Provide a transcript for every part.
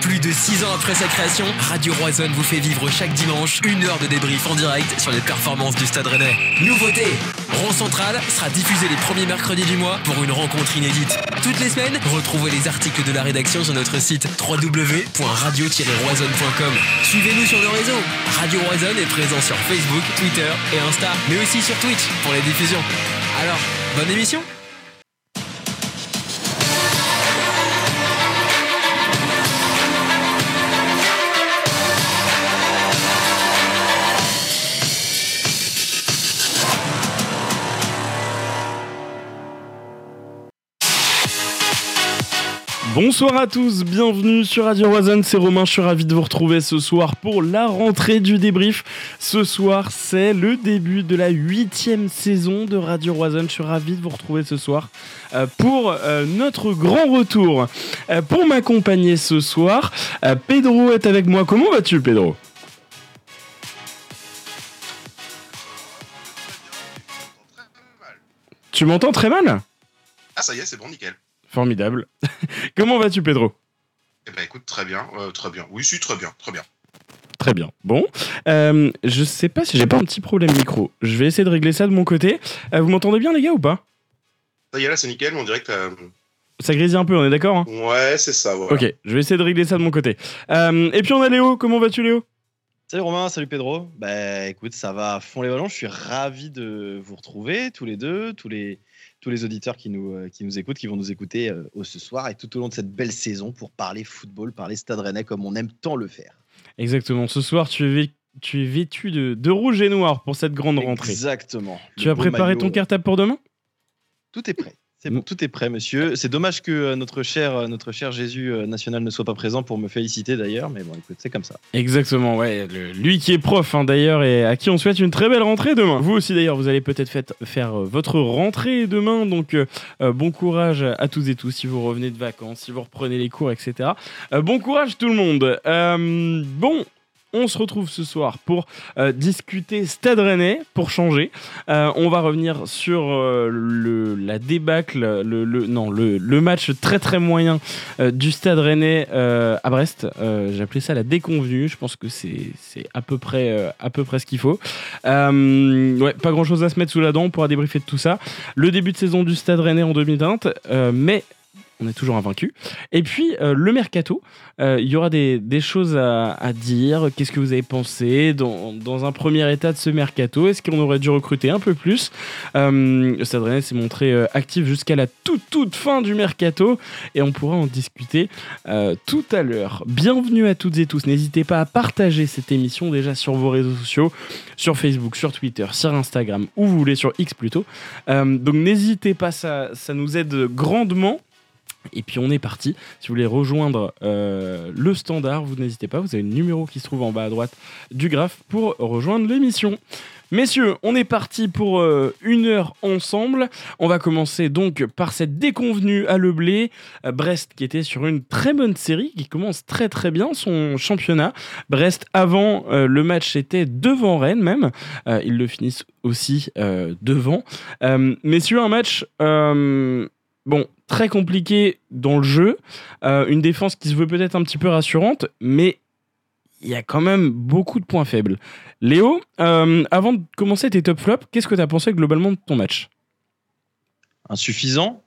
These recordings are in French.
Plus de 6 ans après sa création, Radio Roison vous fait vivre chaque dimanche une heure de débrief en direct sur les performances du Stade Rennais. Nouveauté Rond Central sera diffusé les premiers mercredis du mois pour une rencontre inédite. Toutes les semaines, retrouvez les articles de la rédaction sur notre site www.radio-roison.com. Suivez-nous sur nos réseaux. Radio Roison est présent sur Facebook, Twitter et Insta, mais aussi sur Twitch pour les diffusions. Alors, bonne émission Bonsoir à tous, bienvenue sur Radio Roison, c'est Romain, je suis ravi de vous retrouver ce soir pour la rentrée du débrief. Ce soir, c'est le début de la huitième saison de Radio Roison, je suis ravi de vous retrouver ce soir euh, pour euh, notre grand retour. Euh, pour m'accompagner ce soir, Pedro est avec moi. Comment vas-tu Pedro? Tu m'entends très mal? Ah ça y est, c'est bon, nickel. Formidable. Comment vas-tu, Pedro? Eh ben, écoute, très bien, euh, très bien. Oui, si, très bien, très bien. Très bien. Bon, euh, je sais pas si j'ai pas un petit problème micro. Je vais essayer de régler ça de mon côté. Euh, vous m'entendez bien, les gars, ou pas? Ça y est, là, c'est nickel, on dirait que Ça grésille un peu, on est d'accord hein? Ouais, c'est ça, voilà. Ok, je vais essayer de régler ça de mon côté. Euh, et puis on a Léo. Comment vas-tu, Léo? Salut Romain, salut Pedro. Bah écoute, ça va à fond les ballons. Je suis ravi de vous retrouver tous les deux, tous les, tous les auditeurs qui nous, euh, qui nous écoutent, qui vont nous écouter euh, ce soir et tout au long de cette belle saison pour parler football, parler Stade Rennais comme on aime tant le faire. Exactement. Ce soir, tu es, tu es vêtu de, de, rouge et noir pour cette grande rentrée. Exactement. Tu as préparé maillot. ton cartable pour demain? Tout est prêt. C'est bon, tout est prêt, monsieur. C'est dommage que euh, notre cher, notre cher Jésus euh, national ne soit pas présent pour me féliciter d'ailleurs, mais bon, écoute, c'est comme ça. Exactement, ouais. Le, lui qui est prof hein, d'ailleurs et à qui on souhaite une très belle rentrée demain. Vous aussi d'ailleurs, vous allez peut-être faire euh, votre rentrée demain, donc euh, euh, bon courage à tous et tous si vous revenez de vacances, si vous reprenez les cours, etc. Euh, bon courage tout le monde. Euh, bon. On se retrouve ce soir pour euh, discuter Stade Rennais, pour changer. Euh, on va revenir sur euh, la débâcle, le, match très très moyen du Stade Rennais à Brest. Appelé ça la déconvenue. Je pense que c'est à peu près à peu près ce qu'il faut. Pas grand chose à se mettre sous la dent. On pourra débriefer de tout ça. Le début de saison du Stade Rennais en 2020, euh, mais on est toujours invaincu. Et puis euh, le mercato, euh, il y aura des, choses à, dire. Qu'est-ce que vous avez pensé dans, un premier état de ce mercato? Est-ce qu'on aurait dû recruter un peu plus? Euh, Rennais s'est montré euh, actif jusqu'à la toute toute fin du mercato et on pourra en discuter tout à l'heure. Bienvenue à toutes et tous. N'hésitez pas à partager cette émission déjà sur vos réseaux sociaux, sur Facebook, sur Twitter, sur Instagram, où vous voulez, sur X plutôt. Donc n'hésitez pas, ça, ça nous aide grandement. Et puis on est parti. Si vous voulez rejoindre euh, le standard, vous n'hésitez pas. Vous avez le numéro qui se trouve en bas à droite du graphe pour rejoindre l'émission. Messieurs, on est parti pour euh, une heure ensemble. On va commencer donc par cette déconvenue à Le Blé. Euh, Brest qui était sur une très bonne série, qui commence très très bien son championnat. Brest avant le match était devant Rennes même. Ils le finissent aussi devant. Messieurs, un match... Bon, très compliqué dans le jeu, euh, une défense qui se veut peut-être un petit peu rassurante, mais il y a quand même beaucoup de points faibles. Léo, euh, avant de commencer tes top flops, qu'est-ce que tu as pensé globalement de ton match? Insuffisant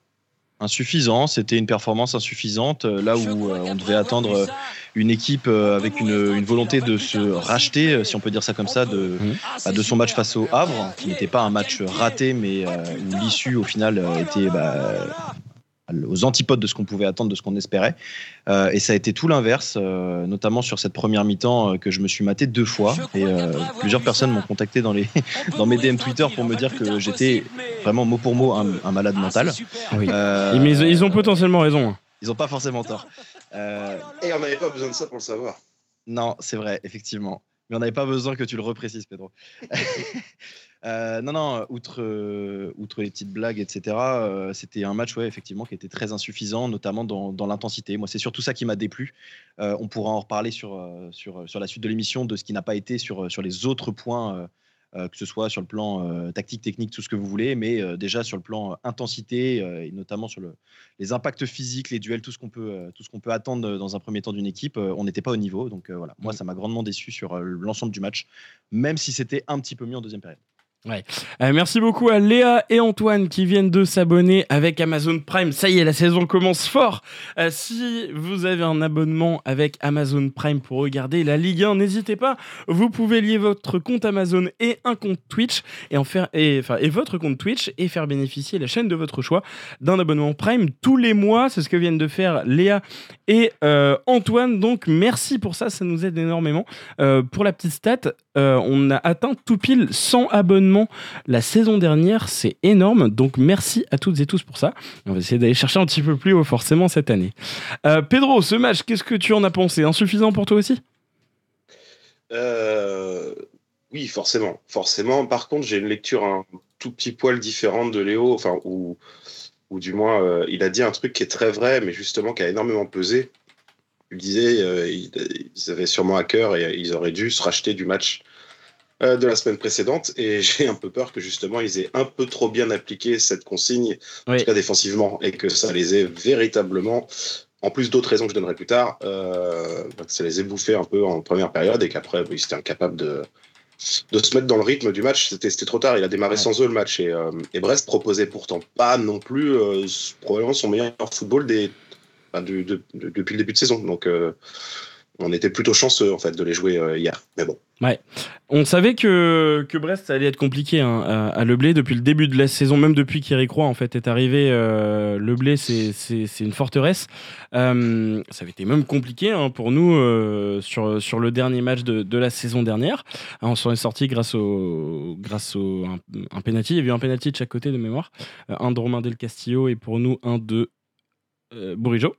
Insuffisant, c'était une performance insuffisante, euh, là où euh, on devait attendre euh, une équipe avec une, une volonté de se racheter, si on peut dire ça comme ça, de, bah, de son match face au Havre, qui n'était pas un match raté, mais euh, où l'issue au final était bah, aux antipodes de ce qu'on pouvait attendre, de ce qu'on espérait. Euh, et ça a été tout l'inverse, euh, notamment sur cette première mi-temps euh, que je me suis maté deux fois. Et euh, plusieurs personnes m'ont contacté dans, les, dans mes DM Twitter pour me dire que j'étais vraiment mot pour mot un, un malade mental. Oui. Euh, Mais ils, ont potentiellement raison. hein. ils ont pas forcément tort. Euh, Et on n'avait pas besoin de ça pour le savoir. non, c'est vrai, effectivement. Mais on n'avait pas besoin que tu le reprécises, Pedro. Euh, non, non, outre, euh, outre les petites blagues, etc., euh, c'était un match, ouais, effectivement, qui était très insuffisant, notamment dans, dans l'intensité. Moi, c'est surtout ça qui m'a déplu. On pourra en reparler sur, sur, sur la suite de l'émission de ce qui n'a pas été sur, sur les autres points que ce soit sur le plan tactique, technique, tout ce que vous voulez, mais déjà sur le plan intensité et notamment sur le, les impacts physiques, les duels, tout ce qu'on peut, tout ce qu'on peut attendre dans un premier temps d'une équipe, on n'était pas au niveau. Donc voilà, moi, mmh. ça m'a grandement déçu sur l'ensemble du match, même si c'était un petit peu mieux en deuxième période. Ouais. Euh, merci beaucoup à Léa et Antoine qui viennent de s'abonner avec Amazon Prime. Ça y est, la saison commence fort. Euh, si vous avez un abonnement avec Amazon Prime pour regarder la Ligue 1, n'hésitez pas. Vous pouvez lier votre compte Amazon et un compte Twitch et en faire et, enfin, et votre compte Twitch et faire bénéficier la chaîne de votre choix d'un abonnement Prime tous les mois. C'est ce que viennent de faire Léa et euh, Antoine. Donc merci pour ça, ça nous aide énormément. pour la petite stat, on a atteint tout pile 100 abonnements la saison dernière. C'est énorme. Donc merci à toutes et tous pour ça. On va essayer d'aller chercher un petit peu plus haut forcément cette année. Euh, Pedro, ce match, qu'est-ce que tu en as pensé? Insuffisant pour toi aussi? Euh, Oui, forcément. Forcément. Par contre, j'ai une lecture un tout petit poil différente de Léo. Enfin, ou, du moins, euh, il a dit un truc qui est très vrai, mais justement qui a énormément pesé. Il disait ils avaient sûrement à cœur et ils auraient dû se racheter du match euh, de la semaine précédente et j'ai un peu peur que justement ils aient un peu trop bien appliqué cette consigne, en tout cas défensivement, et que ça les ait véritablement, en plus d'autres raisons que je donnerai plus tard, euh, ça les ait bouffés un peu en première période et qu'après ils étaient incapables de, de se mettre dans le rythme du match. C'était trop tard, il a démarré sans eux le match et, euh, et, Brest proposait pourtant pas non plus probablement son meilleur football des, depuis le début de saison. Donc on était plutôt chanceux en fait de les jouer euh, hier. Mais bon. Ouais. On savait que, que Brest allait être compliqué hein, à, Blé depuis le début de la saison, même depuis qu'Eric Roy en fait est arrivé. Euh, c'est une forteresse. Euh, ça avait été même compliqué hein, pour nous sur, sur le dernier match de, de la saison dernière. on s'en est sorti grâce au grâce au un, penalty. Il y a eu un penalty de chaque côté de mémoire. un de Romain Del Castillo et pour nous un de Bourigeau.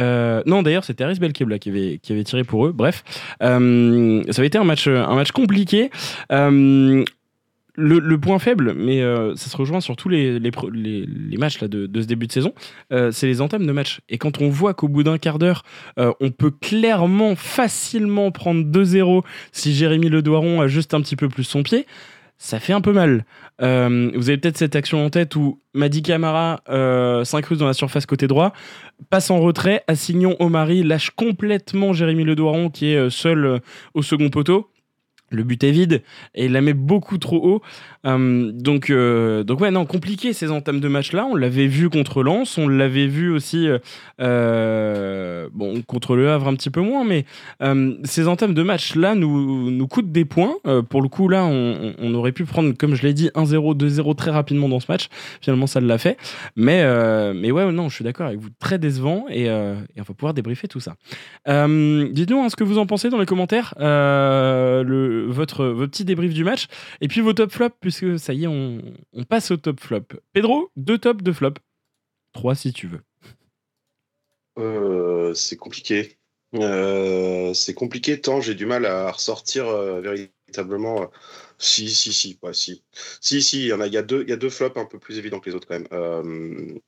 Euh, non, d'ailleurs, c'était Aris Belkebla qui avait, tiré pour eux. Bref, euh, ça avait été un match, compliqué. Euh, le, point faible, mais ça se rejoint sur tous les, matchs là, de, ce début de saison, c'est les entames de match. Et quand on voit qu'au bout d'un quart d'heure, on peut clairement, facilement prendre 2-0 si Jérémy Ledoiron a juste un petit peu plus son pied, ça fait un peu mal. Euh, vous avez peut-être cette action en tête où Madi Camara euh, s'incruse dans la surface côté droit, passe en retrait, Assignon Omari lâche complètement Jérémy Ledoiron qui est euh, seul au second poteau le but est vide et il la met beaucoup trop haut. Euh, donc, euh, donc ouais, non, compliqué ces entames de match là. On l'avait vu contre Lens, on l'avait vu aussi euh, bon, contre le Havre un petit peu moins, mais ces entames de match là nous, nous coûtent des points. pour le coup, là, on, aurait pu prendre, comme je l'ai dit, 1-0, 2-0 très rapidement dans ce match. Finalement, ça l'a fait. Mais, mais ouais, non, je suis d'accord avec vous, très décevant et, on va pouvoir débriefer tout ça. Dites-nous hein, ce que vous en pensez dans les commentaires. le votre, votre petit débrief du match. Et puis vos top flops, puisque ça y est, on, passe au top flop. Pedro, deux tops, deux flops. Trois si tu veux. Euh, c'est compliqué. Euh, c'est compliqué tant j'ai du mal à ressortir euh, véritablement. Si, si, si, pas si. Si, si, il y en a, il y a deux, il y a deux flops un peu plus évidents que les autres quand même.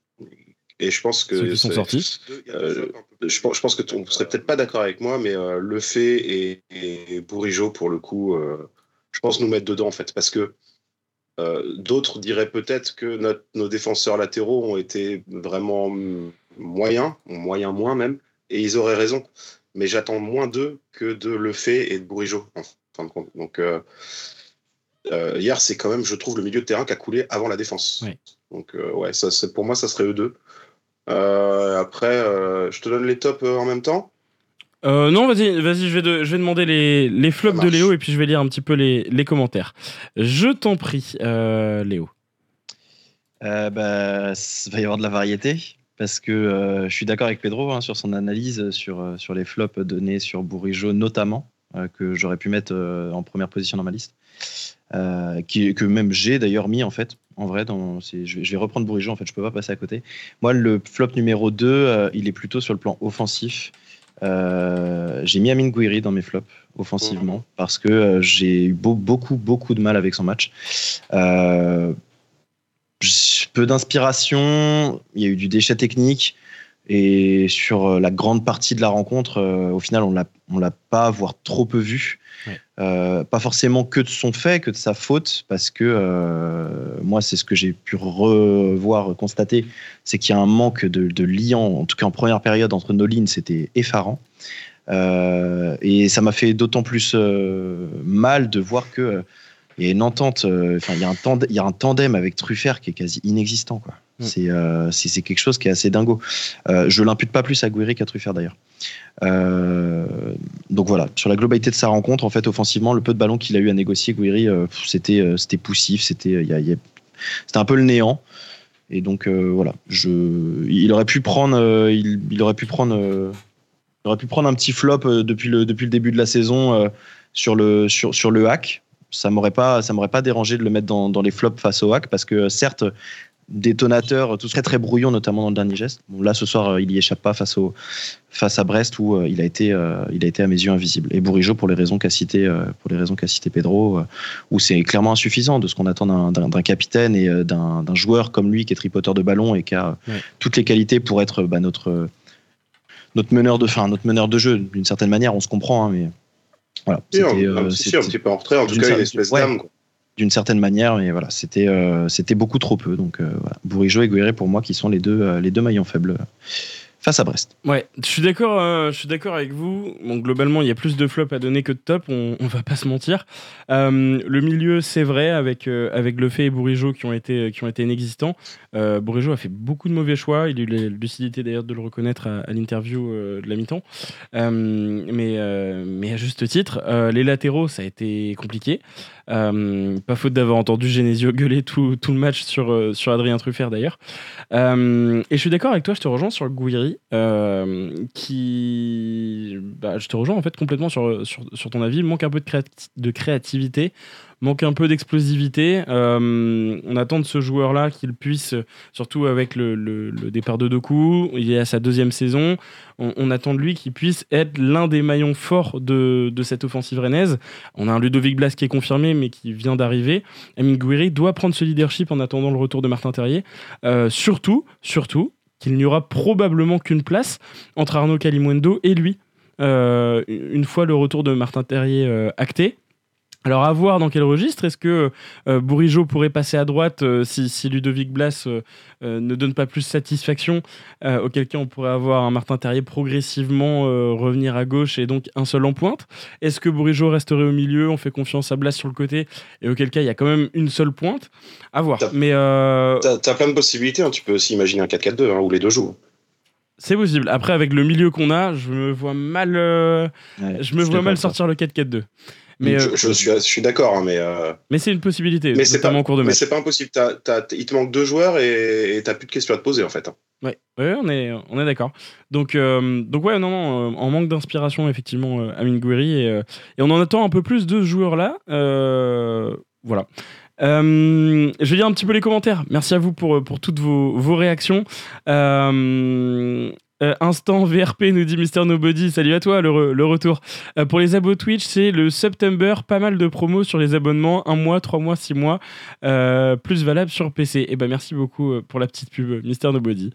Et je pense que. Ceux qui sont sortis. Euh, je, pense que tu ne serais peut-être pas d'accord avec moi, mais euh, Le Fait et, et Bourigeau, pour le coup, euh, je pense nous mettre dedans, en fait. Parce que d'autres diraient peut-être que nos défenseurs latéraux ont été vraiment moyens, moyens moins même, et ils auraient raison. Mais j'attends moins d'eux que de Le Fait et de Bourigeau, en fin de compte. Donc. hier, c'est quand même, je trouve, le milieu de terrain qui a coulé avant la défense. Donc, ouais, ça, pour moi, ça serait eux deux. Euh, après, euh, je te donne les tops euh, en même temps. Non, vas-y, vas-y, je vais, je vais demander les, les flops de Léo et puis je vais lire un petit peu les, les commentaires. Je t'en prie, Léo. bah, il va y avoir de la variété parce que je suis d'accord avec Pedro hein, sur son analyse sur, sur les flops donnés sur Bourigeau notamment, que j'aurais pu mettre en première position dans ma liste. qui, que même j'ai d'ailleurs mis en fait en vrai, dans, je, vais, reprendre Bourigeau, en fait, je peux pas passer à côté. Moi, le flop numéro 2, euh, il est plutôt sur le plan offensif. Euh, j'ai mis Amin Gouiri dans mes flops offensivement mmh. parce que euh, j'ai eu beaucoup, beaucoup de mal avec son match. peu d'inspiration, il y a eu du déchet technique. Et sur euh, la grande partie de la rencontre, euh, au final, on on l'a pas, voire trop peu vu. Ouais. Euh, pas forcément que de son fait, que de sa faute, parce que euh, moi, c'est ce que j'ai pu revoir, constater, c'est qu'il y a un manque de, de lien, en tout cas en première période, entre nos lignes, c'était effarant. Et ça m'a fait d'autant plus mal de voir que il y a une entente, enfin il y a un tandem, il y a un tandem avec Truffert qui est quasi inexistant quoi. Mm. C'est euh, c'est quelque chose qui est assez dingo. Euh, je l'impute pas plus à Guiri qu'à Truffert d'ailleurs. Euh, donc voilà, sur la globalité de sa rencontre, en fait, offensivement, le peu de ballons qu'il a eu à négocier, Guiri, euh, c'était c'était poussif, c'était un peu le néant. Et donc voilà, je, il aurait pu prendre, il, aurait pu prendre, aurait pu prendre un petit flop depuis le depuis le début de la saison sur le sur sur le hack. Ça m'aurait pas ça m'aurait pas dérangé de le mettre dans, dans les flops face au hack parce que certes détonateur, tout très très brouillon notamment dans le dernier geste. Bon, là ce soir euh, il y échappe pas face au face à Brest où euh, il a été euh, il a été à mes yeux invisible. Et Bourigeau pour les raisons qu'a cité euh, pour les raisons qu'a cité Pedro euh, où c'est clairement insuffisant de ce qu'on attend d'un- capitaine et euh, d'un d'un joueur comme lui qui est tripoteur de ballon et qui a Ouais. toutes les qualités pour être bah, notre notre meneur de fin, notre meneur de jeu d'une certaine manière, on se comprend, hein, mais voilà. Un, C'était, un euh, petit- un petit peu en retrait, en tout cas, une espèce ouais. d'âme. quoi. D'une certaine manière, mais voilà, c'était euh, c'était beaucoup trop peu. Donc euh, voilà. Bourigeau et Guéret pour moi qui sont les deux euh, les deux maillons faibles face à Brest. Ouais, je suis d'accord, euh, je suis d'accord avec vous. Globalement, il y a plus de flops à donner que de top, on, on va pas se mentir. Euh, le milieu, c'est vrai, avec, euh, avec Le Fait et Bourigeau qui ont été, qui ont été inexistants. Euh, a fait beaucoup de mauvais choix. Il a eu la lucidité d'ailleurs de le reconnaître à, l'interview euh, de la mi-temps. Mais, mais à juste titre, les latéraux, ça a été compliqué. Pas faute d'avoir entendu Genesio gueuler tout, tout le match sur, sur Adrien Truffert d'ailleurs. Et je suis d'accord avec toi, je te rejoins sur le Euh, qui. Bah, je te rejoins en fait complètement sur, sur, ton avis. Manque un peu de, créati- de créativité, manque un peu d'explosivité. Euh, on attend de ce joueur-là qu'il puisse, surtout avec le, le- départ de Doku, il est à sa deuxième saison, on, on attend de lui qu'il puisse être l'un des maillons forts de, de cette offensive rennaise. On a un Ludovic Blas qui est confirmé, mais qui vient d'arriver. Amin Gouiri doit prendre ce leadership en attendant le retour de Martin Terrier. Euh, surtout, surtout, qu'il n'y aura probablement qu'une place entre Arnaud Calimundo et lui. Euh, une fois le retour de Martin Terrier euh, acté. Alors à voir dans quel registre. Est-ce que euh, Bourigeau pourrait passer à droite euh, si, si Ludovic Blas euh, euh, ne donne pas plus satisfaction Auquel cas on pourrait avoir un Martin Terrier progressivement revenir à gauche et donc un seul en pointe? Est-ce que Bourigeau resterait au milieu On fait confiance à Blas sur le côté et auquel cas il y a quand même une seule pointe? À voir. T'as- Mais T'as t'as plein de possibilités. hein. Tu peux aussi imaginer un 4-4-2 hein, où les deux jouent. c'est possible. Après avec le milieu qu'on a, je me vois mal. Ouais, je me vois mal sortir le 4-4-2. Mais, je, euh, je suis, je suis d'accord, hein, mais, euh, mais c'est une possibilité, mais c'est pas, en cours de mais match. c'est pas impossible. Il te manque deux joueurs et t'as plus de questions à te poser en fait. hein. Ouais, ouais, on est, on est d'accord. Donc, euh, donc ouais, non, non, euh, en manque d'inspiration, effectivement, Amin Gouiri. Et, et on en attend un peu plus de ce joueur-là. Euh, voilà. Euh, je vais lire un petit peu les commentaires. Merci à vous pour, pour toutes vos, vos réactions. Euh, euh, instant VRP nous dit Mister Nobody. Salut à toi, le, le retour. Euh, pour les abos Twitch, c'est le September. Pas mal de promos sur les abonnements. Un mois, trois mois, six mois. Euh, plus valable sur PC. Et ben merci beaucoup pour la petite pub, Mister Nobody.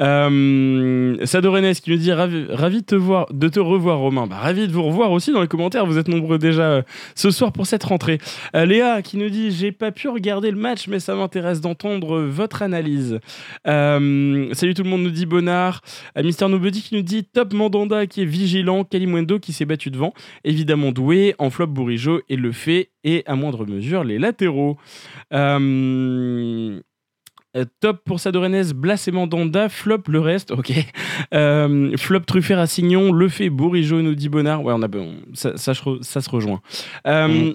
Euh, Sado Renes qui nous dit ravi, ravi de te voir, de te revoir Romain. Bah, ravi de vous revoir aussi dans les commentaires. Vous êtes nombreux déjà ce soir pour cette rentrée. Léa qui nous dit j'ai pas pu regarder le match mais ça m'intéresse d'entendre votre analyse. Salut tout le monde nous dit Bonnard. Mister Nobody qui nous dit top Mandanda qui est vigilant, Kalimwendo qui s'est battu devant, évidemment doué, en flop Bourigeau et le fait et à moindre mesure les latéraux. Euh, euh, top pour Sadorenez, Blas et Mandanda, flop le reste, ok. Euh, flop Truffert à Signon, le fait Bourigeau nous dit Bonnard, ouais, on a, on- ça, ça, se re- ça se rejoint. Euh, Mhm.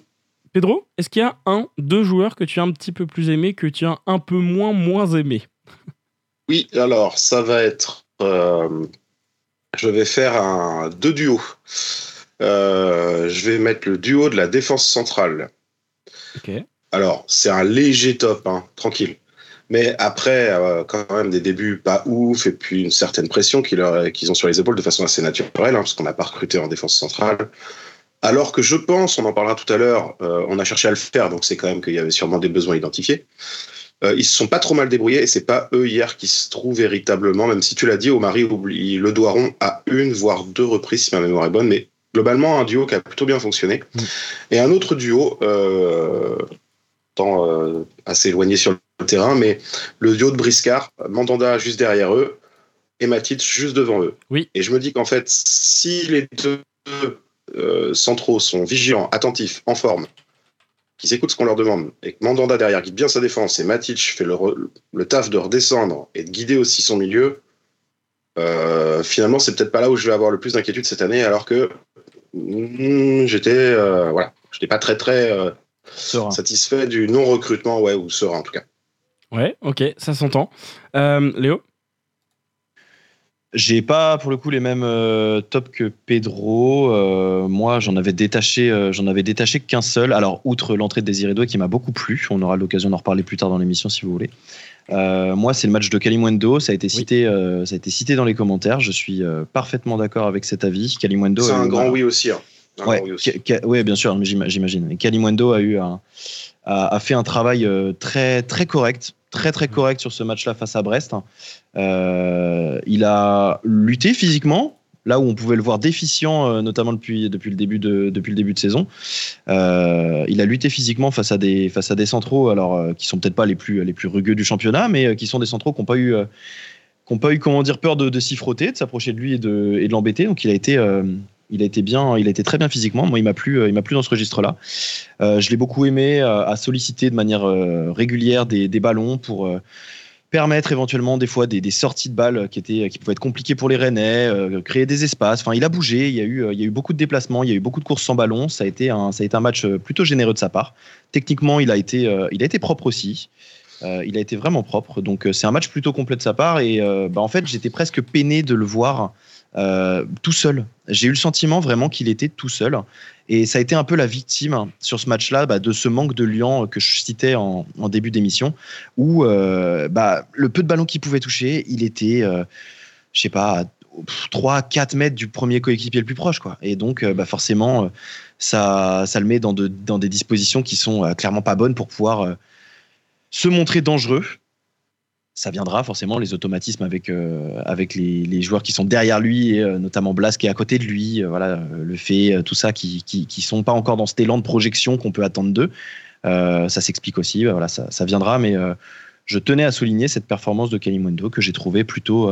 Pedro, est-ce qu'il y a un, deux joueurs que tu as un petit peu plus aimé, que tu as un peu moins, moins aimé Oui, alors ça va être. Euh, je vais faire un deux duos. Euh, je vais mettre le duo de la défense centrale. Alors, c'est un léger top, hein, tranquille. Mais après, euh, quand même, des débuts pas ouf, et puis une certaine pression qu'ils ont sur les épaules de façon assez naturelle, hein, parce qu'on n'a pas recruté en défense centrale. Alors que je pense, on en parlera tout à l'heure, euh, on a cherché à le faire, donc c'est quand même qu'il y avait sûrement des besoins identifiés. Euh, ils se sont pas trop mal débrouillés et c'est pas eux hier qui se trouvent véritablement, même si tu l'as dit, Omari oublie le Doiron à une voire deux reprises si ma mémoire est bonne, mais globalement un duo qui a plutôt bien fonctionné. Mm. Et un autre duo, euh, tant euh, assez éloigné sur le terrain, mais le duo de Briscard, Mandanda juste derrière eux et Matic juste devant eux. Oui. Et je me dis qu'en fait, si les deux euh, centraux sont vigilants, attentifs, en forme, qu'ils écoutent ce qu'on leur demande, et que Mandanda derrière guide bien sa défense, et Matic fait le, re- le taf de redescendre et de guider aussi son milieu, euh, finalement, c'est peut-être pas là où je vais avoir le plus d'inquiétude cette année, alors que mm, j'étais euh, voilà, j'étais pas très très euh, satisfait du non recrutement, ouais, ou serein en tout cas. Ouais, ok, ça s'entend. Euh, Léo? J'ai pas pour le coup les mêmes euh, tops que Pedro. Euh, moi, j'en avais détaché, euh, j'en avais détaché qu'un seul. Alors, outre l'entrée de Désiré Doué qui m'a beaucoup plu, on aura l'occasion d'en reparler plus tard dans l'émission si vous voulez. Euh, moi, c'est le match de Kalimwendo. Ça a été cité, euh, ça a été cité dans les commentaires. Je suis euh, parfaitement d'accord avec cet avis. Kalimwendo. C'est un eu- grand oui aussi. hein. Un Ouais, grand oui aussi. Ouais, bien sûr, j'imagine. Kalimwendo a eu un, a, a fait un travail euh, très très correct, très très correct sur ce match-là face à Brest. Euh, il a lutté physiquement. Là où on pouvait le voir déficient, euh, notamment depuis, depuis, le début de, depuis le début de saison, Euh, il a lutté physiquement face à des, face à des centraux, alors euh, qui sont peut-être pas les plus, les plus rugueux du championnat, mais qui sont des centraux qui n'ont pas eu, qui ont pas eu comment dire peur de, de s'y frotter, de s'approcher de lui et de, et de l'embêter. Donc il a été, il a été bien, il a très bien physiquement. Moi, il m'a plu, euh, il m'a plu dans ce registre-là. Euh, je l'ai beaucoup aimé euh, à solliciter de manière régulière des, ballons pour permettre éventuellement des fois des, sorties de balles qui étaient qui pouvaient être compliquées pour les Rennais, créer des espaces. Enfin, il a bougé. Il y a eu, il y a eu beaucoup de déplacements, il y a eu beaucoup de courses sans ballon. Ça a été un, ça a été un match plutôt généreux de sa part. Techniquement, il a été, il a été propre aussi. Il a été vraiment propre. Donc c'est un match plutôt complet de sa part. Et bah, en fait, j'étais presque peiné de le voir euh, tout seul. J'ai eu le sentiment vraiment qu'il était tout seul. Et ça a été un peu la victime sur ce match-là bah, de ce manque de liant que je citais en, début d'émission, où euh, bah, le peu de ballon qu'il pouvait toucher, il était, euh, je sais pas, à 3-4 mètres du premier coéquipier le plus proche. Quoi. Et donc, euh, bah, forcément, ça, ça le met dans, de- dans des dispositions qui sont clairement pas bonnes pour pouvoir se montrer dangereux. Ça viendra forcément les automatismes avec, euh, avec les, les joueurs qui sont derrière lui, et, euh, notamment Blas qui est à côté de lui, euh, voilà, le fait, tout ça, qui, qui, qui sont pas encore dans cet élan de projection qu'on peut attendre d'eux. Ça s'explique aussi, voilà, ça, ça viendra, mais je tenais à souligner cette performance de Kalimundo que j'ai trouvé plutôt,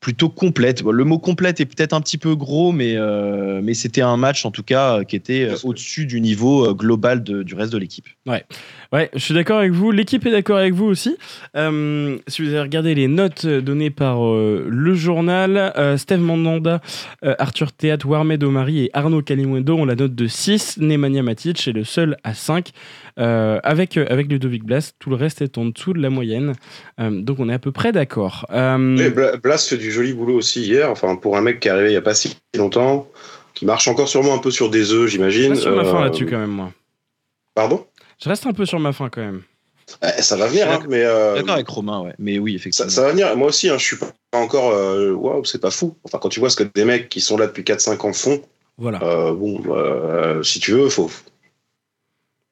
plutôt complète. Le mot complète est peut-être un petit peu gros, mais, mais c'était un match en tout cas qui était au-dessus du niveau global de- du reste de l'équipe. Ouais, je suis d'accord avec vous. L'équipe est d'accord avec vous aussi. Euh, si vous avez regardé les notes données par euh, le journal, euh, Steve Mandanda, Arthur Théâtre, Warmed Omari et Arnaud Kalimundo ont la note de 6. Nemanja Matic est le seul à 5. Euh, avec, avec Ludovic Blas, tout le reste est en dessous de la moyenne. Donc on est à peu près d'accord. Blas fait du joli boulot aussi hier, enfin pour un mec qui est arrivé il n'y a pas si longtemps, qui marche encore sûrement un peu sur des œufs, je j'imagine. reste sur ma fin là-dessus quand même, moi. Pardon? Je reste un peu sur ma fin quand même. Eh, Ça va venir, hein, mais euh, D'accord avec Romain, ouais. mais oui, ça, effectivement. ça va venir. Moi aussi, hein, je suis pas encore. euh, Waouh, c'est pas fou. Enfin, quand tu vois ce que des mecs qui sont là depuis 4-5 ans font, Voilà. euh, bon, euh, si tu veux, faut.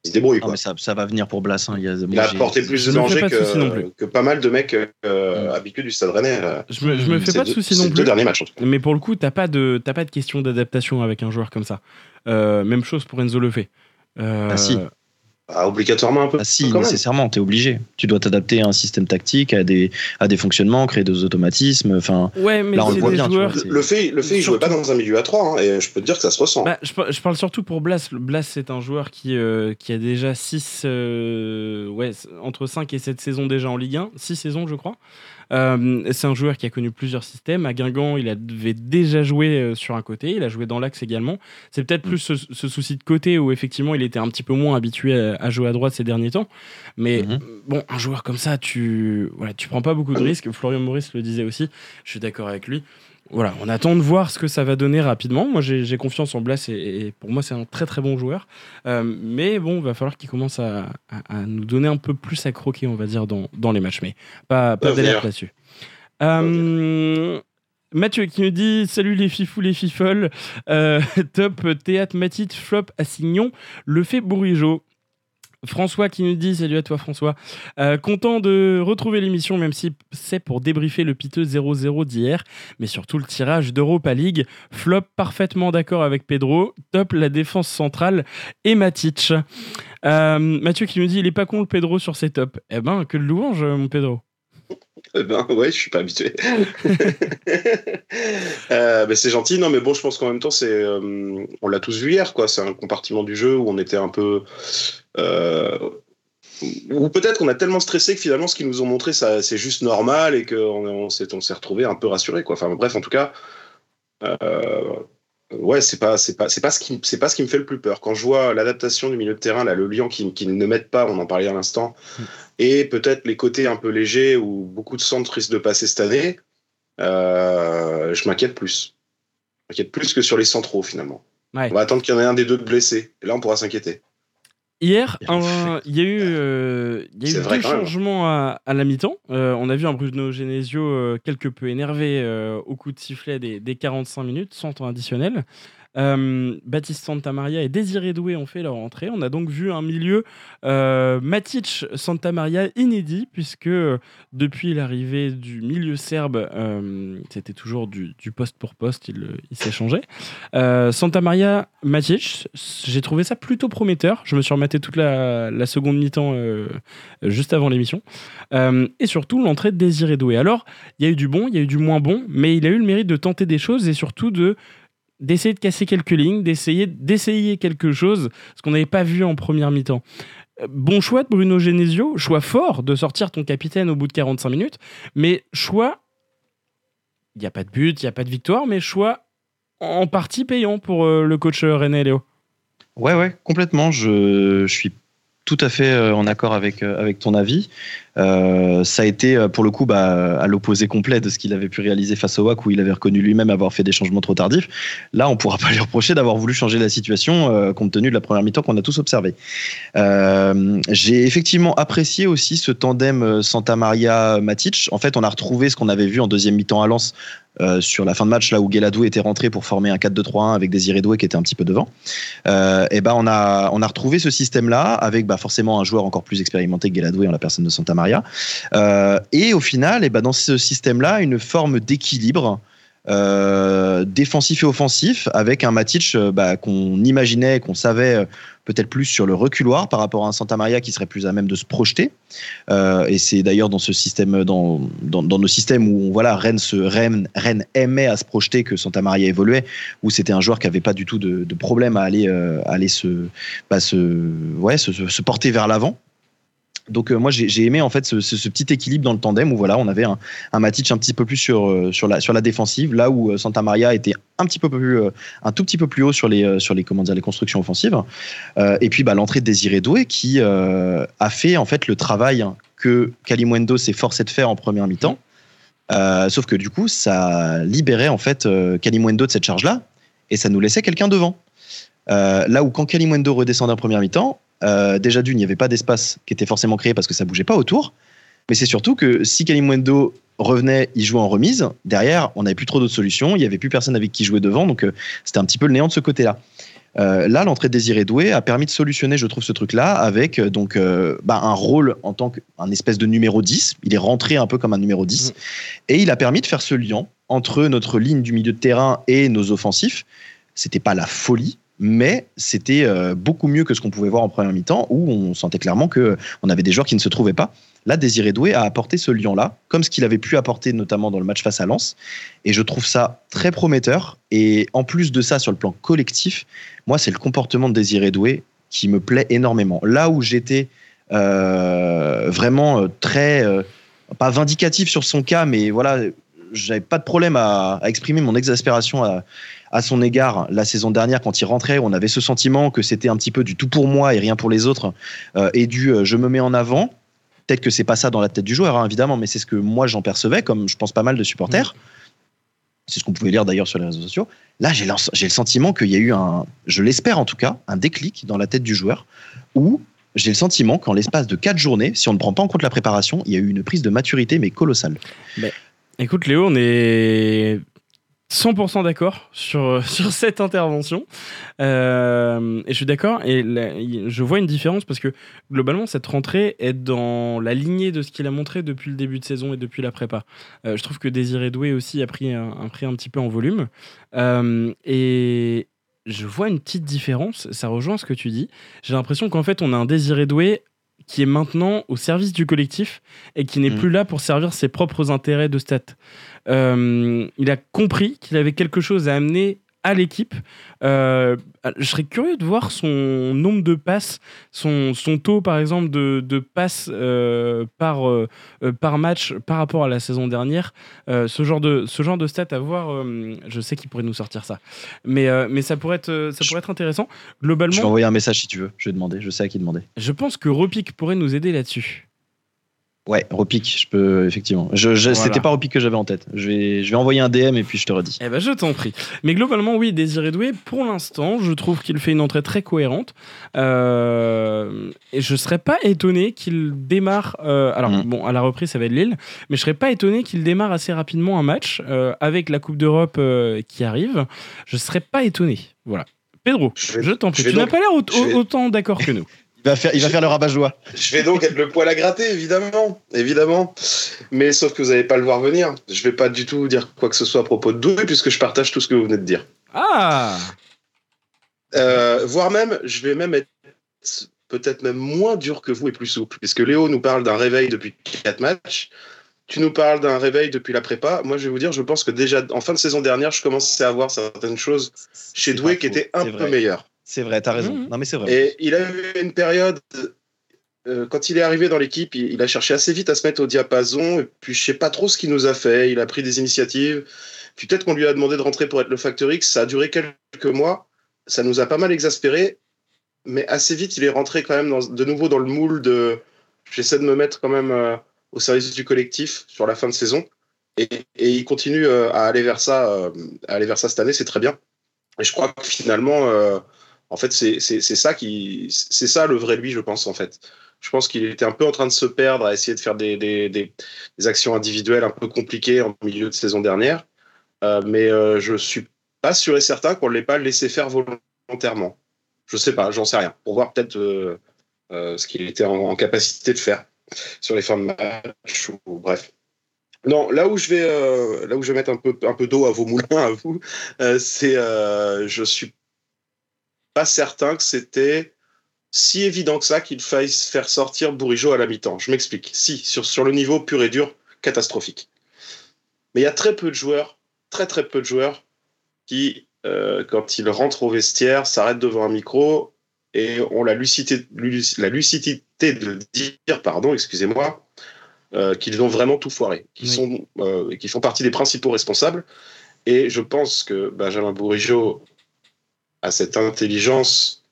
Ils se débrouillent, Non, quoi. mais ça, ça va venir pour Blas. hein. Il, y a, Il moi, a apporté plus de danger pas de soucis non plus. que, que pas mal de mecs euh, Mm. habitués du Stade Rennais. euh, Je me, je me fais pas de deux- soucis non deux plus. derniers matchs, en tout cas. Mais pour le coup, t'as pas de t'as pas de question d'adaptation avec un joueur comme ça. Euh, même chose pour Enzo Lefebvre. Euh, Ah, si. Ah, obligatoirement un peu. Ah si, quand nécessairement, tu es obligé. Tu dois t'adapter à un système tactique, à des, à des fonctionnements, créer des automatismes. Enfin, Ouais, mais Là, on le voit bien, joueurs. vois, Le fait, le fait, il jouait Surtout- pas dans un milieu à 3, et je peux te dire que ça se ressent. Bah, je, par- je parle surtout pour Blas. Le- Blas, c'est un joueur qui, euh, qui a déjà 6, ouais, c- entre 5 et 7 saisons déjà en Ligue 1. 6 saisons, je crois. Euh, c'est un joueur qui a connu plusieurs systèmes. À Guingamp, il avait déjà joué euh, sur un côté. Il a joué dans l'axe également. C'est peut-être Mm. plus ce, ce souci de côté où effectivement il était un petit peu moins habitué à, à jouer à droite ces derniers temps. Mais Mhm. euh, bon, un joueur comme ça, tu, voilà, tu prends pas beaucoup de risques. Florian Maurice le disait aussi. Je suis d'accord avec lui. Voilà, on attend de voir ce que ça va donner rapidement. Moi, j'ai confiance en Blas et, et pour moi, c'est un très très bon joueur. Euh, mais bon, il va falloir qu'il commence à, à- à nous donner un peu plus à croquer, on va dire, dans, dans les matchs. Mais pas, pas d'alerte là-dessus. Euh, Mathieu qui nous dit Salut les fifous, les fifoles. Euh, top théâtre Matit, flop Assignon, le fait Bourigeau. François qui nous dit, salut à toi François, Euh, content de retrouver l'émission même si c'est pour débriefer le piteux 0-0 d'hier, mais surtout le tirage d'Europa League. Flop parfaitement d'accord avec Pedro, top la défense centrale et Matic. Euh, Mathieu qui nous dit, il est pas con le Pedro sur ses tops. Eh ben, que de louange mon Pedro. Eh ben ouais, je suis pas habitué. euh, c'est gentil, non mais bon, je pense qu'en même temps, c'est, euh, on l'a tous vu hier, quoi. C'est un compartiment du jeu où on était un peu, euh, ou peut-être qu'on a tellement stressé que finalement, ce qu'ils nous ont montré, ça, c'est juste normal et qu'on on s'est, on s'est retrouvé un peu rassuré, quoi. Enfin bref, en tout cas, euh, ouais, c'est pas, c'est pas, c'est pas ce qui, c'est pas ce qui me fait le plus peur. Quand je vois l'adaptation du milieu de terrain, là, le Lyon qui, qui ne mettent pas, on en parlait à l'instant, et peut-être les côtés un peu légers où beaucoup de centres risquent de passer cette année, euh, je m'inquiète plus. Je m'inquiète plus que sur les centraux finalement. Ouais. On va attendre qu'il y en ait un des deux de blessé. Et là, on pourra s'inquiéter. Hier, il y a eu, euh, il y a C'est eu vrai deux changements à, à la mi-temps. Euh, on a vu un Bruno Genesio euh, quelque peu énervé euh, au coup de sifflet des, des 45 minutes, sans temps additionnel. Euh, Baptiste Santamaria et Désiré Doué ont fait leur entrée. On a donc vu un milieu euh, Matic Santamaria inédit, puisque euh, depuis l'arrivée du milieu serbe, euh, c'était toujours du, poste pour poste, il, il s'échangeait. Euh, Santa Maria Matic, j'ai trouvé ça plutôt prometteur. Je me suis rematé toute la, la seconde mi-temps juste avant l'émission. Et surtout l'entrée de Désiré Doué. Alors, il y a eu du bon, il y a eu du moins bon, mais il a eu le mérite de tenter des choses et surtout de d'essayer de casser quelques lignes, d'essayer d'essayer quelque chose, ce qu'on n'avait pas vu en première mi-temps. Euh, Bon choix de Bruno Genesio, choix fort de sortir ton capitaine au bout de 45 minutes, mais choix, il n'y a pas de but, il n'y a pas de victoire, mais choix en partie payant pour euh, le coach euh, René Léo. Ouais, ouais, complètement. Je, je suis tout à fait euh, en accord avec, euh, avec ton avis. Euh, ça a été, pour le coup, bah, à l'opposé complet de ce qu'il avait pu réaliser face au WAC, où il avait reconnu lui-même avoir fait des changements trop tardifs. Là, on pourra pas lui reprocher d'avoir voulu changer la situation, compte tenu de la première mi-temps qu'on a tous observé. Euh, J'ai effectivement apprécié aussi ce tandem Santa Maria-Matic. En fait, on a retrouvé ce qu'on avait vu en deuxième mi-temps à Lens euh, sur la fin de match, là où Guéladou était rentré pour former un 4-2-3-1 avec Désiré Doué qui était un petit peu devant. Euh, et ben on a on a retrouvé ce système-là avec bah, forcément un joueur encore plus expérimenté que Guéladoué en la personne de Santa Maria. Euh, et au final, et ben dans ce système-là, une forme d'équilibre. Euh, défensif et offensif avec un Matic euh, bah, qu'on imaginait, qu'on savait euh, peut-être plus sur le reculoir par rapport à un Santa Maria qui serait plus à même de se projeter. Et c'est d'ailleurs dans ce système, dans, dans, dans nos systèmes où voilà, Rennes, Rennes, Rennes aimait à se projeter que Santa Maria évoluait, où c'était un joueur qui avait pas du tout de, de problème à aller, aller se, bah, ouais, se porter vers l'avant. Donc euh, moi j'ai aimé en fait ce, petit équilibre dans le tandem où voilà on avait un, un Matic un petit peu plus sur, euh, sur, la, défensive là où euh, Santa Maria était un petit peu plus un tout petit peu plus haut sur les sur les comment dire les constructions offensives. Et puis bah, l'entrée de Désiré Doué qui a fait en fait le travail que Kalimundo s'est forcé de faire en première mi-temps. Sauf que du coup ça libérait en fait Kalimundo de cette charge là et ça nous laissait quelqu'un devant. Là où quand Kalimundo redescendait en première mi-temps euh, déjà d'une, il n'y avait pas d'espace qui était forcément créé parce que ça bougeait pas autour. Mais c'est surtout que si Kalimundo revenait, il jouait en remise. Derrière, on n'avait plus trop d'autres solutions. Il n'y avait plus personne avec qui jouer devant. Donc, euh, c'était un petit peu le néant de ce côté-là. Euh, là, l'entrée de Désiré Doué a permis de solutionner, je trouve, ce truc-là avec euh, donc euh, bah, un rôle en tant qu'un espèce de numéro 10. Il est rentré un peu comme un numéro 10. Et il a permis de faire ce lien entre notre ligne du milieu de terrain et nos offensifs. C'était pas la folie, mais c'était euh, beaucoup mieux que ce qu'on pouvait voir en première mi-temps où on sentait clairement que on avait des joueurs qui ne se trouvaient pas. Là, Désiré Doué a apporté ce lien-là, comme ce qu'il avait pu apporter notamment dans le match face à Lens. Et je trouve ça très prometteur. Et en plus de ça, sur le plan collectif, moi, c'est le comportement de Désiré Doué qui me plaît énormément. Là où j'étais euh, vraiment euh, très, pas vindicatif sur son cas, mais voilà, j'avais pas de problème à, à exprimer mon exaspération à, à son égard la saison dernière quand il rentrait. On avait ce sentiment que c'était un petit peu du tout pour moi et rien pour les autres, euh, et du euh, je me mets en avant. Peut-être que c'est pas ça dans la tête du joueur, hein, évidemment, mais c'est ce que moi j'en percevais, comme je pense pas mal de supporters. C'est ce qu'on pouvait lire d'ailleurs sur les réseaux sociaux. Là, j'ai le, sentiment qu'il y a eu un, je l'espère en tout cas, un déclic dans la tête du joueur où j'ai le sentiment qu'en l'espace de quatre journées, si on ne prend pas en compte la préparation, il y a eu une prise de maturité mais colossale. Écoute Léo, on est 100% d'accord sur, sur cette intervention. Euh, et je suis d'accord. Et je vois une différence parce que globalement, cette rentrée est dans la lignée de ce qu'il a montré depuis le début de saison et depuis la prépa. Euh, je trouve que Désiré Doué aussi a pris un, un, prix un petit peu en volume. Euh, et je vois une petite différence. Ça rejoint ce que tu dis. J'ai l'impression qu'en fait, on a un Désiré Doué qui est maintenant au service du collectif et qui n'est mmh. plus là pour servir ses propres intérêts de stats. Euh, il a compris qu'il avait quelque chose à amener à l'équipe. Euh, je serais curieux de voir son nombre de passes, son, son taux par exemple de, de passes euh, par, par match par rapport à la saison dernière. ce, genre de, ce genre de stats à voir, je sais qu'il pourrait nous sortir ça. Mais, mais ça, pourrait être, ça pourrait être intéressant. Globalement, je vais envoyer un message si tu veux, je vais demander, je sais à qui demander. Je pense que Repic pourrait nous aider là-dessus. Ouais, Repic, je peux effectivement. Je, je C'était pas Repic que j'avais en tête. Je vais, je vais envoyer un DM et puis je te redis. Eh ben, je t'en prie. Mais globalement, oui, Désiré Doué, pour l'instant, je trouve qu'il fait une entrée très cohérente. Euh, et je serais pas étonné qu'il démarre. Euh, alors, mm. bon, à la reprise, ça va être Lille, mais je serais pas étonné qu'il démarre assez rapidement un match euh, avec la Coupe d'Europe qui arrive. Je serais pas étonné. Voilà. Pedro, je, t'en prie. Tu n'as pas l'air autant d'accord que nous. Il va faire, il va faire le rabat-joie. Je vais donc être le poil à gratter, évidemment, évidemment. Mais sauf que vous n'allez pas le voir venir. Je vais pas du tout dire quoi que ce soit à propos de Doué, puisque je partage tout ce que vous venez de dire. Ah euh, Voire même, je vais même être peut-être même moins dur que vous et plus souple, puisque Léo nous parle d'un réveil depuis quatre matchs. Tu nous parles d'un réveil depuis la prépa. Moi, je vais vous dire, je pense que déjà en fin de saison dernière, je commençais à voir certaines choses chez Doué qui étaient un peu meilleures. C'est vrai, t'as raison. Mmh. Non, mais c'est vrai. Et il a eu une période, euh, quand il est arrivé dans l'équipe, il, a cherché assez vite à se mettre au diapason. Et puis, je sais pas trop ce qu'il nous a fait. Il a pris des initiatives. Puis peut-être qu'on lui a demandé de rentrer pour être le Factor X. Ça a duré quelques mois. Ça nous a pas mal exaspéré. Mais assez vite, il est rentré quand même de nouveau dans le moule de. J'essaie de me mettre quand même euh, au service du collectif sur la fin de saison. Et, il continue euh, à aller vers ça, à aller vers ça cette année. C'est très bien. Et je crois que finalement en fait, c'est ça qui, c'est ça le vrai lui, je pense en fait. Je pense qu'il était un peu en train de se perdre à essayer de faire des, actions individuelles un peu compliquées en milieu de saison dernière. Euh, mais euh, je suis pas sûr et certain qu'on ne l'ait pas laissé faire volontairement. Je sais pas, j'en sais rien. Pour voir peut-être euh, euh ce qu'il était en, capacité de faire sur les fins de match ou bref. Non, là où je vais, là où je vais mettre un peu, un peu d'eau à vos moulins, à vous, c'est, je suis pas certain que c'était si évident que ça qu'il faille faire sortir Bourigeau à la mi-temps. Je m'explique. Si, sur, sur le niveau pur et dur, catastrophique. Mais il y a très peu de joueurs, très très peu de joueurs, qui, euh, quand ils rentrent au vestiaire, s'arrêtent devant un micro et ont la lucidité, la lucidité de dire, pardon, excusez-moi, euh, qu'ils ont vraiment tout foiré, qu'ils sont, euh, qui font partie des principaux responsables. Et je pense que Benjamin Bourigeau à cette intelligence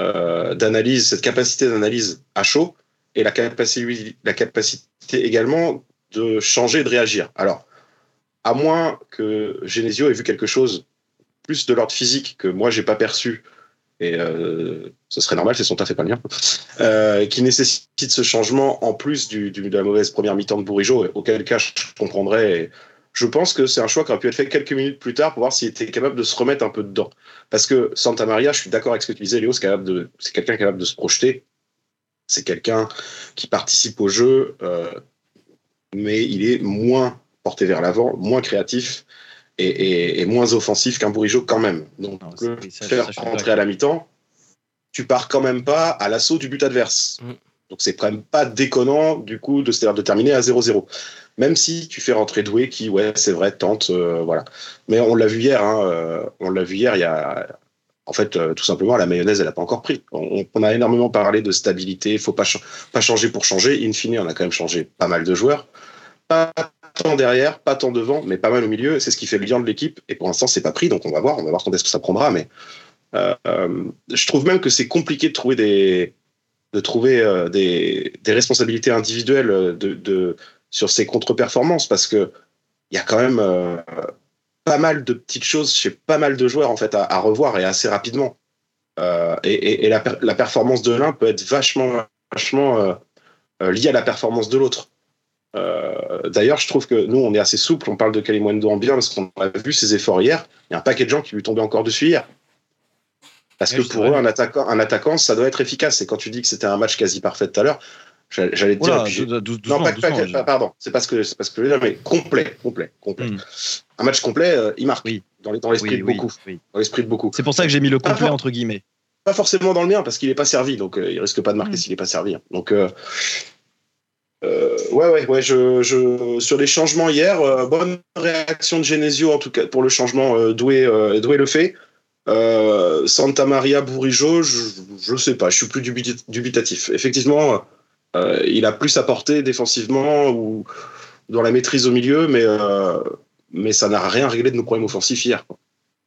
euh, d'analyse, cette capacité d'analyse à chaud et la capacité, également de changer de réagir. Alors, à moins que Genesio ait vu quelque chose plus de l'ordre physique que moi j'ai pas perçu, et euh, ce serait normal, c'est son taf et pas le mien, euh, qui nécessite ce changement en plus de la mauvaise première mi-temps de Bourigeau, auquel cas je comprendrais je pense que c'est un choix qui aurait pu être fait quelques minutes plus tard pour voir s'il était capable de se remettre un peu dedans. Parce que Santa Maria, je suis d'accord avec ce que tu disais, Léo, c'est quelqu'un capable de se projeter. C'est quelqu'un qui participe au jeu, euh, mais il est moins porté vers l'avant, moins créatif et, moins offensif qu'un Bourigeau quand même. Donc, le faire rentrer à la mi-temps, tu pars quand même pas à l'assaut du but adverse. Mm. Donc c'est quand même pas déconnant du coup de, de terminer à 0-0 même si tu fais rentrer Doué qui, ouais, c'est vrai, tente, euh, voilà. Mais on l'a vu hier, hein, euh, on l'a vu hier, il y a, en fait, euh, tout simplement, la mayonnaise, elle n'a pas encore pris. On, a énormément parlé de stabilité, il faut pas, pas changer pour changer. In fine, on a quand même changé pas mal de joueurs. Pas tant derrière, pas tant devant, mais pas mal au milieu. C'est ce qui fait le lien de l'équipe. Et pour l'instant, c'est pas pris, donc on va voir, on va voir quand est-ce que ça prendra. Mais je trouve même que c'est compliqué de trouver des, de trouver des, des, responsabilités individuelles de, de, sur ses contre-performances parce que il y a quand même euh, pas mal de petites choses chez pas mal de joueurs en fait à, revoir et assez rapidement. Euh, et, la, performance de l'un peut être vachement, vachement euh, liée à la performance de l'autre. Euh, D'ailleurs, je trouve que nous, on est assez souple. On parle de Kalimundo en bien parce qu'on a vu ses efforts hier. Il y a un paquet de gens qui lui tombaient encore dessus hier. Parce Ouais, que pour eux, un attaquant, un attaquant, ça doit être efficace. Et quand tu dis que c'était un match quasi parfait tout à l'heure, j'allais te dire. Voilà, et puis non, pas, pas- pas- pardon. C'est parce que c'est parce que dire, mais complet, complet, complet. Hmm. Un match complet, euh, il marque. Oui. Dans dans l'esprit Oui, de beaucoup. oui. Dans l'esprit de beaucoup. C'est pour ça que j'ai mis le complet Ah, entre guillemets. Pas forcément dans le mien parce qu'il n'est pas servi, donc euh, il risque pas de marquer Mm. s'il n'est pas servi. hein. Donc euh, euh, ouais, ouais, ouais. Je, je, sur les changements hier, euh, bonne réaction de Genesio en tout cas pour le changement. Euh, Doué, Doué le fait. Euh, Santa Maria Bourigeau, je, je sais pas, je suis plus dubi- dubitatif. Effectivement, euh, il a plus apporté défensivement ou dans la maîtrise au milieu, mais euh, mais ça n'a rien réglé de nos problèmes offensifs hier.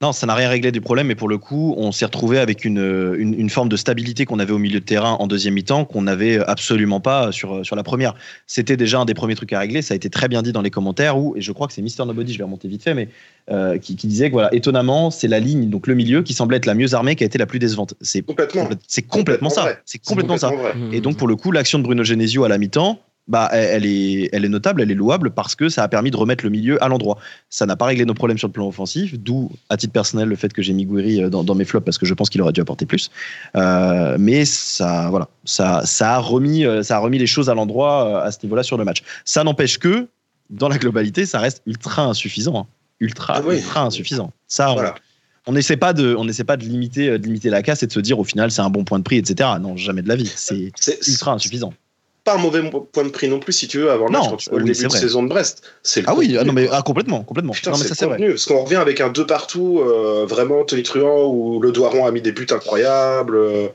Non, ça n'a rien réglé du problème, mais pour le coup, on s'est retrouvé avec une, une, une forme de stabilité qu'on avait au milieu de terrain en deuxième mi-temps, qu'on n'avait absolument pas sur, sur la première. C'était déjà un des premiers trucs à régler, ça a été très bien dit dans les commentaires, où, et je crois que c'est Mister Nobody, je vais remonter vite fait, mais euh, qui, qui disait que voilà, étonnamment, c'est la ligne, donc le milieu, qui semblait être la mieux armée, qui a été la plus décevante. C'est Complètement. c'est complètement, Complètement ça. C'est complètement ça. vrai. Mmh. Et donc, pour le coup, l'action de Bruno Genesio à la mi-temps, bah, elle, est, elle est notable, elle est louable parce que ça a permis de remettre le milieu à l'endroit. Ça n'a pas réglé nos problèmes sur le plan offensif, d'où, à titre personnel, le fait que j'ai mis Gouiri euh, dans, dans mes flops parce que je pense qu'il aurait dû apporter plus. Euh, mais ça, voilà, ça, ça, a remis, euh, ça a remis les choses à l'endroit à ce niveau-là sur le match. Ça n'empêche que, dans la globalité, ça reste ultra insuffisant. hein. Ultra, Ah oui. ultra insuffisant. Ça, on- Voilà. on n'essaie pas de, on n'essaie pas de limiter, de limiter la casse et de se dire au final c'est un bon point de prix, etc. Non, jamais de la vie. C'est ultra insuffisant. Pas un mauvais point de prix non plus, si tu veux, avant le Non, match, quand tu vois le oui, début c'est de saison de Brest. C'est le Ah oui, ah non mais ah, complètement, complètement. Putain, non mais ça le c'est vrai. contenu, Parce qu'on revient avec un deux partout, euh, vraiment tonitruant, où le Doiron a mis des buts incroyables. euh,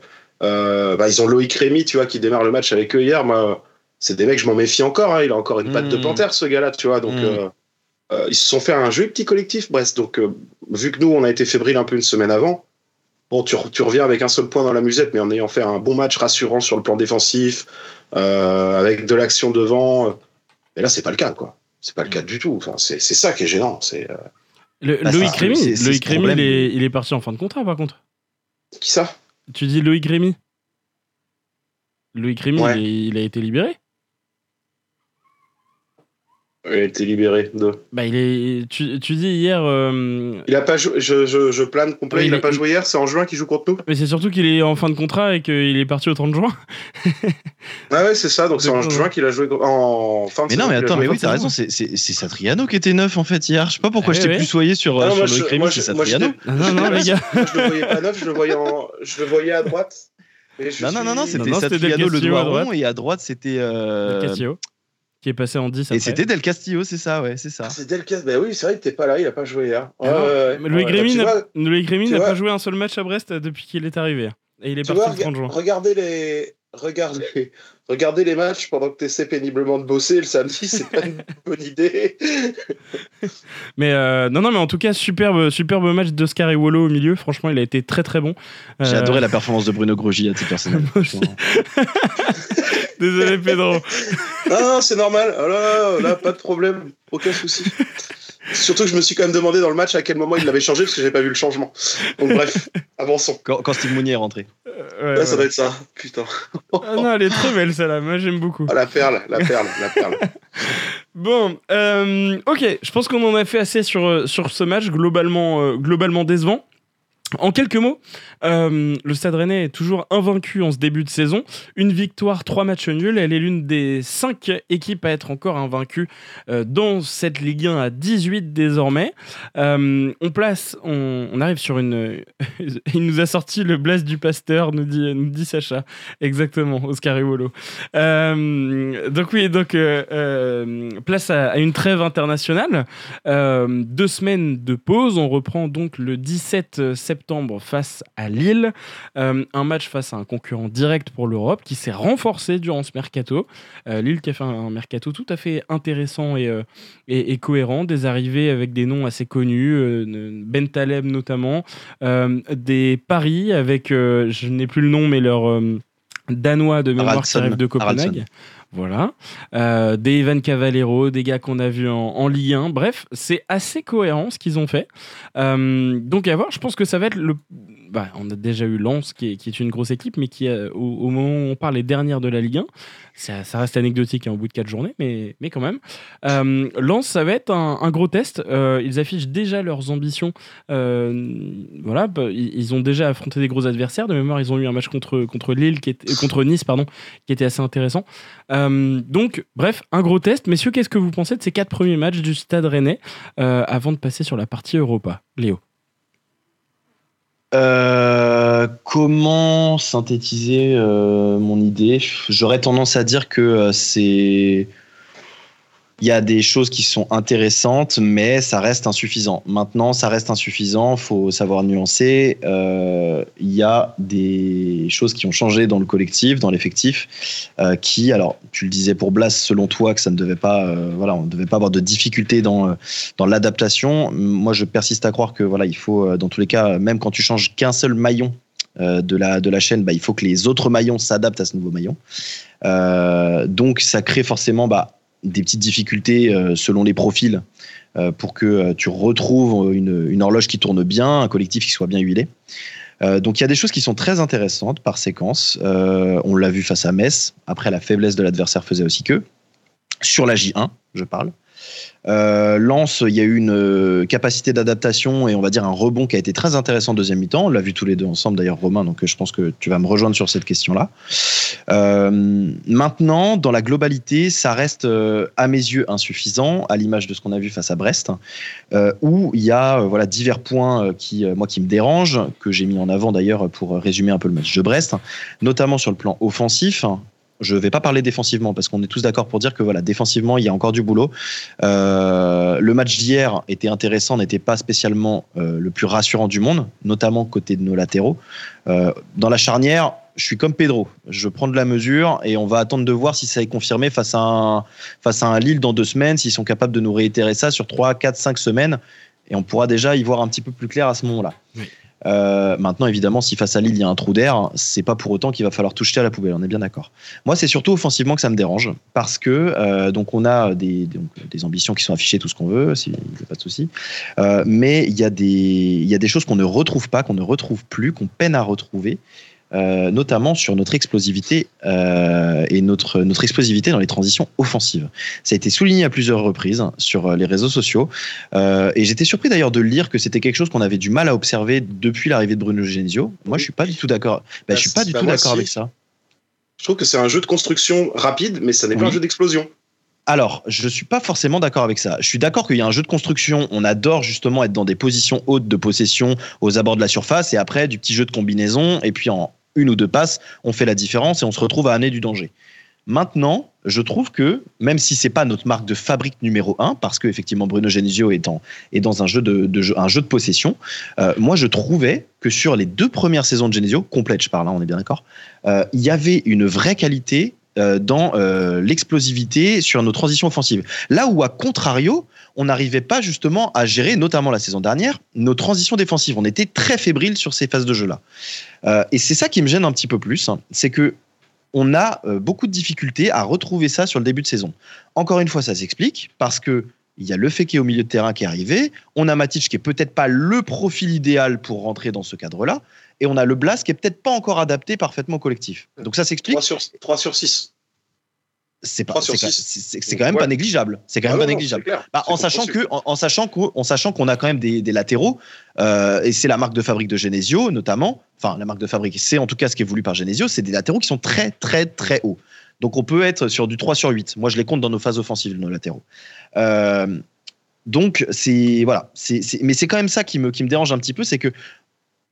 euh, bah, ils ont Loïc Rémy, tu vois, qui démarre le match avec eux hier. Moi, c'est des mecs, je m'en méfie encore. hein, il a encore une patte de Mm. panthère, ce gars-là, tu vois. Donc, Mm. euh, ils se sont fait un joli petit collectif, Brest. Donc, vu que nous, on a été fébrile un peu une semaine avant, bon, tu, re- tu reviens avec un seul point dans la musette, mais en ayant fait un bon match rassurant sur le plan défensif, euh, avec de l'action devant. euh, Mais là, c'est pas le cas, quoi. C'est pas le cas du tout. Enfin, c'est ça qui est gênant. C'est euh, Le- Bah, Loïc c'est- Rémy, Loïc il est, il est parti en fin de contrat par contre. qui ça? Tu dis Loïc Rémy? Loïc Rémy, Ouais. il, est- il a été libéré Il a été libéré de. Bah, il est. Tu, tu dis hier. euh, Il a pas joué, je, je, je plane complet, Oui, il a il- pas joué hier, c'est en juin qu'il joue contre nous Mais c'est surtout qu'il est en fin de contrat et qu'il est parti au 30 juin. Ah ouais, c'est ça, donc c'est en juin qu'il a joué en fin de Mais non mais attends mais oui t'as raison c'est c'est c'est Satriano qui était neuf en fait hier. Je sais pas pourquoi Ah je t'ai ouais, plus soyé sur Ah euh, non, sur moi, Loïc je- Rémy, moi, c'est moi, Satriano. Non, non, non, les gars. Moi, je le voyais pas neuf, je le voyais, en... je le voyais à droite. Non non non non c'était non, c'était Del Satriano le Doiron droite. et à droite c'était euh, Castillo, qui est passé en 10 après. et c'était Del Castillo c'est ça ouais c'est ça. Ah, c'est Delcas, bah oui, c'est vrai, il était pas là, il a pas joué hier. Ouais, Ah ouais, ouais. Rémy tu n'a pas joué un seul match à Brest depuis qu'il est arrivé. Et il est tu parti vois, le 30 juin. regardez les, regardez, regardez les matchs pendant que tu essaies péniblement de bosser le samedi, c'est pas une bonne idée. Mais euh, non, non, mais en tout cas, superbe, superbe match d'Oscar et Wolo au milieu. Franchement, il a été très très bon. J'ai Euh, adoré la performance de Bruno Grosjean à titre personnel. Désolé, Pedro. Non, non, c'est normal. Ah là, là, pas de problème. Aucun souci. Surtout que je me suis quand même demandé dans le match à quel moment il l'avait changé parce que j'ai pas vu le changement. Donc bref, avançons. Quand, quand Steve Mounier est rentré. Euh, ouais, Là, ça ouais. doit être ça. Putain. Ah non, elle est trop belle celle-là. Moi, j'aime beaucoup. Ah, la perle, la perle, la perle. Bon, euh, ok, je pense qu'on en a fait assez sur, euh, sur ce match, globalement, euh, globalement décevant. En quelques mots, euh, le Stade Rennais est toujours invaincu en ce début de saison. Une victoire, trois matchs nuls. Elle est l'une des cinq équipes à être encore invaincues euh, dans cette Ligue 1 à 18 désormais. Euh, on place, on, arrive sur une. Il nous a sorti le blast du pasteur, nous dit, Sacha. Exactement, Oscar Iwolo. Donc oui, donc place à, à une trêve internationale. Deux semaines de pause. On reprend donc le 17 septembre face à Lille. Euh, un match face à un concurrent direct pour l'Europe qui s'est renforcé durant ce mercato. Euh, Lille qui a fait un, mercato tout à fait intéressant et, euh, et, et cohérent. Des arrivées avec des noms assez connus, Ben Taleb notamment. Des paris avec, je n'ai plus le nom, mais leur... danois de mémoire qui arrive de Copenhague. Voilà. Euh, des Evan Cavallero, des gars qu'on a vus en, en Ligue 1. Bref, c'est assez cohérent ce qu'ils ont fait. Euh, donc à voir, je pense que ça va être le. Bah, on a déjà eu Lens qui est, une grosse équipe, mais qui, euh, au, moment où on parle, est dernière de la Ligue 1. Ça, reste anecdotique hein, au bout de 4 journées, mais, quand même. Euh, Lens, ça va être un, gros test. Euh, ils affichent déjà leurs ambitions. Voilà, bah, ils, ont déjà affronté des gros adversaires. De mémoire, ils ont eu un match contre, Lille, contre Nice, pardon, qui était assez intéressant. Donc, bref, un gros test. Messieurs, qu'est-ce que vous pensez de ces quatre premiers matchs du Stade Rennais avant de passer sur la partie Europa? Léo Euh, comment synthétiser euh, mon idée? J'aurais tendance à dire que euh, c'est. Il y a des choses qui sont intéressantes, mais ça reste insuffisant. Maintenant, ça reste insuffisant, faut savoir nuancer. Euh, Il y a des choses qui ont changé dans le collectif, dans l'effectif, euh, qui, alors, tu le disais pour Blas, selon toi, que ça ne devait pas, euh, voilà, on ne devait pas avoir de difficultés dans, dans l'adaptation. Moi, je persiste à croire que, voilà, il faut, dans tous les cas, même quand tu changes qu'un seul maillon de, la, de la chaîne, bah, il faut que les autres maillons s'adaptent à ce nouveau maillon. Donc, ça crée forcément bah, des petites difficultés euh, selon les profils euh, pour que euh, tu retrouves une, horloge qui tourne bien, un collectif qui soit bien huilé. Donc il y a des choses qui sont très intéressantes par séquence. On l'a vu face à Metz. Après, la faiblesse de l'adversaire faisait aussi que. Sur la J1, je parle. Euh, Lens, il y a eu une euh, capacité d'adaptation et on va dire un rebond qui a été très intéressant en deuxième mi-temps. On l'a vu tous les deux ensemble d'ailleurs, Romain, donc euh, je pense que tu vas me rejoindre sur cette question-là. Euh, maintenant, dans la globalité, ça reste à mes yeux insuffisant, à l'image de ce qu'on a vu face à Brest, où il y a voilà, divers points qui, moi, qui me dérangent, que j'ai mis en avant d'ailleurs pour résumer un peu le match de Brest, notamment sur le plan offensif. Je ne vais pas parler défensivement parce qu'on est tous d'accord pour dire que voilà, défensivement, il y a encore du boulot. Euh, le match d'hier était intéressant, n'était pas spécialement euh, le plus rassurant du monde, notamment côté de nos latéraux. Euh, dans la charnière, je suis comme Pedro. Je prends de la mesure et on va attendre de voir si ça est confirmé face à un, face à un Lille dans deux semaines, s'ils sont capables de nous réitérer ça sur trois, quatre, cinq semaines. Et on pourra déjà y voir un petit peu plus clair à ce moment-là. Oui. Euh, maintenant, évidemment, si face à Lille il y a un trou d'air, c'est pas pour autant qu'il va falloir tout jeter à la poubelle. On est bien d'accord. Moi, c'est surtout offensivement que ça me dérange parce que euh, donc on a des, donc, des ambitions qui sont affichées, tout ce qu'on veut, a pas de souci. Euh, mais il y a des il y a des choses qu'on ne retrouve pas, qu'on ne retrouve plus, qu'on peine à retrouver. Euh, notamment sur notre explosivité euh, et notre, notre explosivité dans les transitions offensives. Ça a été souligné à plusieurs reprises sur euh, les réseaux sociaux euh, et j'étais surpris d'ailleurs de lire que c'était quelque chose qu'on avait du mal à observer depuis l'arrivée de Bruno Genesio. Moi, je suis pas du tout d'accord. Ben, je suis pas du Bah, tout d'accord avec ça. Je trouve que c'est un jeu de construction rapide, mais ça n'est pas un jeu d'explosion. Alors, je suis pas forcément d'accord avec ça. Je suis d'accord qu'il y a un jeu de construction. On adore justement être dans des positions hautes de possession aux abords de la surface et après du petit jeu de combinaison. Et puis en une ou deux passes, on fait la différence et on se retrouve à amener du danger. Maintenant, je trouve que même si c'est pas notre marque de fabrique numéro un, parce que effectivement Bruno Genesio est, est dans un jeu de, un jeu de possession, euh, moi je trouvais que sur les deux premières saisons de Genesio, complète je parle, hein, on est bien d'accord, euh, il y avait une vraie qualité euh, dans l'explosivité sur nos transitions offensives. Là où, à contrario, on n'arrivait pas justement à gérer, notamment la saison dernière, nos transitions défensives. On était très fébrile sur ces phases de jeu-là. Euh, et c'est ça qui me gêne un petit peu plus, hein, c'est que on a euh, beaucoup de difficultés à retrouver ça sur le début de saison. Encore une fois, ça s'explique parce que il y a le fait qui est au milieu de terrain qui est arrivé. On a Matic qui est peut-être pas le profil idéal pour rentrer dans ce cadre-là. Et on a le Blas qui est peut-être pas encore adapté parfaitement au collectif. Donc ça s'explique. 3 sur, 3 sur 6. C'est pas, c'est quand- même pas négligeable. C'est quand même Ah pas non, négligeable. clair. Bah, en, sachant que, en, en sachant en sachant qu'on a quand même des, des latéraux, euh, et c'est la marque de fabrique de Genesio notamment, enfin la marque de fabrique, c'est en tout cas ce qui est voulu par Genesio, c'est des latéraux qui sont très très très hauts. Donc on peut être sur du 3 sur 8. Moi je les compte dans nos phases offensives, nos latéraux. Euh, donc c'est voilà, c'est- mais c'est quand même ça qui me, qui me dérange un petit peu, c'est que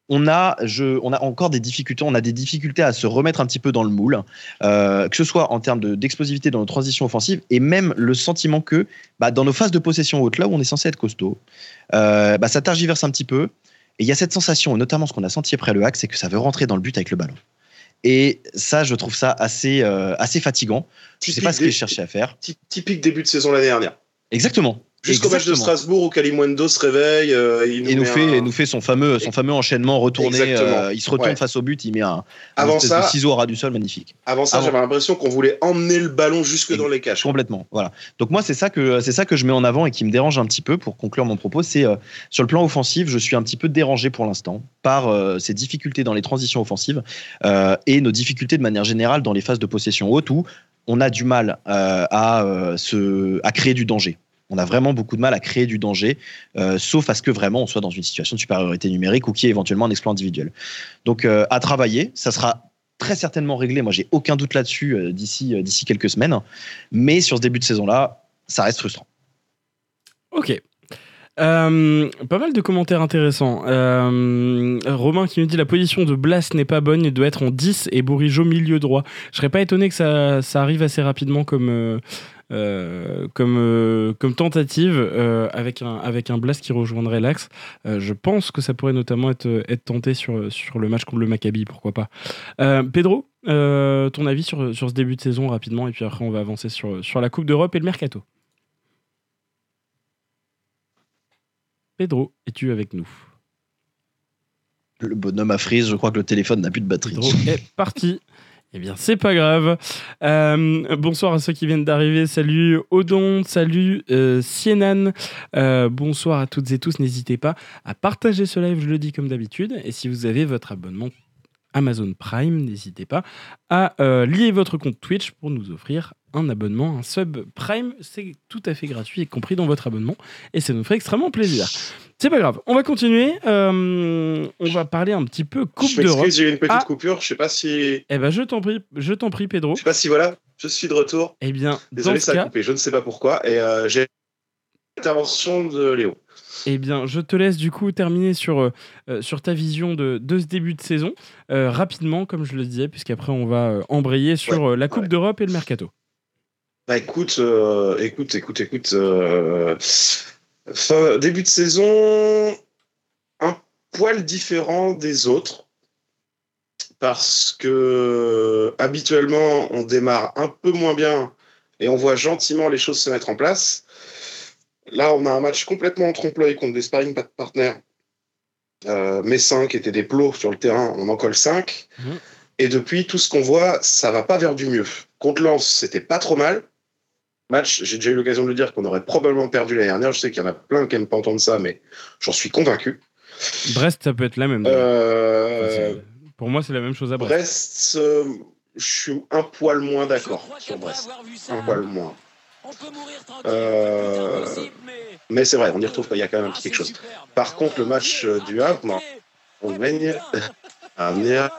on a, je, on a encore des difficultés, on a des difficultés à se remettre un petit peu dans le moule, euh, que ce soit en termes de- d'explosivité dans nos transitions offensives et même le sentiment que bah, dans nos phases de possession haute, là où on est censé être costaud, euh, bah, ça targiverse un petit peu. Et il y a cette sensation, et notamment ce qu'on a senti après le hack, c'est que ça veut rentrer dans le but avec le ballon. Et ça, je trouve ça assez, euh, assez fatigant. Je sais Typique pas ce que je cherchais à faire. ty- Typique début de saison l'année dernière. Exactement. Jusqu'au match de. Strasbourg où Kalimundo se réveille, euh, il nous, Et nous fait, un- et nous fait son fameux, son fameux enchaînement retourné. Euh, il se retourne Ouais. face au but, il met un, Avant ça, de ciseau au ras du sol magnifique. avant ça, Avant. j'avais l'impression qu'on voulait emmener le ballon jusque Et- dans les caches. Complètement. Voilà. Donc moi, c'est ça que ça que je mets en avant et qui me dérange un petit peu pour conclure mon propos. C'est euh, sur le plan offensif, je suis un petit peu dérangé pour l'instant par ces difficultés dans les transitions offensives et nos difficultés de manière générale dans les phases de possession haute où on a du mal à se à créer du danger. On a vraiment beaucoup de mal à créer du danger, euh, sauf à ce que vraiment on soit dans une situation de supériorité numérique ou qu'il y ait éventuellement un exploit individuel. Donc euh, à travailler, ça sera très certainement réglé. Moi, j'ai aucun doute là-dessus euh, d'ici d'ici quelques semaines. Mais sur ce début de saison-là, ça reste frustrant. Ok. Pas mal de commentaires intéressants. Romain qui nous dit la position de Blas n'est pas bonne, il doit être en 10 et Bourigeau milieu droit. Je serais pas étonné que ça, ça arrive assez rapidement comme, comme, euh, comme tentative euh, avec, un, avec un Blas qui rejoindrait l'axe. Euh, je pense que ça pourrait notamment être, être tenté sur, sur le match contre le Maccabi, pourquoi pas. Euh, Pedro, euh, ton avis sur, sur ce début de saison rapidement et puis après on va avancer sur, sur la Coupe d'Europe et le Mercato. Pedro, es-tu avec nous? Le bonhomme a frise, je crois que le téléphone n'a plus de batterie. Pedro est parti. Eh bien, c'est pas grave. Euh, bonsoir à ceux qui viennent d'arriver. Salut Odon, salut euh, Sienan. Euh, bonsoir à toutes et tous. N'hésitez pas à partager ce live, je le dis comme d'habitude. Et si vous avez votre abonnement Amazon Prime, n'hésitez pas à euh, lier votre compte Twitch pour nous offrir un abonnement, un sub Prime. C'est tout à fait gratuit, y compris dans votre abonnement. Et ça nous ferait extrêmement plaisir. C'est pas grave. On va continuer. Euh, on va parler un petit peu Coupe d'Europe. j'ai eu une petite Ah. coupure. Je sais pas si, Eh ben, je t'en prie, je t'en prie, Pedro. je sais pas si voilà, je suis de retour. Eh bien, Désolé, ça a coupé. Je ne sais pas pourquoi. Et euh, j'ai l'intervention de Léo. eh bien, je te laisse du coup terminer sur, euh, euh, sur ta vision de, de ce début de saison euh, rapidement, comme je le disais, puisqu'après on va euh, embrayer sur la Coupe ouais. d'Europe et le mercato. Bah écoute, écoute, écoute, écoute. fin- début de saison, un poil différent des autres. Parce que habituellement, on démarre un peu moins bien et on voit gentiment les choses se mettre en place. Là, on a un match complètement en trompe-l'œil contre des sparring partners. Euh, mes 5 étaient des plots sur le terrain, on en colle 5. Mhm. Et depuis, tout ce qu'on voit, ça va pas vers du mieux. Contre Lens, c'était pas trop mal. Match, j'ai déjà eu l'occasion de le dire qu'on aurait probablement perdu l'année dernière. Je sais qu'il y en a plein qui n'aiment pas entendre ça, mais j'en suis convaincu. Brest, ça peut être la même. Euh, Pour moi, c'est la même chose à Brest. Brest, euh, je suis un poil moins d'accord sur Brest. Un poil moins. Euh, Mais c'est vrai, on y retrouve quand il y a quand même un petit quelque chose. Par contre, le match euh, du Havre, non, on gagne à venir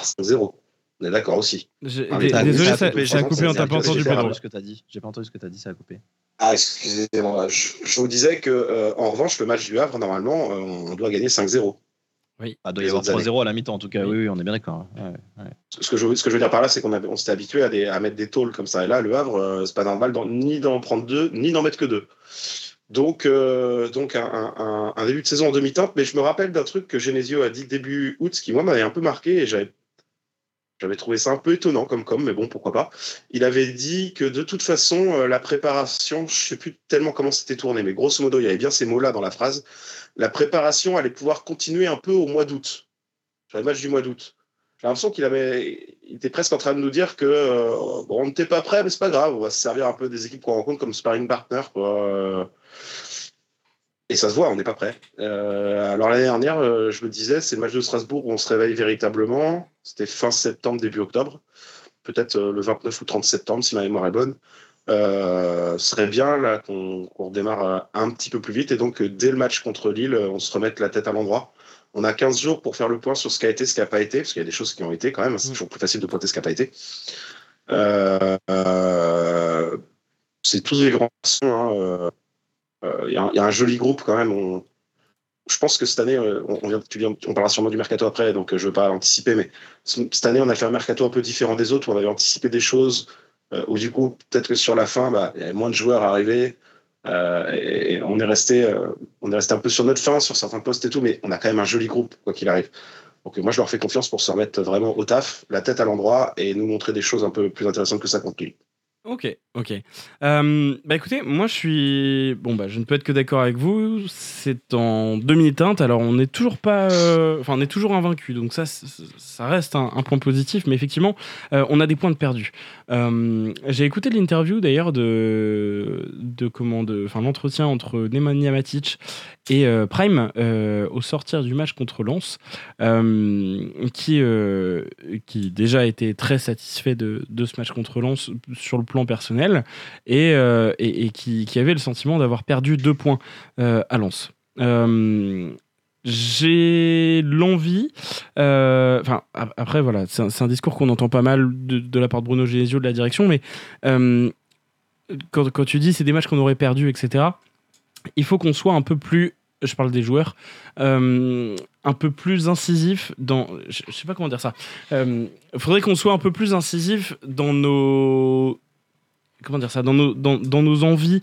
5-0. On est d'accord aussi. Ah, Désolé, ça a coupé, on t'a pas entendu, Pedro. différent. ce que t'as dit. J'ai pas entendu ce que t'as dit, ça a coupé. Ah, excusez-moi. Je, je vous disais que, euh, en revanche, le match du Havre, normalement, euh, on doit gagner 5-0. Ah, doit y avoir autres années. 3-0 à la mi-temps en tout cas. Oui. Oui, oui, on est bien d'accord. Ouais, ouais. Ce que, je, ce que je veux dire par là, c'est qu'on avait- on s'était habitué à, des- à mettre des tôles comme ça. Et là, le Havre, euh, c'est pas normal ni d'en prendre deux, ni d'en mettre que deux. Donc, euh, donc un, un- un- un début de saison en demi-teinte. Mais je me rappelle d'un truc que Genesio a dit début août, ce qui, moi, m'avait un peu marqué. Et j'avais, j'avais trouvé ça un peu étonnant comme com, mais bon, pourquoi pas. Il avait dit que de toute façon, euh, la préparation, je sais plus tellement comment c'était tourné, mais grosso modo, il y avait bien ces mots-là dans la phrase. La préparation allait pouvoir continuer un peu au mois d'août, sur les matchs du mois d'août. J'ai l'impression qu'il avait, il était presque en train de nous dire que euh, bon, on n'était pas prêt, mais c'est pas grave, on va se servir un peu des équipes qu'on rencontre comme sparring partner. Quoi. Et ça se voit, on n'est pas prêt. Euh, alors l'année dernière, euh, je me disais, c'est le match de Strasbourg où on se réveille véritablement. C'était fin septembre, début octobre, peut-être euh, le 29 ou 30 septembre si ma mémoire est bonne. Ce serait bien là qu'on redémarre un petit peu plus vite et donc dès le match contre Lille, on se remette la tête à l'endroit. On a 15 jours pour faire le point sur ce qui a été, ce qui n'a pas été, parce qu'il y a des choses qui ont été quand même. C'est Mm. toujours plus facile de pointer ce qui n'a pas été. C'est tous des grands garçons. hein, Il y, a un- il y a un joli groupe quand même. Je pense que cette année, euh, on, parlera sûrement du mercato après, donc euh, je ne veux pas anticiper, mais cette année, on a fait un mercato un peu différent des autres, où on avait anticipé des choses, euh, où du coup, peut-être que sur la fin, bah, il y avait moins de joueurs arrivés, euh, et, on est resté, euh, on est resté un peu sur notre fin sur certains postes et tout, mais on a quand même un joli groupe, quoi qu'il arrive. Donc euh, moi, je leur fais confiance pour se remettre vraiment au taf, la tête à l'endroit, et nous montrer des choses un peu plus intéressantes que ça contre. Ok, ok. Euh, bah écoutez, moi je suis. Bon, bah je ne peux être que d'accord avec vous. C'est en demi-teinte, alors on n'est toujours pas. euh, Enfin, on est toujours invaincu, donc ça, ça reste un, point positif, mais effectivement, euh, on a des points de perdus. Euh, J'ai écouté l'interview d'ailleurs de. de comment de. Enfin, l'entretien entre Nemanja Matic et Prime au sortir du match contre Lens, qui, qui déjà était très satisfait de, de ce match contre Lens sur le plan personnel et, euh, et, et qui, qui avait le sentiment d'avoir perdu deux points euh, à Lens. Euh, j'ai l'envie, enfin ap- après voilà, c'est un, un discours qu'on entend pas mal de, la part de Bruno Genesio de la direction, mais quand, quand tu dis c'est des matchs qu'on aurait perdus, etc., il faut qu'on soit un peu plus, je parle des joueurs, un peu plus incisif dans, je, je sais pas comment dire ça, il faudrait qu'on soit un peu plus incisif dans nos, comment dire ça, dans nos, dans, dans nos envies,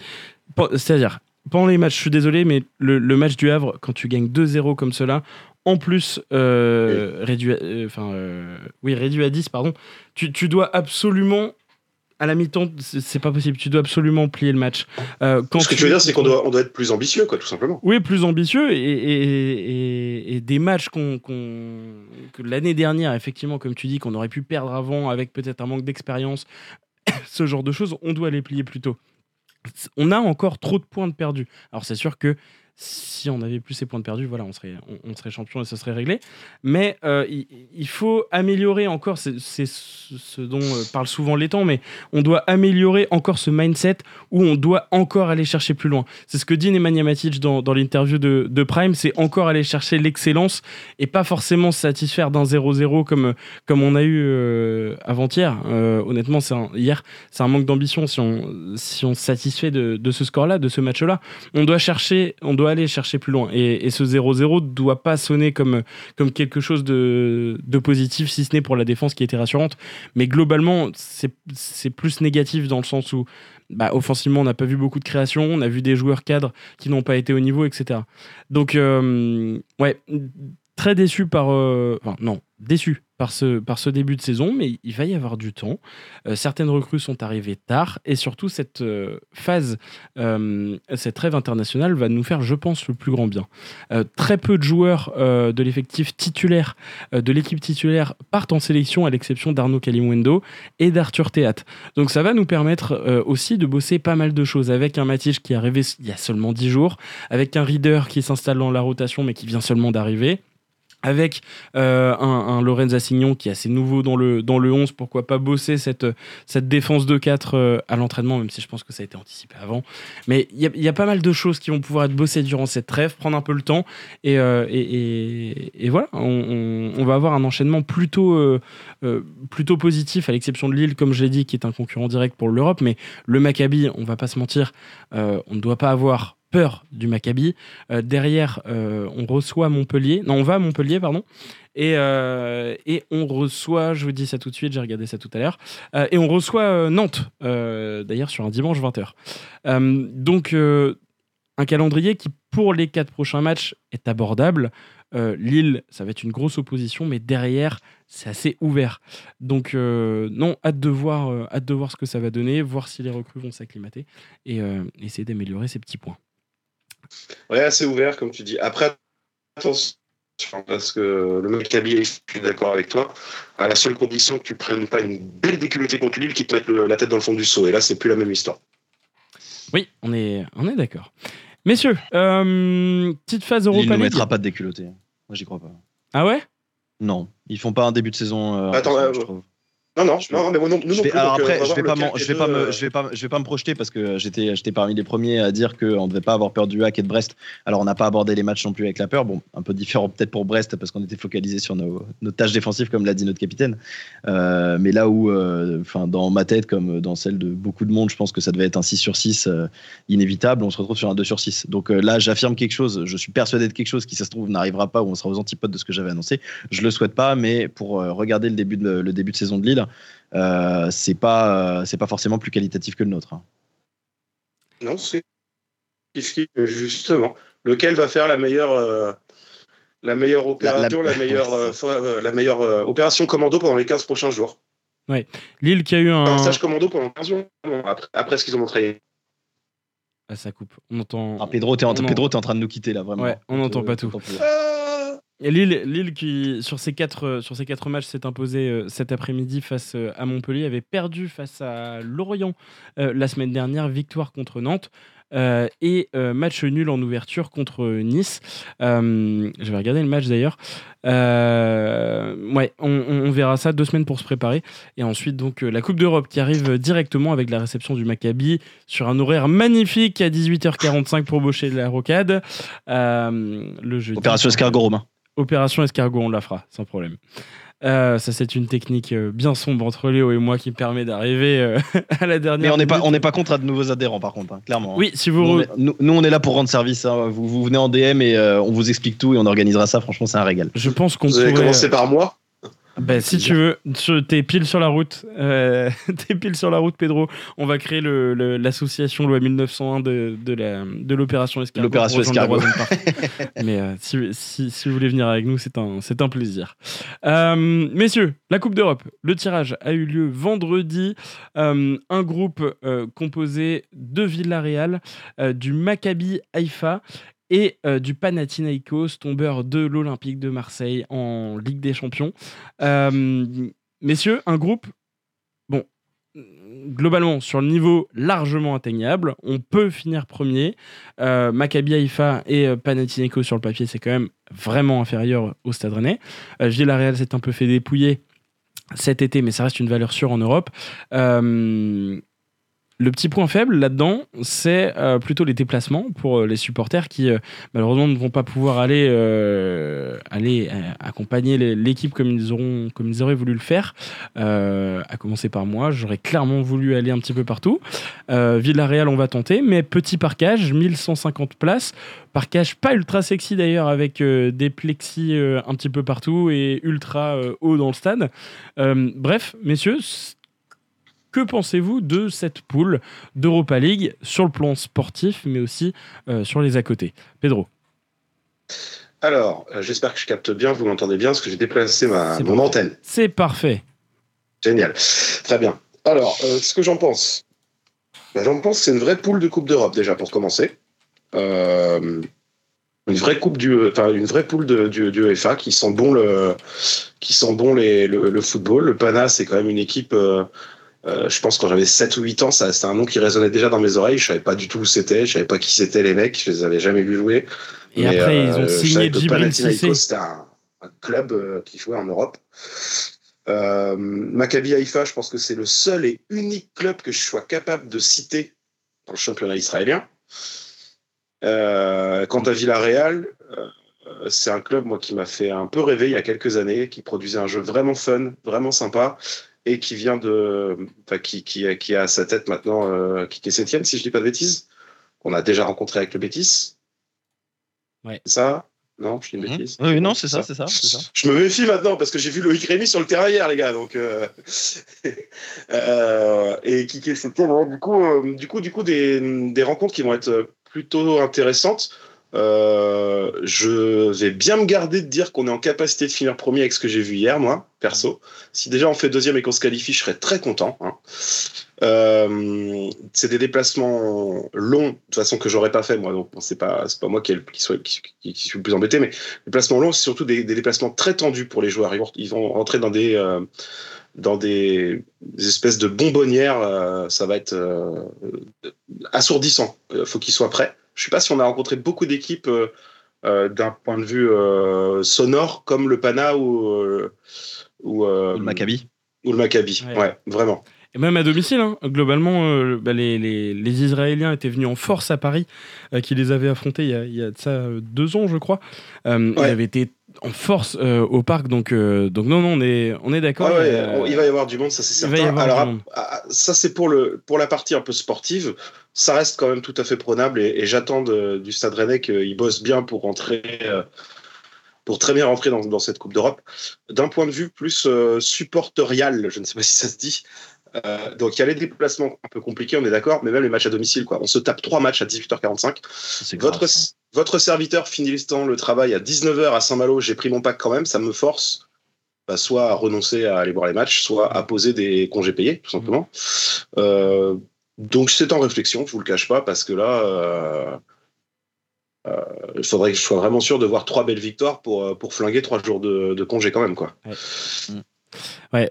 c'est-à-dire pendant les matchs, je suis désolé, mais le, le match du Havre, quand tu gagnes 2-0 comme cela, en plus euh, réduit, à- euh, enfin, euh, oui, réduit à 10, pardon, tu, tu dois absolument à la mi-temps, c'est pas possible. Tu dois absolument plier le match. Euh, quand Ce que tu veux dire, c'est qu'on doit, on doit être plus ambitieux, quoi, tout simplement. oui, plus ambitieux et, et- et- et des matchs qu'on, qu'on- que l'année dernière, effectivement, comme tu dis, qu'on aurait pu perdre avant avec peut-être un manque d'expérience, ce genre de choses, on doit les plier plus tôt. On a encore trop de points de perdus. Alors c'est sûr que si on avait plus ces points de perdus, voilà, on serait, on, serait champion et ce serait réglé. Mais euh, il, faut améliorer encore, c'est, ce dont euh, parlent souvent temps, mais on doit améliorer encore ce mindset où on doit encore aller chercher plus loin. C'est ce que dit Nemanja Matic dans, dans l'interview de, Prime, c'est encore aller chercher l'excellence et pas forcément se satisfaire d'un 0-0 comme, comme on a eu euh, avant-hier. Euh, honnêtement, un- hier, c'est un manque d'ambition si on, si on se satisfait de, de ce score-là, de ce match-là. On doit chercher, on doit aller chercher plus loin. Et, ce 0-0 ne doit pas sonner comme, comme quelque chose de, de positif, si ce n'est pour la défense qui était rassurante. Mais globalement, c'est plus négatif dans le sens où bah, offensivement, on n'a pas vu beaucoup de création, on a vu des joueurs cadres qui n'ont pas été au niveau, etc. Donc, euh, ouais, très déçu par. euh, Enfin, non, déçu par ce, par ce début de saison, mais il va y avoir du temps. Euh, certaines recrues sont arrivées tard, et surtout, cette euh, phase, euh, cette rêve internationale va nous faire, je pense, le plus grand bien. Très peu de joueurs de l'effectif titulaire, de l'équipe titulaire, partent en sélection, à l'exception d'Arnaud Kalimwendo et d'Arthur Théat. Donc ça va nous permettre aussi de bosser pas mal de choses avec un Matich qui est arrivé il y a seulement 10 jours, avec un Reader qui s'installe dans la rotation mais qui vient seulement d'arriver. Avec euh, un, Lorenz Assignon qui est assez nouveau dans le, dans le 11, pourquoi pas bosser cette, cette défense de 4 euh, à l'entraînement, même si je pense que ça a été anticipé avant. Mais il y, a- pas mal de choses qui vont pouvoir être bossées durant cette trêve, prendre un peu le temps, et, euh, voilà, on, va avoir un enchaînement plutôt, plutôt positif, à l'exception de Lille, comme je l'ai dit, qui est un concurrent direct pour l'Europe. Mais le Maccabi, on va pas se mentir, on ne doit pas avoir peur du Maccabi. Euh, derrière, euh, on reçoit Montpellier. Non, on va à Montpellier, pardon. Et, euh, et on reçoit, je vous dis ça tout de suite, j'ai regardé ça tout à l'heure, et on reçoit Nantes, d'ailleurs sur un dimanche 20h. Euh, donc, un calendrier qui, pour les quatre prochains matchs, est abordable. Lille, ça va être une grosse opposition, mais derrière, c'est assez ouvert. Donc, non, hâte de, voir, hâte de voir ce que ça va donner, voir si les recrues vont s'acclimater et essayer d'améliorer ces petits points. Ouais, assez ouvert, comme tu dis. Après, attention, parce que le Maccabi, je suis d'accord avec toi, à la seule condition que tu prennes pas une belle déculottée contre Lille qui te mette la tête dans le fond du seau. Et là, c'est plus la même histoire. Oui, on est, on est d'accord. Messieurs, euh, petite phase Europa ne League. mettra pas de déculotté. Moi, j'y crois pas. Ah ouais? Non, ils font pas un début de saison. euh, Attends, euh, je trouve. Non, non, Je- non, mais non, nous Je non plus, alors euh, après, je vais pas, je vais pas me, je vais pas, je vais pas me projeter parce que j'étais, j'étais parmi les premiers à dire qu'on devait pas avoir peur du hack et de Brest. Alors on n'a pas abordé les matchs non plus avec la peur. Bon, un peu différent peut-être pour Brest parce qu'on était focalisé sur nos, nos tâches défensives comme l'a dit notre capitaine. Euh, mais là où, euh, enfin, dans ma tête comme dans celle de beaucoup de monde, je pense que ça devait être un 6 sur 6 euh, inévitable. On se retrouve sur un 2 sur 6. Donc là, j'affirme quelque chose. Je suis persuadé de quelque chose qui, ça se trouve, n'arrivera pas ou on sera aux antipodes de ce que j'avais annoncé. Je le souhaite pas, mais pour regarder le début de, le début de saison de Lille, euh, c'est pas, euh, c'est pas forcément plus qualitatif que le nôtre. hein. Non, c'est justement lequel va faire la meilleure, euh, la meilleure opération, la, la- meilleure, ouais, la meilleure euh, opération commando pendant les 15 prochains jours? Lille qui a eu un. Un stage commando pendant 15 jours après, après ce qu'ils ont montré. Ah, ça coupe. On entend. Ah, Pedro, t'es en, on en- Pedro, t'es en train de nous quitter là, vraiment. Ouais, on n'entend pas tout. Lille, Lille qui, sur ces quatre, euh, sur quatre matchs, s'est imposé euh, cet après-midi face euh, à Montpellier, avait perdu face à Lorient la semaine dernière, victoire contre Nantes. et match nul en ouverture contre Nice. Je vais regarder le match d'ailleurs. Ouais, on, verra ça deux semaines pour se préparer. Et ensuite, donc, la Coupe d'Europe qui arrive directement avec la réception du Maccabi sur un horaire magnifique à 18h45 pour Baucher de la Rocade. Le jeudi. Opération Escargot Romain. Opération escargot, on la fera, sans problème. Euh, ça, c'est une technique euh, bien sombre entre Léo et moi qui me permet d'arriver euh, à la dernière. Mais on n'est pas, minute. on n'est pas contre à de nouveaux adhérents par contre, hein, clairement. hein. Oui, si vous. Nous, on est, nous- nous, on est là pour rendre service. hein. Vous, vous venez en DM et euh, on vous explique tout et on organisera ça. Franchement, c'est un régal. Je pense qu'on Vous avez pourrait. commencé par moi. Ben, si tu veux, tu- t'es pile sur la route. euh, t'es pile sur la route, Pedro. On va créer le- le- l'association loi 1901 de, de la- de l'opération Escargot. L'opération Escargot. Mais euh, si, si- si vous voulez venir avec nous, c'est un, plaisir. Euh, messieurs, la Coupe d'Europe, le tirage a eu lieu vendredi. Euh, un groupe euh, composé de Villarreal, euh, du Maccabi Haïfa et euh, du Panathinaikos, tombeur de l'Olympique de Marseille en Ligue des Champions. Euh, messieurs, un groupe, bon, globalement, sur le niveau largement atteignable, on peut finir premier. Euh, Maccabi Haïfa et euh, Panathinaikos sur le papier, c'est quand même vraiment inférieur au Stade Rennais. Euh, Villarreal s'est un peu fait dépouiller cet été, mais ça reste une valeur sûre en Europe. Euh, le petit point faible là-dedans, c'est euh, plutôt les déplacements pour euh, les supporters qui euh, malheureusement ne vont pas pouvoir aller, aller accompagner l'équipe comme ils comme ils auraient voulu le faire. À commencer par moi, j'aurais clairement voulu aller un petit peu partout. Villarreal, on va tenter, mais petit parcage, 1150 places. Parcage pas ultra sexy d'ailleurs, avec des plexis un petit peu partout et ultra haut dans le stade. Bref, messieurs, que pensez-vous de cette poule d'Europa League sur le plan sportif, mais aussi euh, sur les à côté? Pedro Alors, euh, j'espère que je capte bien, vous m'entendez bien, parce que j'ai déplacé ma, mon antenne. C'est parfait. Génial. Très bien. Alors, euh, ce que j'en pense Ben, J'en pense que c'est une vraie poule de Coupe d'Europe, déjà, pour commencer. Euh, une vraie coupe du, enfin une vraie poule de, du, du UEFA qui sent bon le, qui sent bon les, le, le football. Le Pana, c'est quand même une équipe. Euh, euh, je pense quand j'avais 7 ou 8 ans, ça c'était un nom qui résonnait déjà dans mes oreilles. Je savais pas du tout où c'était, je savais pas qui c'était les mecs, je les avais jamais vus jouer. Et Mais, après, euh, ils ont je signé Djibril Cissé. C'était un, un club euh, qui jouait en Europe. Euh, Maccabi Haïfa, je pense que c'est le seul et unique club que je sois capable de citer dans le championnat israélien. Euh, quant à Villarreal, euh, c'est un club moi qui m'a fait un peu rêver il y a quelques années, qui produisait un jeu vraiment fun, vraiment sympa, et qui vient de, enfin qui qui qui a à sa tête maintenant euh, qui est septième si je dis pas de bêtises, qu'on a déjà rencontré avec le Betis. Ouais. C'est ça? Non, je dis une Mhm. bêtise. Oui, non, c'est ça, c'est ça, c'est ça. Je me méfie maintenant parce que j'ai vu Loïc Rémy sur le terrain hier, les gars. Donc, euh, euh, et qui qui est septième, hein. Du coup, euh, du coup, du coup, des, des rencontres qui vont être plutôt intéressantes. Euh, je vais bien me garder de dire qu'on est en capacité de finir premier avec ce que j'ai vu hier, moi, perso. Si déjà on fait deuxième et qu'on se qualifie, je serais très content. hein. Euh, c'est des déplacements longs, de toute façon que j'aurais pas fait moi, donc c'est pas pas moi qui, qui, soit, qui, suis le plus embêté, mais déplacements longs, c'est surtout des, déplacements très tendus pour les joueurs. Ils vont, ils vont rentrer dans des euh, dans des, espèces de bonbonnières. ça va être assourdissant. Il faut qu'ils soient prêts. Je sais pas si on a rencontré beaucoup d'équipes euh, euh, d'un point de vue euh, sonore comme le Pana ou euh, ou, euh, Ou le Maccabi. ou le Maccabi. Ouais. Ouais, vraiment. Et même à domicile, hein. globalement, euh, bah, les, les- les Israéliens étaient venus en force à Paris, euh, qui les avaient affrontés il y a, il y a de ça deux ans, je crois. Euh, Ils avaient été en force euh, au parc, donc, euh, donc non, non, on est, on est d'accord. Ouais, Euh, il va y avoir du monde, ça c'est certain. Alors, ah, ah, ça c'est pour le pour la partie un peu sportive. Ça reste quand même tout à fait prenable et, et j'attends du Stade Rennais qu'il bosse bien pour rentrer, pour très bien rentrer dans, dans cette Coupe d'Europe. D'un point de vue plus supporterial, je ne sais pas si ça se dit. Euh, donc il y a les déplacements un peu compliqués, on est d'accord, mais même les matchs à domicile, quoi. On se tape trois matchs à 18h45. C'est grave, Votre, votre serviteur finissant le travail à 19h à Saint-Malo, j'ai pris mon pack quand même, ça me force bah, soit à renoncer à aller voir les matchs, soit à poser des congés payés, tout simplement. Euh, donc c'est en réflexion, je vous le cache pas, parce que là, euh, euh, il faudrait que je sois vraiment sûr de voir trois belles victoires pour, pour flinguer trois jours de, de congé quand même, quoi. Ouais,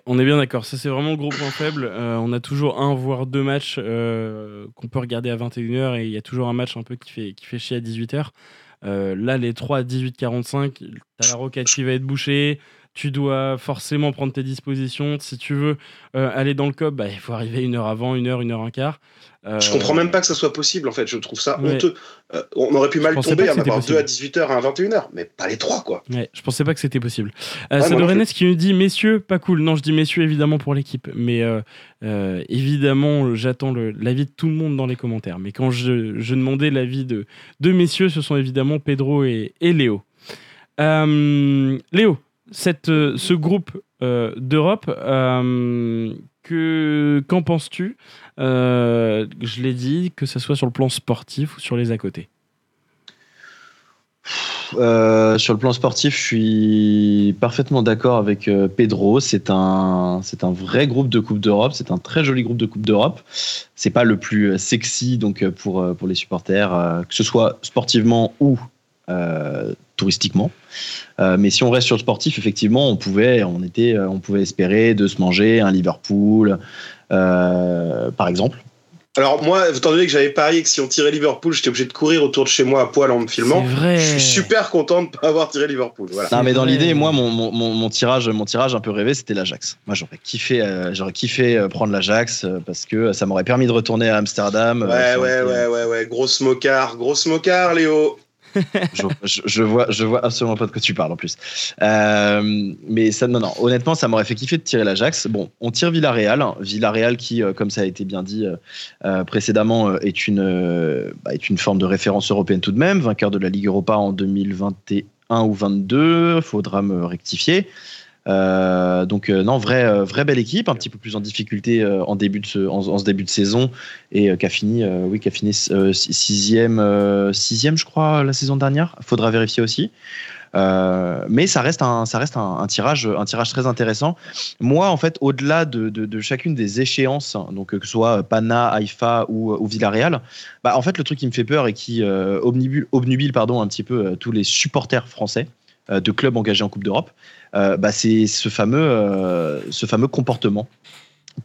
on est bien d'accord. Ça, c'est vraiment le gros point faible. Euh, on a toujours un, voire deux matchs euh, qu'on peut regarder à 21h et il y a toujours un match un peu qui fait, qui fait chier à 18h. Euh, là, les 3 à 18h45, t'as la roquette qui va être bouchée. Tu dois forcément prendre tes dispositions. Si tu veux aller dans le COP, bah, il faut arriver une heure avant, une heure, une heure un quart. Euh, Je comprends même pas que ça soit possible, en fait. Je trouve ça Ouais. honteux. Euh, on aurait pu mal tomber à en avoir deux à 18h et à 21h, mais pas les trois, quoi. Ouais, je pensais pas que c'était possible. Euh, Ouais, qui nous dit messieurs, pas cool. Non, je dis messieurs évidemment pour l'équipe, mais euh, euh, évidemment j'attends l'avis de tout le monde dans les commentaires. Mais quand je, je demandais l'avis de deux messieurs, ce sont évidemment Pedro et, et Léo. Euh, Léo, cette, euh, ce groupe euh, d'Europe, euh, que qu'en penses-tu? Euh, Je l'ai dit, que ce soit sur le plan sportif ou sur les à côté. Euh, sur le plan sportif, je suis parfaitement d'accord avec euh, Pedro. C'est un, c'est un vrai groupe de Coupe d'Europe. C'est un très joli groupe de Coupe d'Europe. C'est pas le plus euh, sexy donc euh, pour euh, pour les supporters, euh, que ce soit sportivement ou euh, touristiquement. Euh, mais si on reste sur le sportif, effectivement, on pouvait, on était, euh, on pouvait espérer de se manger un Liverpool, euh, par exemple. Alors, moi, étant donné que j'avais parié que si on tirait Liverpool, j'étais obligé de courir autour de chez moi à poil en me filmant. Vrai. Je suis super content de ne pas avoir tiré Liverpool. Voilà. Non, mais dans l'idée, moi, mon, mon, mon, mon tirage, mon tirage un peu rêvé, c'était l'Ajax. Moi, j'aurais kiffé, euh, j'aurais kiffé euh, prendre l'Ajax euh, parce que ça m'aurait permis de retourner à Amsterdam. Ouais, euh, ouais, été- ouais, ouais, ouais. Gros smocard, gros smocard, Léo. Je, vois, je vois absolument pas de quoi tu parles en plus. Euh, mais non. Honnêtement, ça m'aurait fait kiffer de tirer l'Ajax. Bon, on tire Villarreal. Villarreal qui, euh, comme ça a été bien dit euh, précédemment, est une, bah, est une forme de référence européenne tout de même. Vainqueur de la Ligue Europa en 2021 ou 22. Faudra me rectifier. Euh, donc euh, non, vraie, euh, vraie belle équipe, un petit peu plus en difficulté en début de ce, début de saison et qui a fini, oui, qui a fini si- sixième, sixième, je crois, la saison dernière. Faudra vérifier aussi. Mais ça reste un, ça reste un, tirage, un tirage très intéressant. Moi, en fait, au-delà de, chacune des échéances, donc euh, que ce soit Pana, Haïfa ou, Villarreal, bah, en fait, le truc qui me fait peur et qui obnubile, obnubile pardon, un petit peu tous les supporters français de clubs engagés en Coupe d'Europe, euh, bah, c'est ce fameux, euh, ce fameux comportement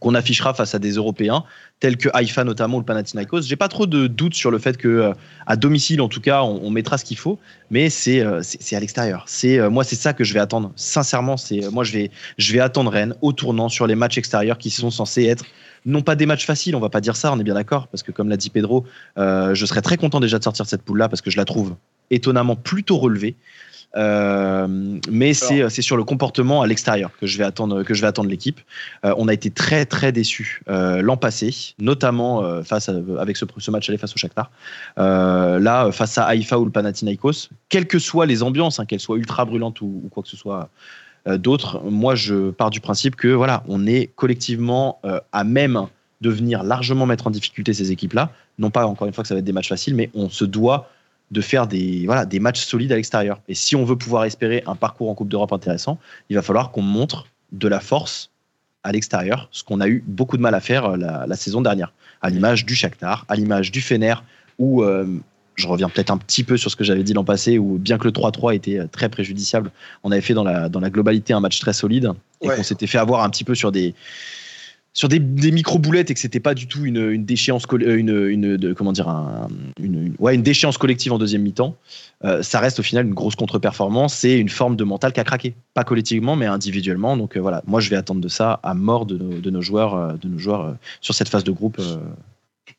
qu'on affichera face à des Européens tels que Haïfa notamment ou le Panathinaikos. J'ai pas trop de doutes sur le fait que euh, à domicile en tout cas on, mettra ce qu'il faut, mais c'est euh, c'est à l'extérieur. C'est euh, moi c'est ça que je vais attendre. Sincèrement, c'est euh, moi je vais je vais attendre Rennes au tournant sur les matchs extérieurs qui sont censés être non pas des matchs faciles, on va pas dire ça, on est bien d'accord, parce que comme l'a dit Pedro, euh, je serais très content déjà de sortir cette poule là parce que je la trouve étonnamment plutôt relevée. Euh, mais c'est c'est sur le comportement à l'extérieur que je vais attendre que je vais attendre l'équipe. Euh, on a été très très déçus euh, l'an passé, notamment euh, face à- avec ce, ce match aller face au Shakhtar. Euh, là, face à Haïfa ou le Panathinaikos, quelles que soient les ambiances, hein, qu'elles soient ultra brûlantes ou, ou quoi que ce soit euh, d'autre, moi je pars du principe que voilà, on est collectivement euh, à même de venir largement mettre en difficulté ces équipes-là. Non pas encore une fois que ça va être des matchs faciles, mais on se doit de faire des, voilà, des matchs solides à l'extérieur. Et si on veut pouvoir espérer un parcours en Coupe d'Europe intéressant, il va falloir qu'on montre de la force à l'extérieur, ce qu'on a eu beaucoup de mal à faire euh, la, la saison dernière, à l'image du Shakhtar, à l'image du Fener, où euh, je reviens peut-être un petit peu sur ce que j'avais dit l'an passé, où bien que le 3-3 était euh, très préjudiciable, on avait fait dans la, dans la globalité un match très solide et Ouais. qu'on s'était fait avoir un petit peu sur des sur des, des micro-boulettes et que c'était pas du tout une, une déchéance coll- une, une, de, comment dire un- une, une- ouais, une déchéance collective en deuxième mi-temps euh, ça reste au final une grosse contre-performance c'est une forme de mental qui a craqué pas collectivement mais individuellement donc euh, voilà moi je vais attendre de ça à mort de nos, de nos joueurs de nos joueurs euh, sur cette phase de groupe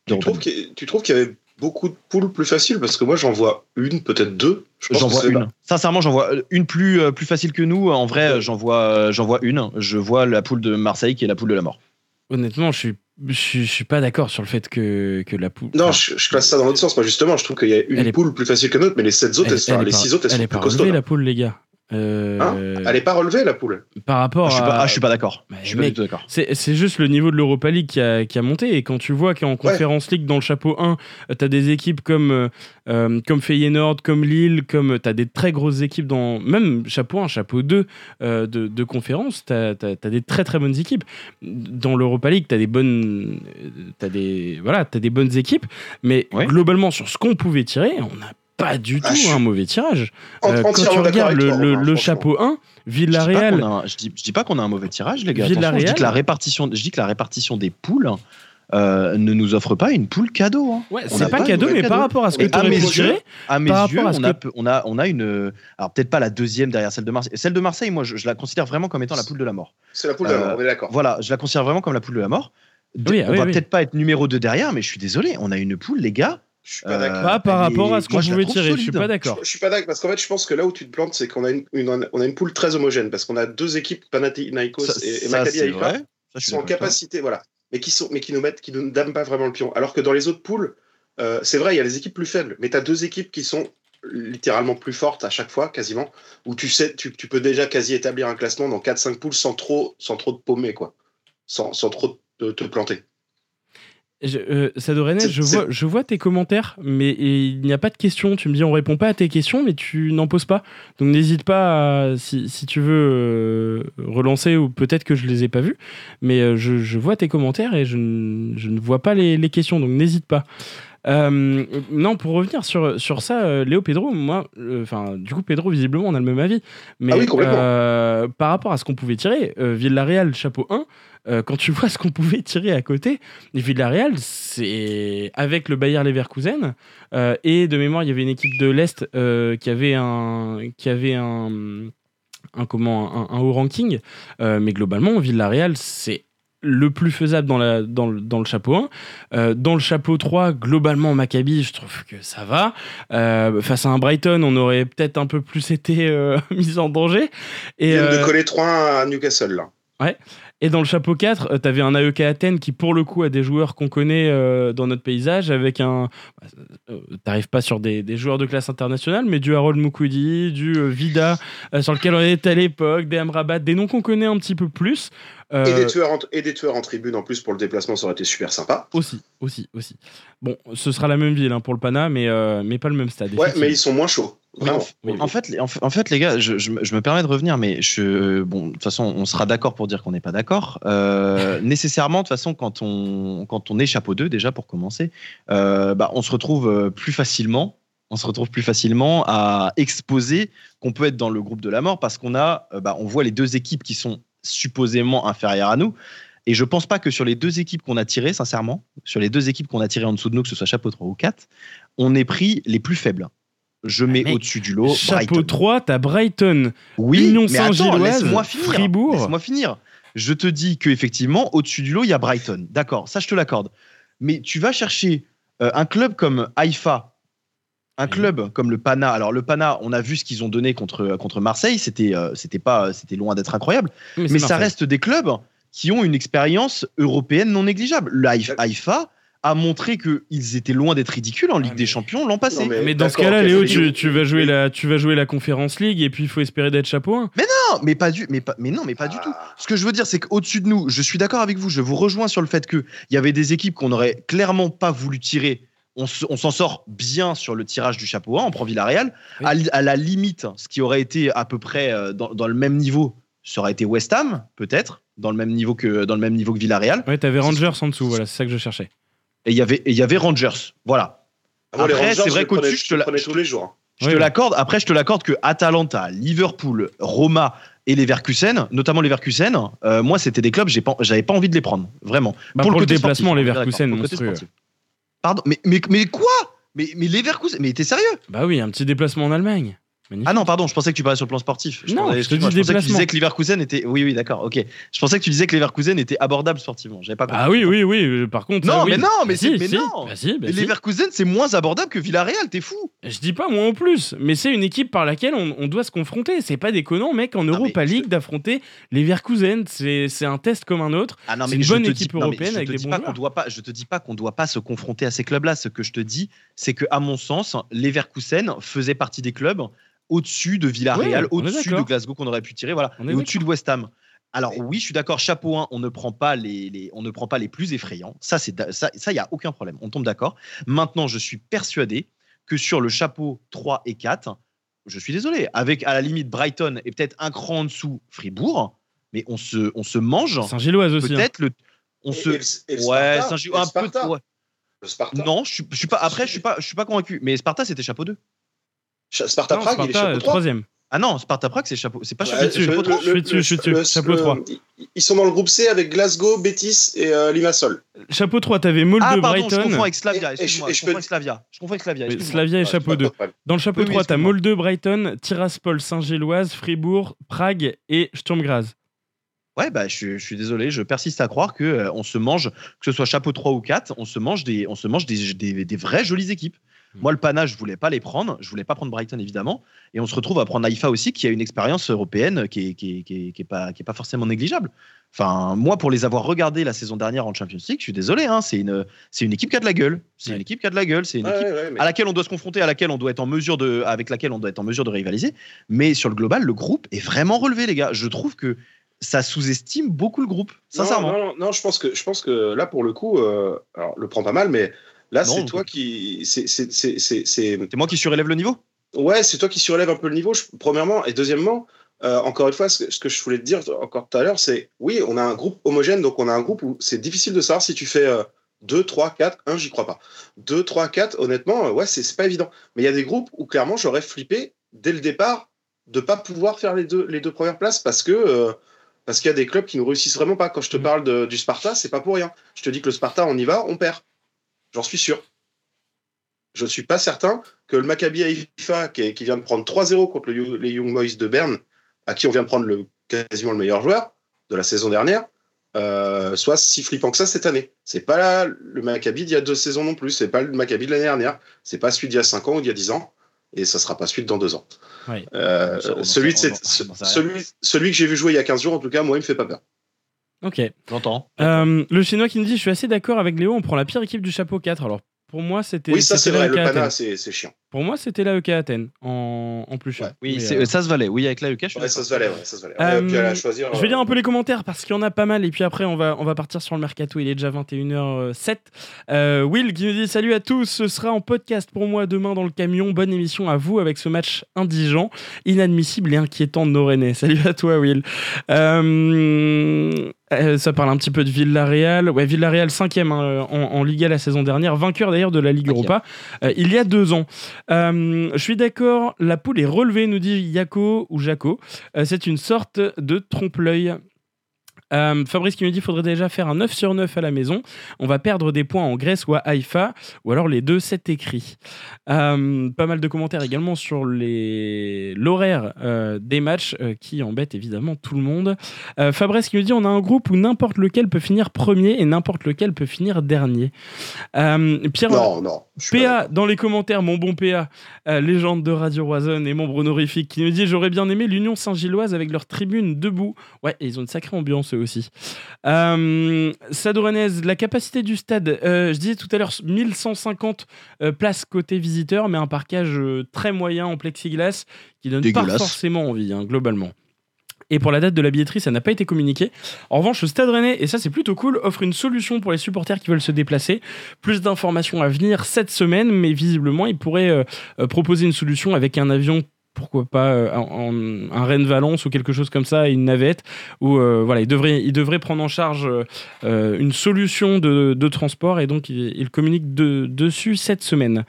Tu trouves qu'il tu trouves qu'il y avait beaucoup de poules plus faciles? Parce que moi, j'en vois une, peut-être deux. J'en vois une. Sincèrement, j'en vois une plus, plus facile que nous. En vrai, j'en vois, j'en vois une. Je vois la poule de Marseille qui est la poule de la mort. Honnêtement, je suis, je suis, je suis pas d'accord sur le fait que, que la poule. Non, je, je classe ça dans l'autre sens. Moi, justement, je trouve qu'il y a une est- poule plus facile que l'autre, mais les sept autres, elles, les six autres, elles elle sont plus costaudes. relevée, la poule, les gars. Euh, Hein Elle n'est pas relevée, la poule. par rapport Ah, je suis à. pas, ah, je suis pas d'accord. Je suis pas mec, du tout d'accord. C'est c'est juste le niveau de l'Europa League qui a, qui a monté. Et quand tu vois qu'en Conférence League, dans le chapeau 1, tu as des équipes comme, euh, euh, comme Feyenoord, comme Lille, comme tu as des très grosses équipes dans. Même chapeau 1, chapeau 2 euh, de, de conférence, tu as, des très très bonnes équipes. Dans l'Europa League, tu as des bonnes. T'as des, voilà, as des bonnes équipes. Mais Ouais. globalement, sur ce qu'on pouvait tirer, on n'a pas du Ah, tout je un mauvais tirage. En- Euh, quand tu regardes le, toi, le- chapeau 1, Je dis, pas Villarreal. qu'on a un- je, dis, je dis pas qu'on a un mauvais tirage, les gars. Villarreal. je dis que la répartition, je dis que la répartition des poules euh, ne nous offre pas une poule cadeau. hein. Ouais, On c'est a pas pas cadeau, de mais cadeau. par rapport à ce que tu mes yeux, À mes yeux, on a, que- on, a, on a une. Alors, peut-être pas la deuxième derrière celle de Marseille. Celle de Marseille, moi, je, je la considère vraiment comme étant la poule de la mort. C'est la poule de la Euh, mort, on est d'accord. Voilà, je la considère vraiment comme la poule de la mort. Oui, on oui, va oui. peut-être pas être numéro 2 derrière, mais je suis désolé, on a une poule, les gars. Je suis pas euh, d'accord. pas par rapport à ce qu'on moi, je la pouvait trouve tirer. Je suis solide. pas Je, d'accord. je suis pas d'accord parce qu'en fait, je pense que là où tu te plantes, c'est qu'on a une, une- on a une poule très homogène parce qu'on a deux équipes, Panathinaikos Ça, et, et Maccabi Haïfa, qui sont en capacité, voilà, mais qui sont, mais qui nous mettent, qui nous dament pas vraiment le pion. Alors que dans les autres poules, euh, c'est vrai, il y a les équipes plus faibles, mais tu as deux équipes qui sont littéralement plus fortes à chaque fois, quasiment, où tu sais, tu, tu peux déjà quasi établir un classement dans 4-5 poules sans trop, sans trop de paumer, quoi, sans, sans trop te, te planter. Je, euh, Sadorenet, je vois, je vois tes commentaires, mais il n'y a pas de questions. Tu me dis, on répond pas à tes questions, mais tu n'en poses pas. Donc n'hésite pas, à- si, si tu veux euh, relancer, ou peut-être que je les ai pas vus, mais euh, je, je vois tes commentaires et je, ne- je ne vois pas les, les questions, donc n'hésite pas. Euh, non, pour revenir sur, sur ça, euh, Léo Pedro, moi, euh, enfin, du coup, Pedro, visiblement, on a le même avis. Mais Ah oui, par rapport à ce qu'on pouvait tirer, Villarreal, chapeau 1, euh, quand tu vois ce qu'on pouvait tirer à côté, Villarreal, c'est avec le Bayer Leverkusen, euh, et de mémoire, il y avait une équipe de l'Est euh, qui avait un. Qui avait un un, comment, un, un haut ranking, euh, mais globalement, Villarreal, c'est le plus faisable dans, la, dans, le, dans le chapeau 1. Euh, dans le chapeau 3, globalement, Maccabi, je trouve que ça va. Euh, face à un Brighton, on aurait peut-être un peu plus été euh, mis en danger. Et, de coller 3 à Newcastle, là. Et dans le chapeau 4, tu avais un AEK Athènes qui, pour le coup, a des joueurs qu'on connaît euh, dans notre paysage, avec un. euh, T'arrives pas sur des, des joueurs de classe internationale, mais du Harold Moukoudi, du euh, Vida, euh, sur lequel on était à l'époque, des Amrabat, des noms qu'on connaît un petit peu plus. Euh, Et, des tueurs en, et des tueurs en tribune en plus pour le déplacement, ça aurait été super sympa. Aussi, aussi, aussi. Bon, ce sera la même ville hein, pour le Pana, mais, euh, mais pas le même stade. Ouais, mais ils sont moins chauds. En, Vraiment. Oui. en fait, les- en, fait- en fait, les gars, je, je me- je me permets de revenir, mais je, bon, de toute façon, on sera d'accord pour dire qu'on n'est pas d'accord. Euh, nécessairement, de toute façon, quand on, quand on est chapeau 2, déjà pour commencer, euh, bah, on se retrouve euh, plus facilement. On se retrouve plus facilement à exposer qu'on peut être dans le groupe de la mort parce qu'on a, bah, on voit les deux équipes qui sont supposément inférieures à nous. Et je pense pas que sur les deux équipes qu'on a tirées, sincèrement, sur les deux équipes qu'on a tirées en dessous de nous, que ce soit chapeau 3 ou 4, on ait pris les plus faibles. Je mets mec, au-dessus du lot Chapeau Brighton. 3, t'as Brighton. Oui, Union mais attends, Saint-Gilloise, laisse-moi finir. Fribourg. Laisse-moi finir. Je te dis que effectivement, au-dessus du lot, il y a Brighton. D'accord, ça je te l'accorde. Mais tu vas chercher euh, un club comme Haïfa, un Oui. club comme le Pana. Alors le Pana, on a vu ce qu'ils ont donné contre contre Marseille. C'était euh, c'était pas c'était loin d'être incroyable. Mais, ça Marseille. reste des clubs qui ont une expérience européenne non négligeable. Le Haïf- Haïfa a montré qu'ils étaient loin d'être ridicules en Ligue Ah, des mais- Champions l'an passé. Non, mais- Mais dans ce cas-là, Léo, tu, tu vas jouer Oui. la, tu vas jouer la Conférence League et puis il faut espérer d'être chapeau 1. Non, mais pas du, mais pas, mais non, mais pas du tout. Ah. Ce que je veux dire, c'est qu'au-dessus de nous, je suis d'accord avec vous, je vous rejoins sur le fait qu'il y avait des équipes qu'on n'aurait clairement pas voulu tirer. On, se- on s'en sort bien sur le tirage du chapeau 1, on prend Villarreal. Oui. À, la limite, ce qui aurait été à peu près euh, dans, dans le même niveau, ça aurait été West Ham, peut-être, dans le même niveau que, dans le même niveau que Villarreal. Ouais, t'avais Rangers en dessous, voilà, c'est ça que je cherchais. Et il y avait, et il y avait Rangers. Voilà. Ah, les Après, c'est vrai je les qu'au-dessus, je te la- prenais tous les jours. hein. Je Oui, te oui. l'accorde. Après, je te l'accorde que Atalanta, Liverpool, Roma et Leverkusen, notamment Leverkusen, euh, moi, c'était des clubs, j'ai pas, j'avais pas envie de les prendre, vraiment. Bah, pour le déplacement, sportif, Leverkusen, d'accord, pour le côté monstrueux. sportif. Pardon, mais, mais, mais quoi? Mais, mais Leverkusen, mais t'es sérieux? Bah oui, un petit déplacement en Allemagne. Magnifique. Ah non, pardon, je pensais que tu parlais sur le plan sportif. Non, je te dis excuse-moi, pensais que tu disais que Leverkusen était. Oui, oui, d'accord, ok. Je pensais que tu disais que Leverkusen était abordable sportivement. J'avais pas compris. Ah oui, oui, oui. euh, Par contre, Non, oui. mais non, mais Bah c'est- si, mais si. non. Bah si, bah. Leverkusen, c'est moins abordable que Villarreal, t'es fou. Je dis pas moi en plus, mais c'est une équipe par laquelle on, on doit se confronter. C'est pas déconnant, mec, en Europa je- League d'affronter les Leverkusen. C'est un test comme un autre. Ah non, C'est une je bonne équipe dis- non, européenne je avec des bons pas doit pas. Je te dis pas qu'on doit pas se confronter à ces clubs-là. Ce que je te dis, c'est que à mon sens, Leverkusen faisait partie des clubs au-dessus de Villarreal, au-dessus de. Glasgow qu'on aurait pu tirer, voilà, On est et au-dessus de. West Ham. Alors oui, je suis d'accord. Chapeau 1, on ne prend pas les, les- on ne prend pas les plus effrayants. Ça, c'est ça, ça, y a aucun problème. On tombe d'accord. Maintenant, je suis persuadé que sur le chapeau 3 et 4, je suis désolé, avec à la limite Brighton et peut-être un cran en dessous Fribourg, mais on se, on se mange Saint-Gilloise aussi. hein. peut-être le, on Et- se, et le- et le ouais, le un peu, ouais. Le Sparta. Non, je suis, je suis pas. Après, je suis pas, je suis pas convaincu. Mais Sparta, c'était chapeau 2. Sparta Non, Prague, il est Sparta, chapeau euh, 3. troisième. Ah non, Sparta Prague, c'est chapeau. C'est pas Ouais, chapeau, le- 3. le- Je suis dessus, le- je suis dessus. le- Chapeau le- 3. ils- sont dans le groupe C avec Glasgow, Betis et euh, Limassol. Chapeau 3, t'avais Molde Ah pardon, je Brighton. confonds avec Slavia. Et- et je- je je peux- avec Slavia. Je confonds avec Slavia. Slavia et Ouais, chapeau pas de 2. problème. Dans le chapeau Oui, oui, 3, t'as. Molde Brighton, Tiraspol Saint-Gilloise, Fribourg, Prague et Sturm Graz. Ouais, bah, je, suis- je suis désolé, je persiste à croire que euh, on se mange, que ce soit chapeau 3 ou 4, on se mange des, on se mange des, des, des vraies jolies équipes. Mm. Moi, le Pana, je voulais pas les prendre, je voulais pas prendre Brighton évidemment, et on se retrouve à prendre Haïfa aussi, qui a une expérience européenne qui est, qui est, qui est- qui est pas, qui est pas forcément négligeable. Enfin, moi, pour les avoir regardés la saison dernière en Champions League, je suis désolé, hein, c'est une, c'est une équipe qui a de la gueule. C'est Ouais. une équipe qui a de la gueule, c'est une Ouais, équipe ouais, ouais, mais- à laquelle on doit se confronter, à laquelle on doit être en mesure de, avec laquelle on doit être en mesure de rivaliser. Mais sur le global, le groupe est vraiment relevé, les gars. Je trouve que ça sous-estime beaucoup le groupe, sincèrement. Non, non, non, je pense que je pense que là pour le coup, euh, alors le prends pas mal, mais là c'est toi qui, c'est moi qui surélève le niveau. ouais, c'est toi qui surélève un peu le niveau. je- premièrement et deuxièmement, euh, encore une fois, ce que, ce que je voulais te dire encore tout à l'heure, c'est oui, on a un groupe homogène, donc on a un groupe où c'est difficile de savoir si tu fais euh, 2, 3, 4, 1, j'y crois pas. 2, 3, 4, honnêtement, euh, ouais, c'est pas évident. Mais il y a des groupes où clairement j'aurais flippé dès le départ de pas pouvoir faire les deux, les deux premières places parce que euh, parce qu'il y a des clubs qui ne réussissent vraiment pas. Quand je te Mm. parle de- du Sparta, c'est pas pour rien. Je te dis que le Sparta, on y va, on perd. J'en suis sûr. Je ne suis pas certain que le Maccabi Haïfa, qui, qui vient de prendre 3-0 contre le les Young Boys de Berne, à qui on vient de prendre le, quasiment le meilleur joueur de la saison dernière, euh, soit si flippant que ça cette année. C'est pas là le Maccabi d'il y a deux saisons non plus. C'est pas le Maccabi de l'année dernière. C'est pas celui d'il y a 5 ans ou d'il y a 10 ans. Et ça sera pas celui de dans 2 ans. Euh, de cette- celui, celui que j'ai vu jouer il y a 15 jours, en tout cas, moi, il me fait pas peur. Ok. J'entends. Euh, le chinois qui nous dit Je suis assez d'accord avec Léo, on prend la pire équipe du chapeau 4. Alors pour moi, c'était. Oui, ça c'est vrai. Le Pana, c'est chiant. Pour moi, c'était l'AEK Athènes en, en plus cher. Ouais. Oui, euh, ça se valait. Oui, avec la UK, je suis Ouais, ça se valait. Ouais, ça se valait. Euh, Ouais, puis à choisir, Je vais euh, lire un peu les commentaires parce qu'il y en a pas mal et puis après on va, on va partir sur le mercato. Il est déjà 21h07. Euh, Will qui nous dit Salut à tous, ce sera en podcast pour moi demain dans le camion. Bonne émission à vous avec ce match indigent, inadmissible et inquiétant de nos Rennais. Salut à toi, Will. Euh, euh, ça parle un petit peu de Villarreal. Ouais, Villarreal 5ème en, en Liga la saison dernière, vainqueur d'ailleurs de la Ligue Cinquième. Europa euh, il y a deux ans. Euh, je suis d'accord, la poule est relevée, nous dit Yako ou Jaco. Euh, c'est une sorte de trompe-l'œil. Euh, Fabrice qui nous dit faudrait déjà faire un 9 sur 9 à la maison. On va perdre des points en Grèce ou à Haïfa, ou alors les deux, c'est écrit. Euh, pas mal de commentaires également sur les- l'horaire euh, des matchs qui embête évidemment tout le monde. Fabrice qui nous dit on a un groupe où n'importe lequel peut finir premier et n'importe lequel peut finir dernier. Pierre, Non, non. PA dans les commentaires, mon bon PA, légende de Radio Roison et membre honorifique, qui nous dit J'aurais bien aimé l'Union Saint-Gilloise avec leur tribune debout. Ouais, et ils ont une sacrée ambiance eux aussi. Euh, la capacité du stade, euh, je disais tout à l'heure 1150 euh, places côté visiteur, mais un parquage euh, très moyen en plexiglas qui donne pas forcément envie, hein, globalement. Et pour la date de la billetterie, ça n'a pas été communiqué. En revanche, le Stade Rennais, et ça c'est plutôt cool, offre une solution pour les supporters qui veulent se déplacer. Plus d'informations à venir cette semaine, mais visiblement, il pourrait euh, euh, proposer une solution avec un avion. Pourquoi pas euh, un Rennes-Valence ou quelque chose comme ça, une navette, où euh, voilà, il devrait, prendre en charge euh, une solution de, de transport, et donc il, communique de- dessus cette semaine.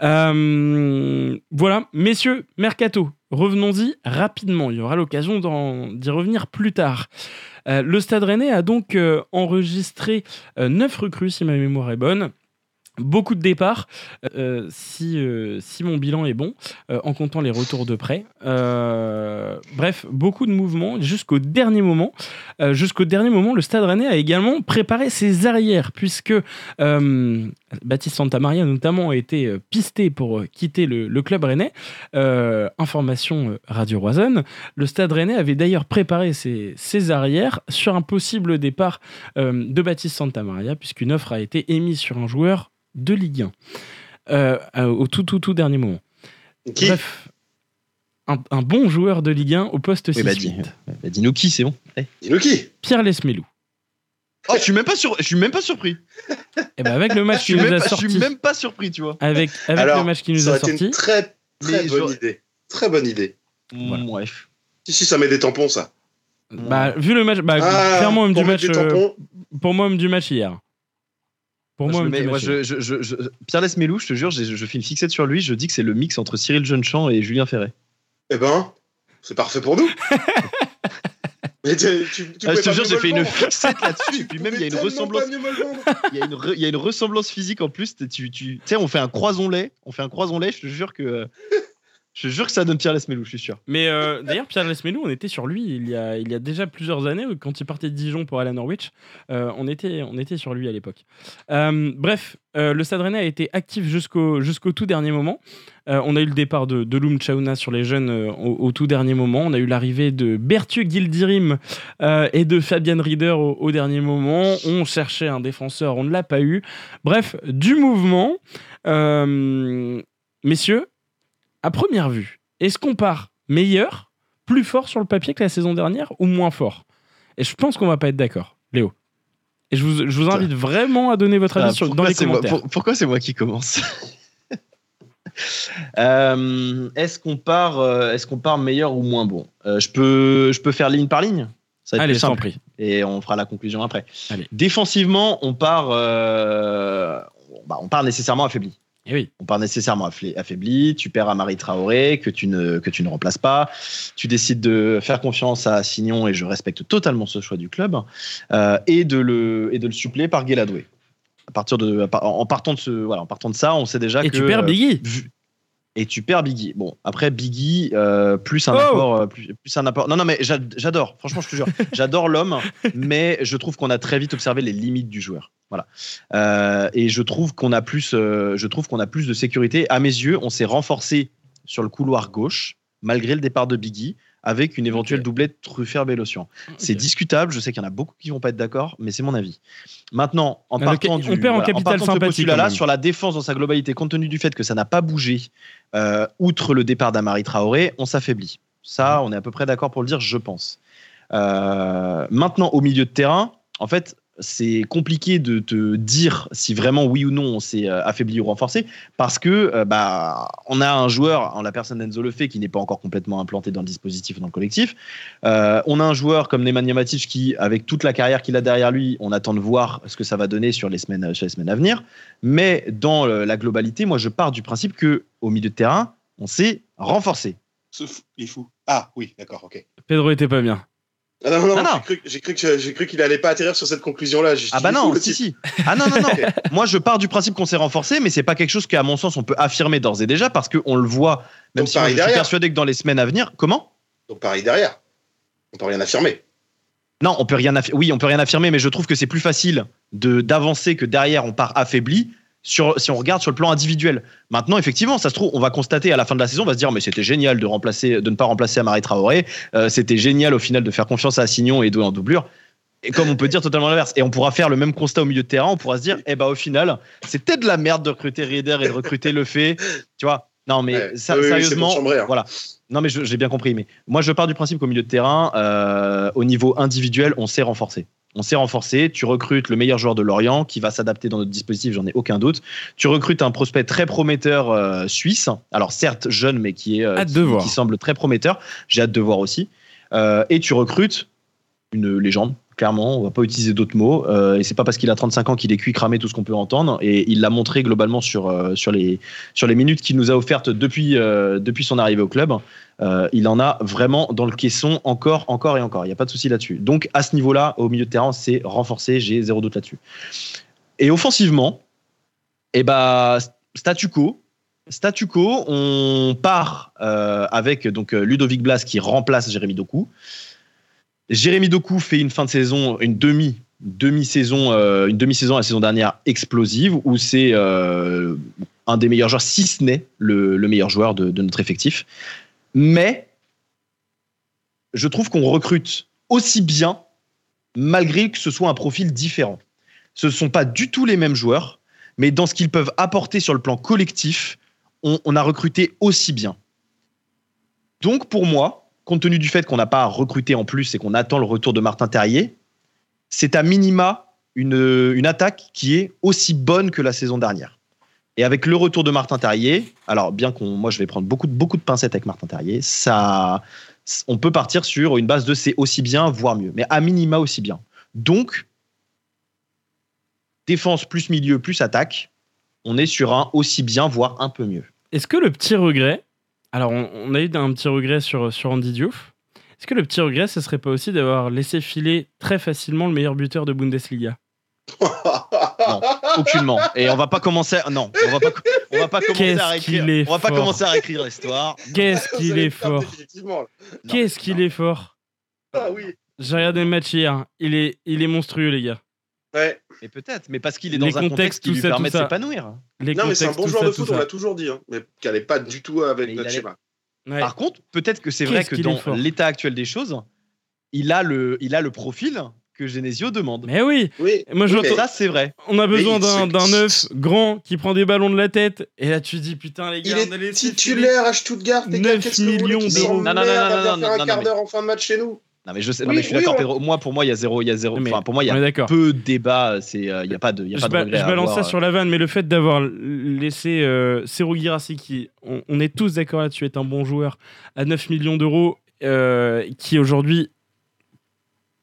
Voilà, messieurs, Mercato, revenons-y rapidement. Il y aura l'occasion d'y revenir plus tard. Le Stade Rennais a donc enregistré 9 recrues, si ma mémoire est bonne. Beaucoup de départs, euh, si, euh, si mon bilan est bon, euh, en comptant les retours de prêt. Bref, beaucoup de mouvements jusqu'au dernier moment. Jusqu'au dernier moment, le Stade Rennais a également préparé ses arrières, puisque Baptiste Santamaria notamment a été pisté pour quitter le, club rennais. Information Radio Roison. Le Stade Rennais avait d'ailleurs préparé ses, ses arrières sur un possible départ de Baptiste Santamaria, puisqu'une offre a été émise sur un joueur de Ligue 1 euh, euh, au tout tout tout dernier moment. Qui Bref, un, un bon joueur de Ligue 1 au poste 6 Oui, bah, dis, bah, dis-nous qui, c'est bon. Eh. Dis-nous qui Pierre Lesmelou. Oh, je suis même pas sur, je suis même pas surpris. Et ben avec le Je match suis, qui nous a pas, je sorti, suis même pas surpris, tu vois. avec, avec Alors, le match qui nous Ça a été sorti, une très, très bonne idée. Très bonne idée. Voilà. Bref. Si, si, ça met des tampons, ça. bah, vu le match, bah, Ah, clairement homme du pour match, euh, pour moi homme du match hier. Pour moi, Moi, je homme le du mets- moi, match hier. je, je, je, je- Pierre Lesmelou, je te jure, je, je fais une fixette sur lui. Je dis que c'est le mix entre Cyril Jeunechamp et Julien Ferret. eh ben, c'est parfait pour nous. Mais tu, tu, tu Ah, je te jure, j'ai fait une fixette là-dessus. Et puis même, il y a une ressemblance. Il y, a une re- il y a une ressemblance physique en plus. Tu, tu, tu sais, on fait un croison-lait. On fait un croison-lait. Je te jure que. Je jure que ça donne Pierre Lesmelou, je suis sûr. Mais euh, d'ailleurs, Pierre Lesmelou, on était sur lui il y, a, il y a déjà plusieurs années, quand il partait de Dijon pour aller à Norwich. euh, on, était, on était sur lui à l'époque. Euh, bref, le Stade Rennais a été actif jusqu'au jusqu'au tout dernier moment. On a eu le départ de, de Loum sur les jeunes au, tout dernier moment. On a eu l'arrivée de Berthieu Gildirim et de Fabian Rieder au, au dernier moment. On cherchait un défenseur, on ne l'a pas eu. Bref, du mouvement. Messieurs, à première vue, est-ce qu'on part meilleur, plus fort sur le papier que la saison dernière ou moins fort? Et je pense qu'on va pas être d'accord, Léo. Et je vous, je vous invite vraiment à donner votre avis Ah, sur, dans les moi- commentaires. pour- pourquoi c'est moi qui commence? Euh, Est-ce qu'on part, euh, est-ce qu'on part meilleur ou moins bon? Euh, Je peux, je peux faire ligne par ligne? Ça va être Allez, plus simple. et on fera la conclusion après. Allez. Défensivement, on part, bah, on part nécessairement affaibli. Eh oui. On part nécessairement affaibli. Tu perds Amari Traoré que tu ne que tu ne remplaces pas. Tu décides de faire confiance à Signon et je respecte totalement ce choix du club euh, et de le et de le suppléer par Guéladoué. À partir de en partant de ce voilà en partant de ça, on sait déjà Et que tu perds euh, Biggie. vu- et tu perds Biggie. Bon, après Biggie, euh, plus un Oh apport, euh, plus, plus un apport. Non, non, mais j'a- j'adore. Franchement, je te jure, j'adore l'homme, mais je trouve qu'on a très vite observé les limites du joueur. Voilà. Euh, et je trouve qu'on a plus, euh, je trouve qu'on a plus de sécurité. À mes yeux, on s'est renforcé sur le couloir gauche, malgré le départ de Biggie, avec une éventuelle doublette Truffert-Bellocian. C'est discutable. Je sais qu'il y en a beaucoup qui vont pas être d'accord, mais c'est mon avis. Maintenant, en Ah, partant du, on perd en capital partant de ce sur la défense dans sa globalité, compte tenu du fait que ça n'a pas bougé, euh, outre le départ d'Amari Traoré, on s'affaiblit. Ça, Mhm. on est à peu près d'accord pour le dire, je pense. Euh, maintenant, au milieu de terrain, en fait, c'est compliqué de te dire si vraiment oui ou non on s'est euh, affaibli ou renforcé parce que euh, bah on a un joueur en la personne d'Enzo Lefebvre qui n'est pas encore complètement implanté dans le dispositif ou dans le collectif Euh, on a un joueur comme Nemanja Matic qui avec toute la carrière qu'il a derrière lui on attend de voir ce que ça va donner sur les semaines sur les semaines à venir mais dans le- la globalité moi je pars du principe que au milieu de terrain on s'est renforcé Ce fou- Il est fou. Ah oui, d'accord, ok. Pedro était pas bien. Ah, non, non, Non, non, j'ai cru, qu'il allait pas atterrir sur cette conclusion-là. Ah bah fou, non, si si. Ah non non non. Moi je pars du principe qu'on s'est renforcé, mais c'est pas quelque chose qu'à mon sens on peut affirmer d'ores et déjà parce qu'on le voit. Même Donc, si moi, je suis persuadé que dans les semaines à venir, comment? Donc pareil derrière. On peut rien affirmer. Non, on peut rien. affi- Oui, on peut rien affirmer, mais je trouve que c'est plus facile de d'avancer que derrière on part affaibli. Sur, si on regarde sur le plan individuel. Maintenant, effectivement, ça se trouve, on va constater à la fin de la saison, on va se dire, mais c'était génial de remplacer, de ne pas remplacer Amari Traoré. Euh, c'était génial au final de faire confiance à Signon et de en doublure. Et comme on peut dire totalement l'inverse. Et on pourra faire le même constat au milieu de terrain, on pourra se dire, eh ben au final, c'était de la merde de recruter Rieder et de recruter Le Fait. Tu vois Non, mais Ouais. ça- Oui, oui, c'est sérieusement, chambrer, hein. voilà. Non, mais j'ai bien compris. Mais moi, je pars du principe qu'au milieu de terrain, euh, au niveau individuel, on s'est renforcé. On s'est renforcé. Tu recrutes le meilleur joueur de Lorient qui va s'adapter dans notre dispositif, j'en ai aucun doute. Tu recrutes un prospect très prometteur euh, suisse. Alors, certes, jeune, mais qui, est, euh, Hâte qui, de voir. qui semble très prometteur. J'ai hâte de voir aussi. Euh, et tu recrutes une légende. Clairement, on va pas utiliser d'autres mots. Euh, et c'est pas parce qu'il a 35 ans qu'il est cuit cramé tout ce qu'on peut entendre. Et il l'a montré globalement sur, euh, sur, les, sur les minutes qu'il nous a offertes depuis, euh, depuis son arrivée au club. Euh, il en a vraiment dans le caisson encore, encore et encore. Il n'y a pas de souci là-dessus. Donc à ce niveau-là, au milieu de terrain, c'est renforcé. J'ai zéro doute là-dessus. Et offensivement, eh ben, statu quo. Statu quo, on part avec donc Ludovic Blas qui remplace Jérémy Doku. Jérémy Doku fait une fin de saison, une demi demi-saison, euh, une demi-saison la saison dernière explosive où c'est euh, un des meilleurs joueurs, si ce n'est le, le meilleur joueur de, notre effectif. Mais je trouve qu'on recrute aussi bien malgré que ce soit un profil différent. Ce ne sont pas du tout les mêmes joueurs, mais dans ce qu'ils peuvent apporter sur le plan collectif, on a recruté aussi bien. Donc pour moi, compte tenu du fait qu'on n'a pas recruté en plus et qu'on attend le retour de Martin Terrier, c'est à minima une, une attaque qui est aussi bonne que la saison dernière. Et avec le retour de Martin Terrier, alors bien qu'on, moi je vais prendre beaucoup, de- beaucoup de pincettes avec Martin Terrier, ça, on peut partir sur une base de c'est aussi bien, voire mieux, mais à minima aussi bien. Donc, défense plus milieu plus attaque, on est sur un aussi bien, voire un peu mieux. Est-ce que le petit regret, alors on, on a eu un petit regret sur, sur Andy Diouf, est-ce que le petit regret, ce serait pas aussi d'avoir laissé filer très facilement le meilleur buteur de Bundesliga? Non, aucunement. Et on va pas commencer. à- Non, on va pas. On va pas commencer à Qu'est-ce qu'il réécrire. est On va pas commencer à réécrire l'histoire. Qu'est-ce qu'il est fort Qu'est-ce qu'il est fort Ah oui. J'ai regardé le match hier, il est, il est monstrueux les gars. Ouais. Mais peut-être. Mais parce qu'il est Les dans un contexte qui lui ça, permet de s'épanouir. Les Non, mais c'est un bon joueur ça, de foot, on l'a toujours dit, hein, mais qui n'allait pas du tout avec Mais il notre allait- schéma. Ouais. Par contre, peut-être que c'est vrai que dans l'état actuel des choses, il a le, il a le profil que Genesio demande. Mais oui, Oui. moi je Oui, mais- Ça, c'est vrai. on a besoin d'un il- d'un neuf grand qui prend des ballons de la tête. Et là tu dis putain les Il gars, on a est titulaire à Stuttgart, les gars, 9 qu'est-ce que vous voulez millions d'euros. Non, non, non, non, non, faire un non, quart mais- d'heure en fin de match chez nous Non, mais je sais. non, Oui, mais je suis oui, d'accord. Moi, pour moi, il y a zéro, il y a zéro. Mais Enfin, pour moi, il y a d'accord. peu de débat. C'est, euh, il y a pas de, il y a Je, pas de ba- regret je à balance ça avoir. sur la vanne, mais le fait d'avoir laissé euh, Guirassy, qui, on, on est tous d'accord là-dessus, est un bon joueur, à 9 millions d'euros, euh, qui aujourd'hui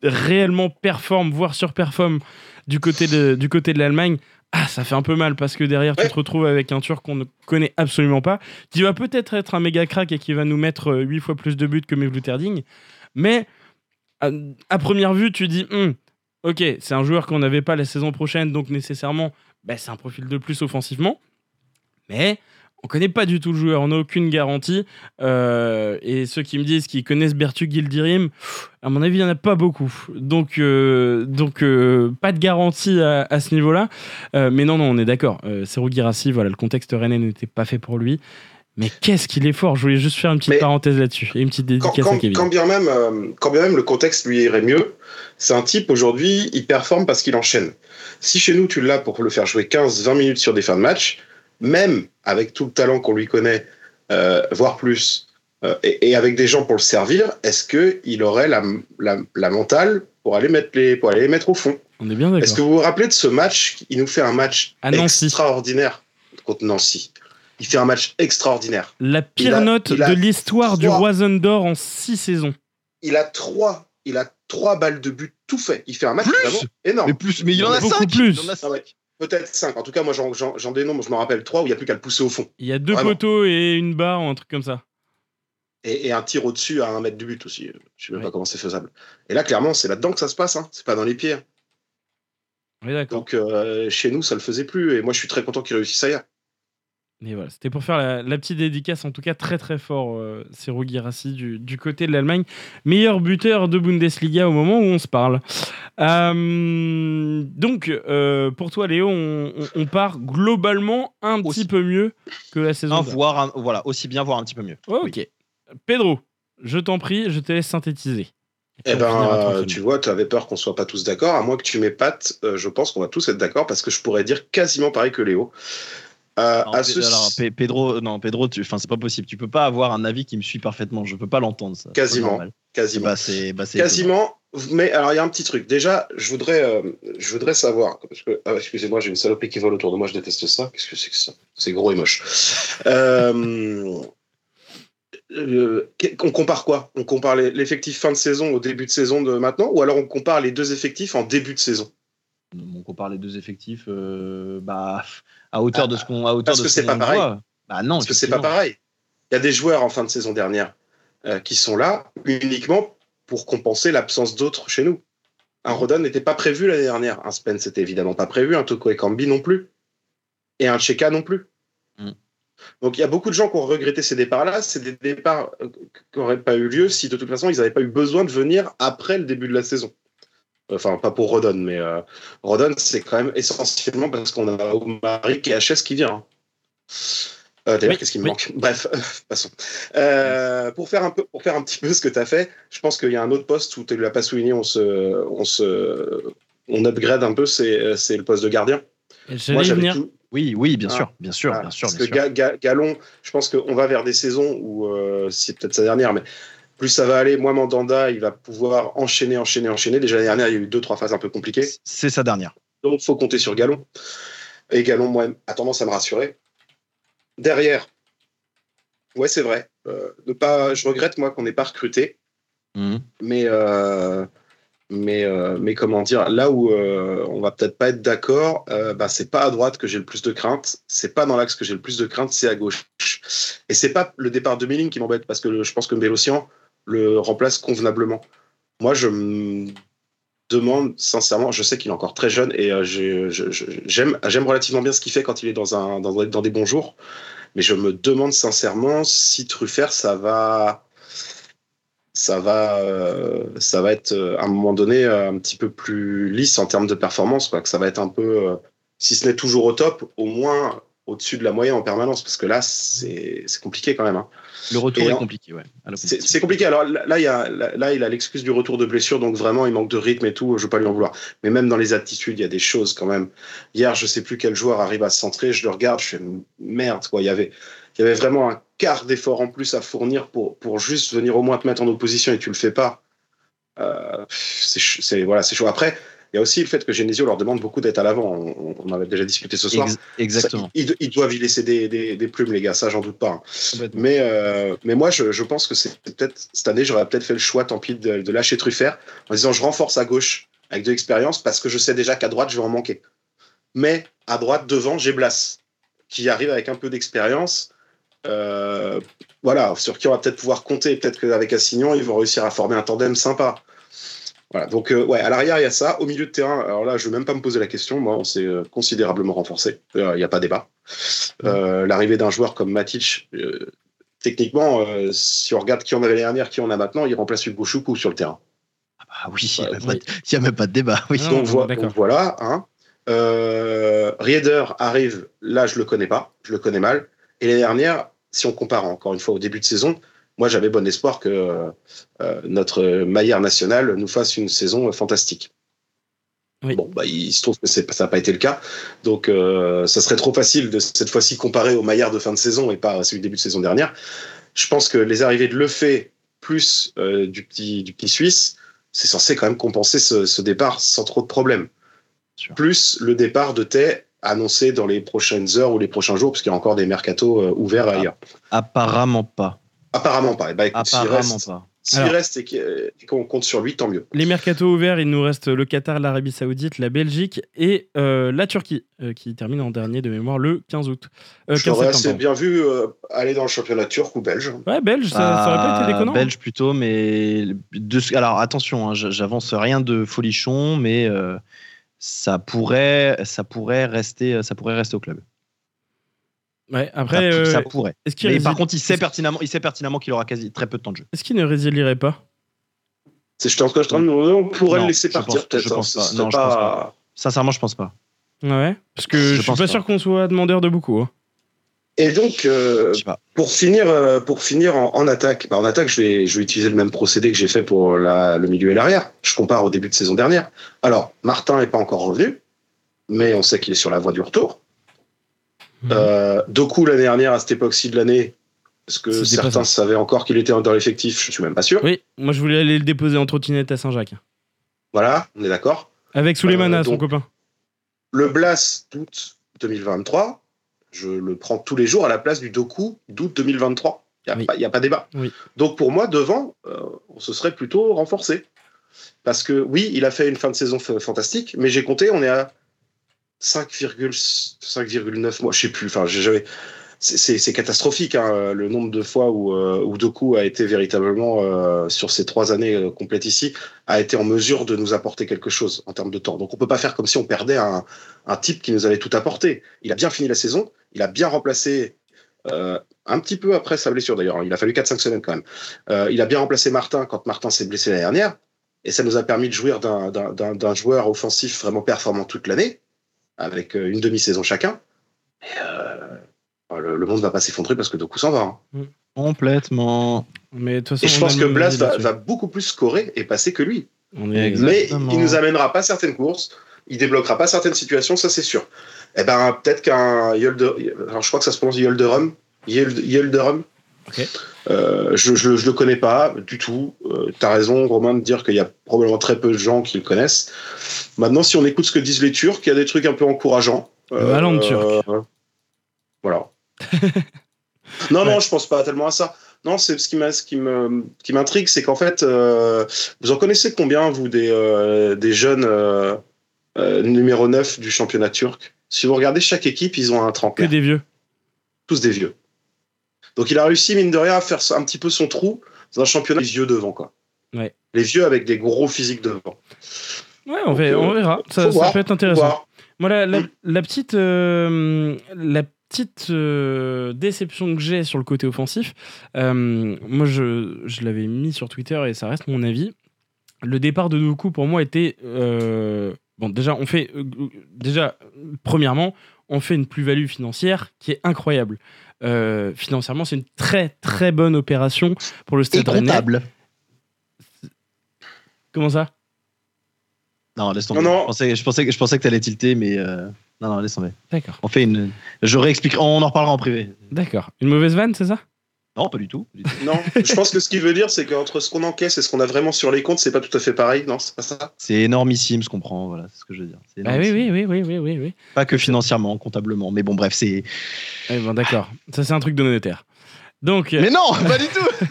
réellement performe, voire surperforme du côté de, du côté de l'Allemagne. Ah, ça fait un peu mal parce que derrière, tu Ouais. te retrouves avec un Turc qu'on ne connaît absolument pas, qui va peut-être être un méga crack et qui va nous mettre 8 fois plus de buts que Mevluterding. Mais à, première vue, tu dis, Hum, ok, c'est un joueur qu'on n'avait pas la saison prochaine, donc nécessairement, bah, c'est un profil de plus offensivement. Mais on connaît pas du tout le joueur, on n'a aucune garantie. Euh, et ceux qui me disent qu'ils connaissent Bertu Gildirim, à mon avis, il n'y en a pas beaucoup. Donc, euh, donc euh, pas de garantie à, ce niveau-là. Mais non, non, on est d'accord. Euh, Guirassy, voilà, le contexte rennais n'était pas fait pour lui. Mais qu'est-ce qu'il est fort Je voulais juste faire une petite Mais- parenthèse là-dessus et une petite dédicace quand- à Kevin. quand bien même, euh, quand bien même le contexte lui irait mieux, c'est un type aujourd'hui, il performe parce qu'il enchaîne. Si chez nous tu l'as pour le faire jouer 15-20 minutes sur des fins de match, même avec tout le talent qu'on lui connaît, euh, voire plus, euh, et, et avec des gens pour le servir, est-ce que il aurait la, la, la mentale pour aller mettre les pour aller les mettre au fond? On est bien Est-ce que d'accord. vous vous rappelez de ce match Il nous fait un match extraordinaire contre Nancy? Il fait un match extraordinaire. La pire il a- note il de l'histoire du Roison d'Or en six saisons. Il a trois, il a trois balles de but tout fait. Il fait un match Plus vraiment énorme. Mais plus, mais il en a Beaucoup cinq. plus. Il en a Ah. Peut-être 5. En tout cas, moi, j'en- dénombre, je me rappelle 3 où il n'y a plus qu'à le pousser au fond. Il y a deux Vraiment. poteaux et une barre ou un truc comme ça. Et, et un tir au-dessus à un mètre du but aussi. Je sais même Ouais. pas comment c'est faisable. Et là, clairement, c'est là-dedans que ça se passe. Hein. C'est pas dans les pieds. Oui. Donc, euh, chez nous, ça le faisait plus. Et moi, je suis très content qu'il réussisse ailleurs. Mais voilà, c'était pour faire la, la petite dédicace, en tout cas très très fort, euh, Guirassy du, du côté de l'Allemagne. Meilleur buteur de Bundesliga au moment où on se parle. Euh, donc, euh, pour toi, Léo, on, on- on part globalement un Aussi. petit peu mieux que la saison Un, dernière. voire un- voilà, aussi bien, voire un petit peu mieux. Ok. Pedro, je t'en prie, je te laisse synthétiser. Eh ben, tu vois, tu avais peur qu'on soit pas tous d'accord. À moins que tu m'épates, euh, je pense qu'on va tous être d'accord parce que je pourrais dire quasiment pareil que Léo. Euh, Alors, à ce- alors, Pedro, non, Pedro, tu, enfin, c'est pas possible. Tu peux pas avoir un avis qui me suit parfaitement. Je peux pas l'entendre. ça. Quasiment. quasiment. Bah, c'est, bah, c'est Quasiment. Mais alors, il y a un petit truc. Déjà, je voudrais, euh, je voudrais savoir. Parce que, ah, excusez-moi, j'ai une saloperie qui vole autour de moi. Je déteste ça. Qu'est-ce que c'est que ça? C'est gros et moche. Euh, euh, on compare quoi? On compare l'effectif fin de saison au début de saison de maintenant, ou alors on compare les deux effectifs en début de saison? On compare les deux effectifs, euh, bah, à hauteur de ce qu'on, à hauteur parce de que ce c'est qu'on pas pareil. voit. Bah non, Parce que c'est pas pareil. Il y a des joueurs en fin de saison dernière euh, qui sont là uniquement pour compenser l'absence d'autres chez nous. Un Rodon n'était pas prévu l'année dernière. Un Spence n'était évidemment pas prévu. Un Toko Ekambi non plus. Et un Cheka non plus. Mm. Donc il y a beaucoup de gens qui ont regretté ces départs-là. C'est des départs euh, qui n'auraient pas eu lieu si de toute façon ils n'avaient pas eu besoin de venir après le début de la saison. Enfin, pas pour Rodon, mais euh, Rodon, c'est quand même essentiellement parce qu'on a Omari et HS qui vient. hein. Euh, D'ailleurs, Oui, qu'est-ce qui me oui. manque? Bref, passons. Euh, pour, faire un peu, pour faire un petit peu ce que tu as fait, je pense qu'il y a un autre poste où tu ne l'as pas souligné, on, se, on, se, on upgrade un peu, c'est c'est le poste de gardien. Moi, j'avais venir. tout- Oui, oui, bien Ah. sûr, bien sûr, bien sûr, Parce bien que sûr. Ga- Ga- Galon, je pense qu'on va vers des saisons où euh, c'est peut-être sa dernière, mais plus ça va aller, moins Mandanda il va pouvoir enchaîner, enchaîner, enchaîner. Déjà l'année dernière, il y a eu deux, trois phases un peu compliquées. C'est sa dernière. Donc, faut compter sur Galon. Et Galon, moi, a tendance à me rassurer. Derrière, ouais, c'est vrai. Euh, ne pas, je regrette, moi, qu'on n'ait pas recruté. Mhm. Mais, euh, mais, euh, mais comment dire, là où on va peut-être pas être d'accord, bah, c'est pas à droite que j'ai le plus de crainte. C'est pas dans l'axe que j'ai le plus de crainte, c'est à gauche. Et c'est pas le départ de Milling qui m'embête parce que le- je pense que Bélocian le remplace convenablement. Moi, je me demande sincèrement, je sais qu'il est encore très jeune et euh, j'aime relativement bien ce qu'il fait quand il est dans, un, dans, des bons jours, mais je me demande sincèrement si Truffert, ça va, ça va, euh, ça va être euh, à un moment donné euh, un petit peu plus lisse en termes de performance, quoi, que ça va être un peu, si ce n'est toujours au top, au moins au-dessus de la moyenne en permanence, parce que là, c'est c'est compliqué quand même. hein. Le retour Et est en- compliqué, ouais. C'est compliqué. Alors là, il y a, là, il a l'excuse du retour de blessure, donc vraiment, il manque de rythme et tout. Je veux pas lui en vouloir. Mais même dans les attitudes, il y a des choses quand même. Hier, je sais plus quel joueur arrive à se centrer. Je le regarde, je fais merde, quoi. Il y avait, il y avait vraiment un quart d'effort en plus à fournir pour, pour juste venir au moins te mettre en opposition et tu le fais pas. Euh, c'est voilà, c'est chaud. Après, il y a aussi le fait que Genesio leur demande beaucoup d'être à l'avant. On, on avait déjà discuté ce soir. Ex- exactement. Ça, ils, ils doivent y laisser des, des, des plumes, les gars. Ça, j'en doute pas. hein. Mais, euh, mais moi, je, je pense que c'est peut-être cette année, j'aurais peut-être fait le choix, tant pis, de, de lâcher Truffert en disant je renforce à gauche avec de l'expérience parce que je sais déjà qu'à droite, je vais en manquer. Mais à droite, devant, j'ai Blas qui arrive avec un peu d'expérience. Euh, voilà, sur qui on va peut-être pouvoir compter. Peut-être qu'avec Assignon, ils vont réussir à former un tandem sympa. Voilà, donc euh, ouais, à l'arrière, il y a ça. Au milieu de terrain, alors là, je ne vais même pas me poser la question. Moi, on s'est euh, considérablement renforcé. Euh, Il n'y a pas débat. Euh, L'arrivée d'un joueur comme Matic, euh, techniquement, euh, si on regarde qui on avait l'année dernière, qui on a maintenant, il remplace Hugo Choukou sur le terrain. Ah oui, il n'y a, même pas oui. de- il y a même pas de débat. Oui. Non, donc, vo- donc voilà. Hein. Euh, Rieder arrive, là je le connais pas, je le connais mal. Et l'année dernière, si on compare encore une fois au début de saison, moi j'avais bon espoir que euh, euh, notre Maillard national nous fasse une saison fantastique. Oui. Bon, bah, il se trouve que ça n'a pas été le cas. Donc euh, ça serait trop facile de cette fois-ci comparer au Maillard de fin de saison et pas à celui du début de saison dernière. Je pense que les arrivées de Lefebvre plus euh, du, petit, du petit Suisse, c'est censé quand même compenser ce, ce départ sans trop de problèmes. Plus le départ de Tay annoncé dans les prochaines heures ou les prochains jours, parce qu'il y a encore des mercatos euh, ouverts Ah. ailleurs. Apparemment pas. Apparemment pas. Eh ben, écoute, Apparemment reste, pas. s'il Alors- reste et qu'on compte sur lui, tant mieux. Les mercatos ouverts, il nous reste le Qatar, l'Arabie Saoudite, la Belgique et euh, la Turquie, euh, qui termine en dernier de mémoire le 15 août. Euh, Je 15 l'aurais septembre, assez bien vu euh, aller dans le championnat turc ou belge. Ouais, belge, ça, ça aurait pas été Ah, déconnant. Belge plutôt, mais de alors attention, hein, j'avance rien de folichon, mais euh, ça pourrait, ça pourrait rester, ça pourrait rester au club. Ouais, Ça, après, euh, ça pourrait. est-ce qu'il Mais résil- par contre, il sait pertinemment, il sait pertinemment qu'il aura quasi très peu de temps de jeu. est-ce qu'il ne résilierait pas? C'est, je suis en train de on pourrait Non, le laisser je partir pense- peut-être. je pense hein, pas. Non, je pense Sincèrement, je pense pas. Ouais, parce que Je je, suis pense pas, pas. sûr qu'on soit demandeur de beaucoup. hein. Et donc, euh, pas. pour finir, euh, pour finir en, en attaque, bah, en attaque, je vais, je vais utiliser le même procédé que j'ai fait pour la- le milieu et l'arrière. Je compare au début de saison dernière. Alors, Martin n'est pas encore revenu, mais on sait qu'il est sur la voie du retour. Euh, Doku, l'année dernière, à cette époque-ci de l'année, est-ce que certains savaient encore qu'il était dans l'effectif? Je suis même pas sûr. Oui, moi je voulais aller le déposer en trottinette à Saint-Jacques. Voilà, on est d'accord. Avec Souleymana, Euh, son copain. Le Blas d'août 2023, je le prends tous les jours à la place du Doku d'août 2023. Il n'y Oui. a, pas- y a pas débat. Oui. Donc pour moi, devant, euh, on se serait plutôt renforcé. Parce que oui, il a fait une fin de saison fantastique, mais j'ai compté, on est à 5,9 5,9 mois, je sais plus. Enfin. C'est- catastrophique hein, le nombre de fois où, euh, où Doku a été véritablement, euh, sur ces trois années euh, complètes ici, a été en mesure de nous apporter quelque chose en termes de temps. Donc on peut pas faire comme si on perdait un, type qui nous avait tout apporté. Il a bien fini la saison, il a bien remplacé un petit peu après sa blessure d'ailleurs, hein. il a fallu 4-5 semaines quand même. Il a bien remplacé Martin quand Martin s'est blessé l'année dernière, et ça nous a permis de jouir d'un joueur offensif vraiment performant toute l'année, avec euh, une demi-saison chacun. Et, euh, le, le monde va pas s'effondrer parce que Doku s'en va. hein. Complètement. Mais de toute façon, Et je pense que Blas va, beaucoup plus scorer et passer que lui. On est. Mais il nous amènera pas certaines courses, il débloquera pas certaines situations, ça c'est sûr. Eh ben, peut-être qu'un Yolder. Alors, je crois que ça se prononce Yolderum. Yolde- Yolderum. Ok. Euh, je, je, je le connais pas du tout. Euh, T'as raison, Romain, de dire qu'il y a probablement très peu de gens qui le connaissent. Maintenant, si on écoute ce que disent les Turcs, il y a des trucs un peu encourageants. Le Haaland turc. euh, Voilà. non, non, je pense pas tellement à ça. Non, c'est ce qui m'intrigue, c'est qu'en fait, euh, vous en connaissez combien vous des, euh, des jeunes euh, euh, numéro 9 du championnat turc? Si vous regardez chaque équipe, ils ont un Que trentenaire, des vieux. tous des vieux. Donc il a réussi mine de rien à faire un petit peu son trou dans un championnat les vieux devant quoi. Ouais. Les vieux avec des gros physiques devant. Ouais, on, Donc, verra, euh, on verra. Ça, voir, peut être intéressant. Moi, la, la- Mm. la petite, euh, la petite euh, déception que j'ai sur le côté offensif, moi, je, je l'avais mis sur Twitter et ça reste mon avis. Le départ de Doku, pour moi, était. bon, déjà, on fait. déjà, premièrement, on fait une plus-value financière qui est incroyable. Euh, financièrement, c'est une très, très bonne opération pour le Et Stade Rennais. Comment ça? Non, laisse tomber. Non, non. Je pensais, je pensais, que- je pensais que t'allais tilter, mais euh, non, non, laisse tomber. D'accord. On fait une. Je réexpliquerai. On en reparlera en privé. D'accord. Une mauvaise vanne, c'est ça? Non, pas du tout. pas du tout. Non, je pense que ce qu'il veut dire, c'est qu'entre ce qu'on encaisse et ce qu'on a vraiment sur les comptes, c'est pas tout à fait pareil. Non, c'est pas ça? C'est énormissime ce qu'on prend. Voilà, c'est ce que je veux dire. C'est Ah oui, oui, oui, oui, oui, oui, oui. Pas que financièrement, comptablement. Mais bon, bref, c'est. Eh ben, d'accord. Ça, c'est un truc de notaire. Donc, euh, Mais non, pas du tout.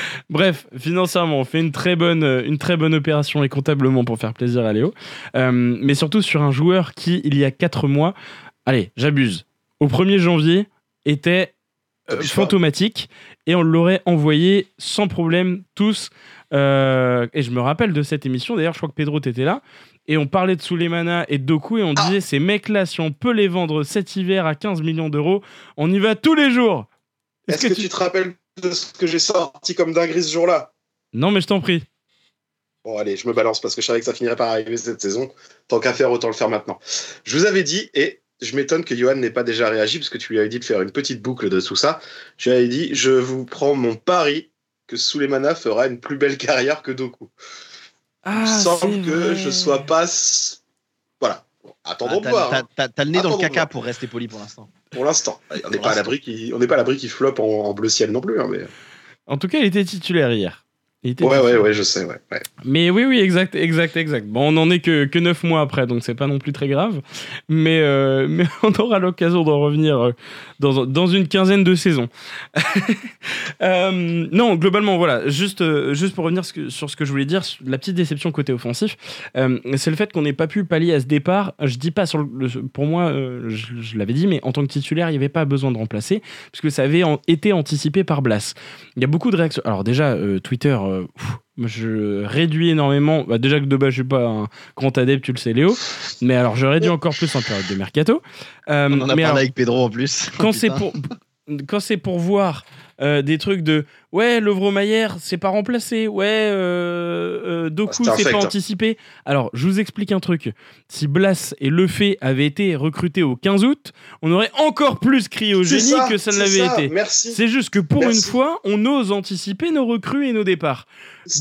bref, financièrement, on fait une très bonne, euh, une très bonne opération et comptablement pour faire plaisir à Léo. Euh, mais surtout sur un joueur qui, il y a 4 mois, allez, j'abuse, au 1er janvier, était euh, fantomatique et on l'aurait envoyé sans problème tous. Euh, et je me rappelle de cette émission, d'ailleurs, je crois que Pedro, t'étais là. Et on parlait de Souleymana et de Doku et on Ah. disait ces mecs-là, si on peut les vendre cet hiver à 15 millions d'euros, on y va tous les jours. Est-ce que, tu te rappelles de ce que j'ai sorti comme dinguerie ce jour-là? Non, mais je t'en prie. Bon, allez, je me balance parce que je savais que ça finirait par arriver cette saison. Tant qu'à faire, autant le faire maintenant. Je vous avais dit, et je m'étonne que Johan n'ait pas déjà réagi, parce que tu lui avais dit de faire une petite boucle de tout ça. Je lui avais dit, je vous prends mon pari que Souleymana fera une plus belle carrière que Doku. Ah, Il me semble c'est que vrai. je sois pas. Voilà. Bon, attendons Ah, de t'as- voir. t'as- hein, T'as t'as le nez dans le caca pour rester poli pour l'instant. pour l'instant. On n'est Pour pas à l'instant. l'abri qui, on n'est pas à l'abri qui floppe en, en bleu ciel non plus. hein, mais... En tout cas, il était titulaire hier. Il était Ouais, ouais, ouais, je sais, ouais. ouais. Mais oui, oui, exact, exact, exact. Bon, on n'en est que, que 9 mois après, donc c'est pas non plus très grave. Mais, euh, mais on aura l'occasion d'en revenir euh, dans, dans une quinzaine de saisons. Euh, non, globalement, voilà, juste, juste pour revenir sur ce que je voulais dire, la petite déception côté offensif, euh, c'est le fait qu'on n'ait pas pu pallier à ce départ. Je dis pas sur le, pour moi, je, je l'avais dit, mais en tant que titulaire, il n'y avait pas besoin de remplacer, puisque ça avait en- été anticipé par Blas. Il y a beaucoup de réactions. Alors déjà, Twitter, euh, je réduis énormément. Bah, déjà que de base, je suis pas un grand adepte, tu le sais, Léo. Mais alors, je réduis encore plus en période de mercato. Euh, On en a mais parlé alors, avec Pedro en plus. quand c'est Putain. pour quand c'est pour voir euh, des trucs de ouais Lovro Mayer c'est pas remplacé ouais euh, euh, Doku Ah, c'est pas anticipé. Alors je vous explique un truc. Si Blas et Lefebvre avaient été recrutés au 15 août on aurait encore plus crié au génie que ça ne l'avait été. Merci. c'est juste que pour Merci. une fois on ose anticiper nos recrues et nos départs.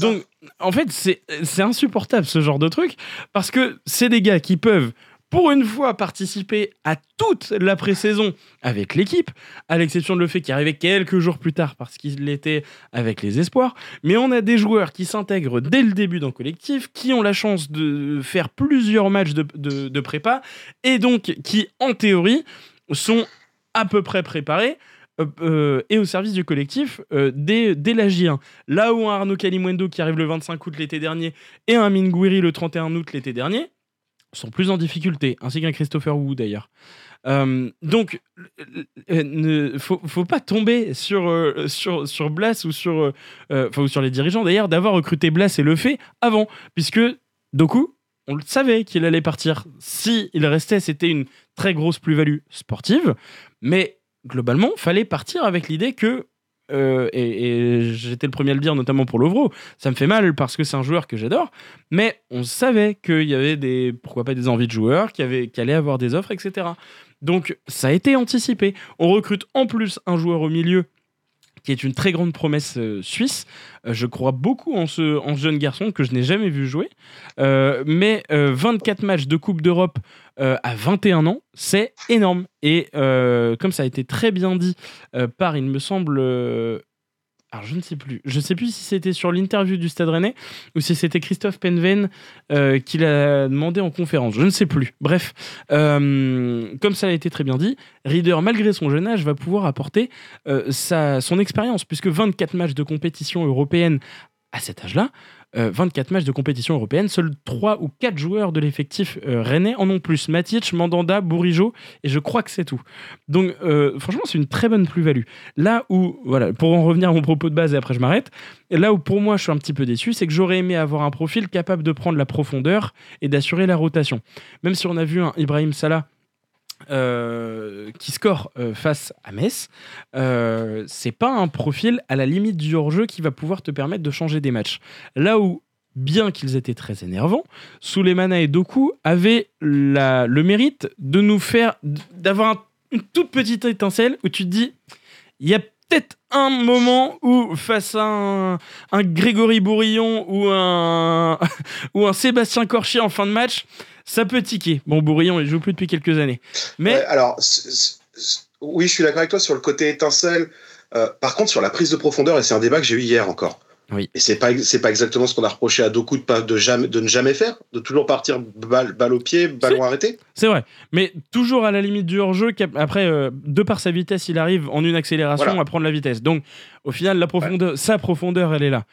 Donc, en fait, c'est insupportable ce genre de truc parce que c'est des gars qui peuvent, pour une fois, participer à toute la pré-saison avec l'équipe, à l'exception de le fait qu'il arrivait quelques jours plus tard parce qu'il l'était avec les espoirs. Mais on a des joueurs qui s'intègrent dès le début dans le collectif, qui ont la chance de faire plusieurs matchs de, prépa et donc qui, en théorie, sont à peu près préparés. euh, et au service du collectif euh, dès, dès la J1. Là où un Arnaud Kalimwendo qui arrive le 25 août l'été dernier et un Minguiri le 31 août l'été dernier sont plus en difficulté, ainsi qu'un Christopher Wu d'ailleurs. Euh, donc, euh, euh, ne faut, pas tomber sur, euh, sur, sur Blas ou sur, euh, ou sur les dirigeants d'ailleurs d'avoir recruté Blas et le fait avant, puisque Doku, on le savait qu'il allait partir. Si il restait, c'était une très grosse plus-value sportive, mais globalement, fallait partir avec l'idée que euh, et, j'étais le premier à le dire, notamment pour Lovro. Ça me fait mal parce que c'est un joueur que j'adore, mais on savait qu'il y avait des, pourquoi pas des envies de joueurs, qu'il y allait avoir des offres, etc. Donc ça a été anticipé. On recrute en plus un joueur au milieu qui est une très grande promesse euh, suisse. Euh, je crois beaucoup en ce, en ce jeune garçon que je n'ai jamais vu jouer. Mais euh, 24 matchs de Coupe d'Europe euh, à 21 ans, c'est énorme. Et euh, comme ça a été très bien dit euh, par, il me semble, alors je ne sais plus, je ne sais plus si c'était sur l'interview du Stade Rennais ou si c'était Christophe Penven qui l'a demandé en conférence, je ne sais plus. Bref, comme ça a été très bien dit, Reader, malgré son jeune âge, va pouvoir apporter sa, son expérience, puisque 24 matchs de compétition européenne à cet âge-là, euh, 24 matchs de compétition européenne, seuls 3 ou 4 joueurs de l'effectif euh, rennais en ont plus. Matic, Mandanda, Bourigeau, et je crois que c'est tout. Donc euh, franchement, c'est une très bonne plus-value. Là où, voilà, pour en revenir à mon propos de base et après je m'arrête, là où pour moi je suis un petit peu déçu, c'est que j'aurais aimé avoir un profil capable de prendre la profondeur et d'assurer la rotation. Même si on a vu un Ibrahim Salah euh, qui score euh, face à Metz, euh, c'est pas un profil à la limite du hors-jeu qui va pouvoir te permettre de changer des matchs. Là où, bien qu'ils étaient très énervants, Souleymana et Doku avaient le mérite de nous faire, d'avoir un- une toute petite étincelle où tu te dis, il y a peut-être un moment où, face à un, un Grégory Bourillon ou un, ou un Sébastien Corchier en fin de match, ça peut tiquer. Bon, Bourillon, il joue plus depuis quelques années. Mais alors, oui, je suis d'accord avec toi sur le côté étincelle. Euh, par contre, sur la prise de profondeur, et c'est un débat que j'ai eu hier encore. Oui. Et c'est pas c'est pas exactement ce qu'on a reproché à Doku de pas de jamais de ne jamais faire, de toujours partir balle, balle au pied, ballon arrêté. C'est vrai, mais toujours à la limite du hors-jeu. Après, euh, de par sa vitesse, il arrive en une accélération Voilà. à prendre la vitesse. Donc, au final, la profondeur, sa profondeur, elle est là.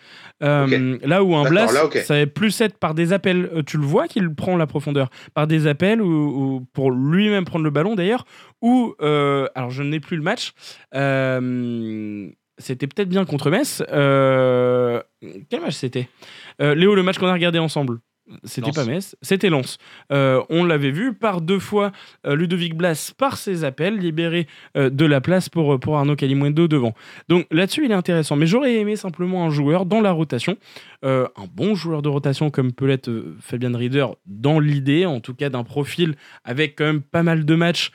Euh, Là où un D'accord, Blas, là, ok. ça va plus être par des appels. Euh, tu le vois qu'il prend la profondeur par des appels ou, ou pour lui-même prendre le ballon d'ailleurs. Ou euh, alors, je n'ai plus le match. Euh, c'était peut-être bien contre Metz. Euh, quel match c'était? Euh, Léo, le match qu'on a regardé ensemble. C'était pas Metz, c'était Lens. Euh, on l'avait vu par deux fois Ludovic Blas par ses appels libérer de la place pour, pour Arnaud Calimundo devant. Donc là-dessus il est intéressant. Mais j'aurais aimé simplement un joueur dans la rotation, un bon joueur de rotation comme peut l'être Fabien Rieder dans l'idée, en tout cas d'un profil avec quand même pas mal de matchs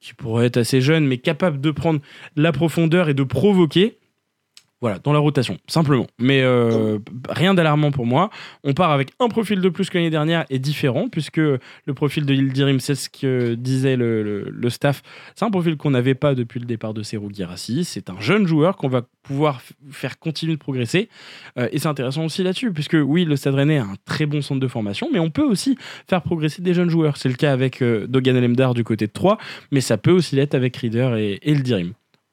qui pourrait être assez jeune mais capable de prendre la profondeur et de provoquer. Voilà, dans la rotation, simplement. Mais euh, rien d'alarmant pour moi. On part avec un profil de plus que l'année dernière et différent, puisque le profil de Yildirim, c'est ce que disait le, le- staff. C'est un profil qu'on n'avait pas depuis le départ de Serou Girassi. C'est un jeune joueur qu'on va pouvoir faire continuer de progresser. Euh, et c'est intéressant aussi là-dessus, puisque oui, le Stade Rennais a un très bon centre de formation, mais on peut aussi faire progresser des jeunes joueurs. C'est le cas avec euh, Dogan Alemdar du côté de Troyes, mais ça peut aussi l'être avec Reader et, et.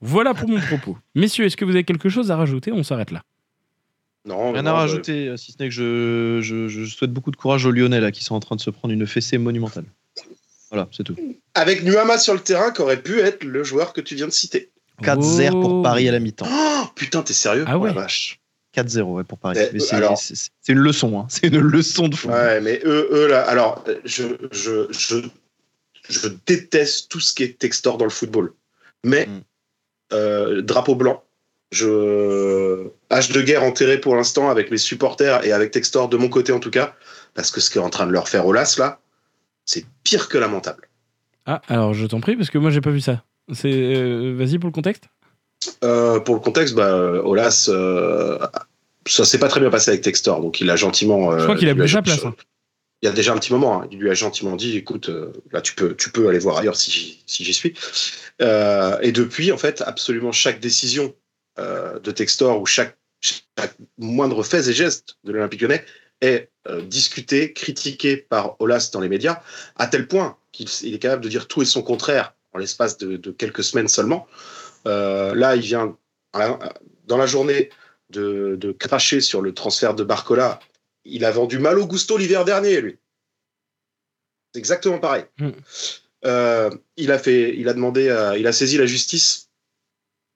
Voilà pour mon propos. Messieurs, est-ce que vous avez quelque chose à rajouter? On s'arrête là. Non, Rien non, à rajouter, euh, si ce n'est que je, je- je souhaite beaucoup de courage aux Lyonnais là, qui sont en train de se prendre une fessée monumentale. Voilà, c'est tout. Avec Nuama sur le terrain, qui aurait pu être le joueur que tu viens de citer? 4-0 Oh. pour Paris à la mi-temps. Oh, putain, t'es sérieux? Ah ouais. Oh la vache. 4-0 ouais, pour Paris. Eh, c'est, alors- c'est- c'est une leçon, hein. c'est une leçon de fou. Ouais, mais eux, eux là, alors, je, je, je, je déteste tout ce qui est textor dans le football. Mais, Mm. Euh, drapeau blanc, je. Hache de guerre enterré pour l'instant avec mes supporters et avec Textor de mon côté en tout cas, parce que ce qu'est en train de leur faire Olas là, c'est pire que lamentable. Ah, alors je t'en prie, parce que moi j'ai pas vu ça. C'est euh, Vas-y pour le contexte. Euh, pour le contexte, bah, Olas, ça s'est pas très bien passé avec Textor, donc il a gentiment. Je crois qu'il a lui pris sa place, hein. Il y a déjà un petit moment, hein, il lui a gentiment dit, écoute, euh, là tu peux, tu peux aller voir ailleurs si si j'y suis. Euh, et depuis, en fait, absolument chaque décision euh, de Textor ou chaque, moindre fait et geste de l'Olympique Lyonnais est euh, discuté, critiqué par Olas dans les médias, à tel point qu'il il est capable de dire tout et son contraire en l'espace de, quelques semaines seulement. Là, il vient dans la journée de, de cracher sur le transfert de Barcola. Il a vendu mal au gusto l'hiver dernier, lui. C'est exactement pareil. Hmm. Euh, il a fait, il a demandé, à- il a saisi la justice.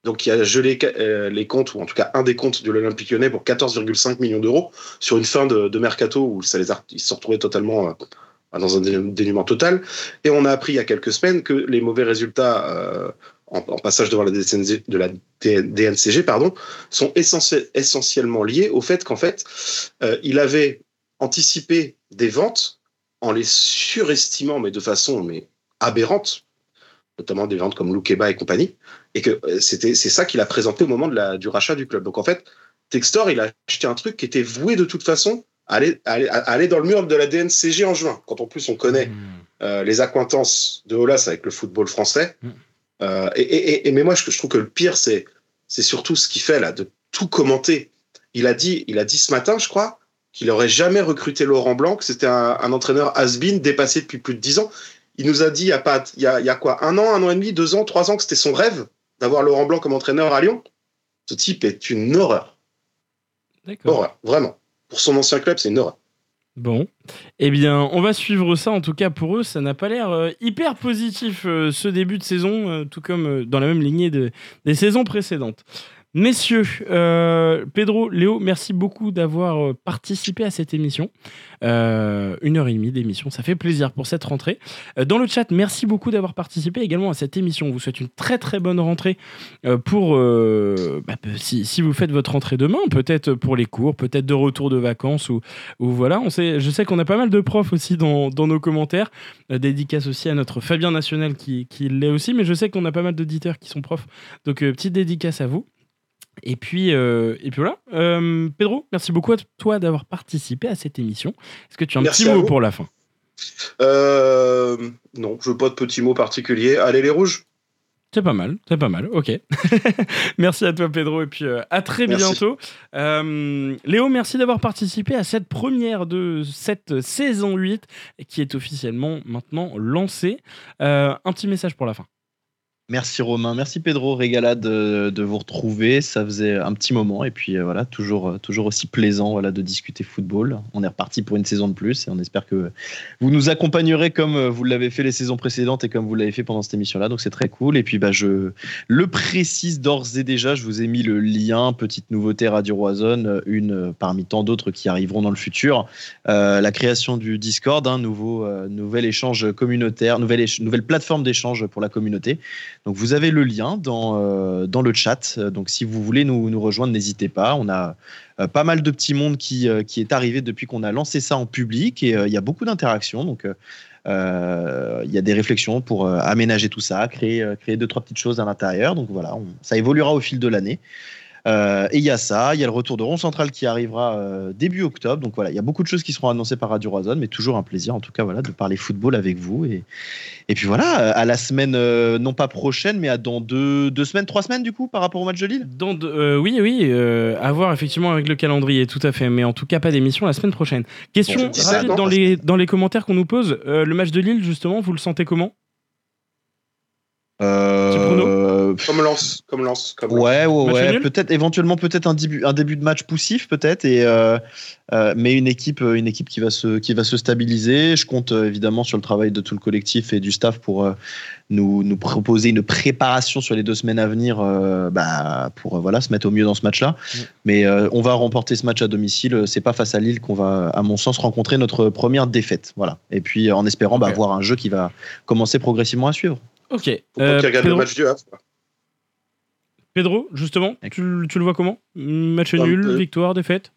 Donc, il a gelé euh, les comptes, ou en tout cas un des comptes de l'Olympique lyonnais pour 14,5 millions d'euros sur une fin de, de mercato où ça les a, ils se sont retrouvés totalement euh, dans un dé- dénuement total. Et on a appris il y a quelques semaines que les mauvais résultats en, en passage devant la, de DNCG pardon, sont essentiel- essentiellement liés au fait qu'en fait, euh, il avait anticipé des ventes en les surestimant, mais de façon mais aberrante. notamment des ventes comme Loukeba et compagnie, et que euh, c'était c'est ça qu'il a présenté au moment de la, du rachat du club. Donc en fait, Textor, il a acheté un truc qui était voué de toute façon à aller, à aller, à aller dans le mur de la DNCG en juin. Quand en plus on connaît Mmh. euh, les accointances de Olas avec le football français. Mm. Euh, et, et, et- mais moi, je, je trouve que le pire, c'est c'est surtout ce qu'il fait là, de tout commenter. Il a dit, il a dit ce matin, je crois, qu'il aurait jamais recruté Laurent Blanc, que c'était un, un entraîneur has-been dépassé depuis plus de dix ans. Il nous a dit, il y a pas, il y a, il y a quoi, un an, un an et demi, deux ans, trois ans, que c'était son rêve d'avoir Laurent Blanc comme entraîneur à Lyon? Ce type est une horreur, D'accord. horreur, vraiment. Pour son ancien club, c'est une horreur. Bon, eh bien, on va suivre ça. En tout cas, pour eux, ça n'a pas l'air euh, hyper positif euh, ce début de saison, euh, tout comme dans la même lignée de- des saisons précédentes. Messieurs, euh, Pedro, Léo, merci beaucoup d'avoir euh, participé à cette émission. Euh, une heure et demie d'émission, ça fait plaisir pour cette rentrée. Dans le chat, merci beaucoup d'avoir participé également à cette émission. On vous souhaite une très très bonne rentrée pour bah, si, si vous faites votre rentrée demain, peut-être pour les cours, peut-être de retour de vacances ou, ou voilà. On sait, je sais qu'on a pas mal de profs aussi dans, nos commentaires. Dédicace aussi à notre Fabien National qui, qui l'est aussi, mais je sais qu'on a pas mal d'auditeurs qui sont profs. Donc petite dédicace à vous. Et puis, euh, et puis voilà. Euh, Pedro, merci beaucoup à toi d'avoir participé à cette émission. Est-ce que tu as un Merci petit mot vous. pour la fin? Euh, non, je veux pas de petits mots particuliers. Allez les rouges. C'est pas mal, c'est pas mal, ok. merci à toi Pedro et puis euh, à très Merci. bientôt. Euh, Léo, merci d'avoir participé à cette première de cette saison 8 qui est officiellement maintenant lancée. Euh, un petit message pour la fin. Merci Romain, merci Pedro, régalade de, vous retrouver. Ça faisait un petit moment et puis euh, voilà, toujours, euh, toujours aussi plaisant voilà, de discuter football. On est reparti pour une saison de plus et on espère que vous nous accompagnerez comme euh, vous l'avez fait les saisons précédentes et comme vous l'avez fait pendant cette émission-là. Donc c'est très cool. Et puis bah, je le précise d'ores et déjà, je vous ai mis le lien, petite nouveauté Radio Roison, une parmi tant d'autres qui arriveront dans le futur. La création du Discord, un nouveau, euh, nouvel échange communautaire, nouvelle, nouvelle plateforme d'échange pour la communauté. Donc vous avez le lien dans, euh, dans le chat. Donc si vous voulez nous, nous rejoindre, n'hésitez pas. On a euh, pas mal de petits monde qui, euh, qui est arrivé depuis qu'on a lancé ça en public et il y a beaucoup d'interactions. Donc il y a des réflexions pour aménager tout ça, créer, créer deux, trois petites choses à l'intérieur. Donc voilà, ça évoluera au fil de l'année. Euh, et il y a ça, il y a le retour de Rond Central qui arrivera euh, début octobre. Donc voilà, il y a beaucoup de choses qui seront annoncées par Radio Roison, mais toujours un plaisir en tout cas voilà, de parler football avec vous. Et, et puis voilà, à la semaine, euh, non pas prochaine, mais à dans deux, deux semaines, trois semaines du coup par rapport au match de Lille? Dans de- euh, oui, oui, euh, à voir effectivement avec le calendrier, tout à fait. Mais en tout cas, pas d'émission la semaine prochaine. Question Bon, c'est ça, rapide non dans les, dans les commentaires qu'on nous pose. Euh, le match de Lille, justement, vous le sentez comment? Euh, Comme lance, comme lance, comme lance. Ouais, ouais, Match ouais. Peut-être, éventuellement, peut-être un début, un début de match poussif, peut-être, et euh, euh, mais une équipe, une équipe qui va se, qui va se stabiliser. Je compte euh, évidemment sur le travail de tout le collectif et du staff pour euh, nous, nous proposer une préparation sur les deux semaines à venir, euh, bah, pour euh, voilà se mettre au mieux dans ce match-là. Mm. Mais euh, on va remporter ce match à domicile. C'est pas face à Lille qu'on va, à mon sens, rencontrer notre première défaite. Voilà. Et puis en espérant bah, avoir un jeu qui va commencer progressivement à suivre. Ok. Faut pas Euh, qu'il regarde Pedro, le match du Havre. Pedro, justement, tu, tu le vois comment? Match Un nul, peu. victoire, défaite?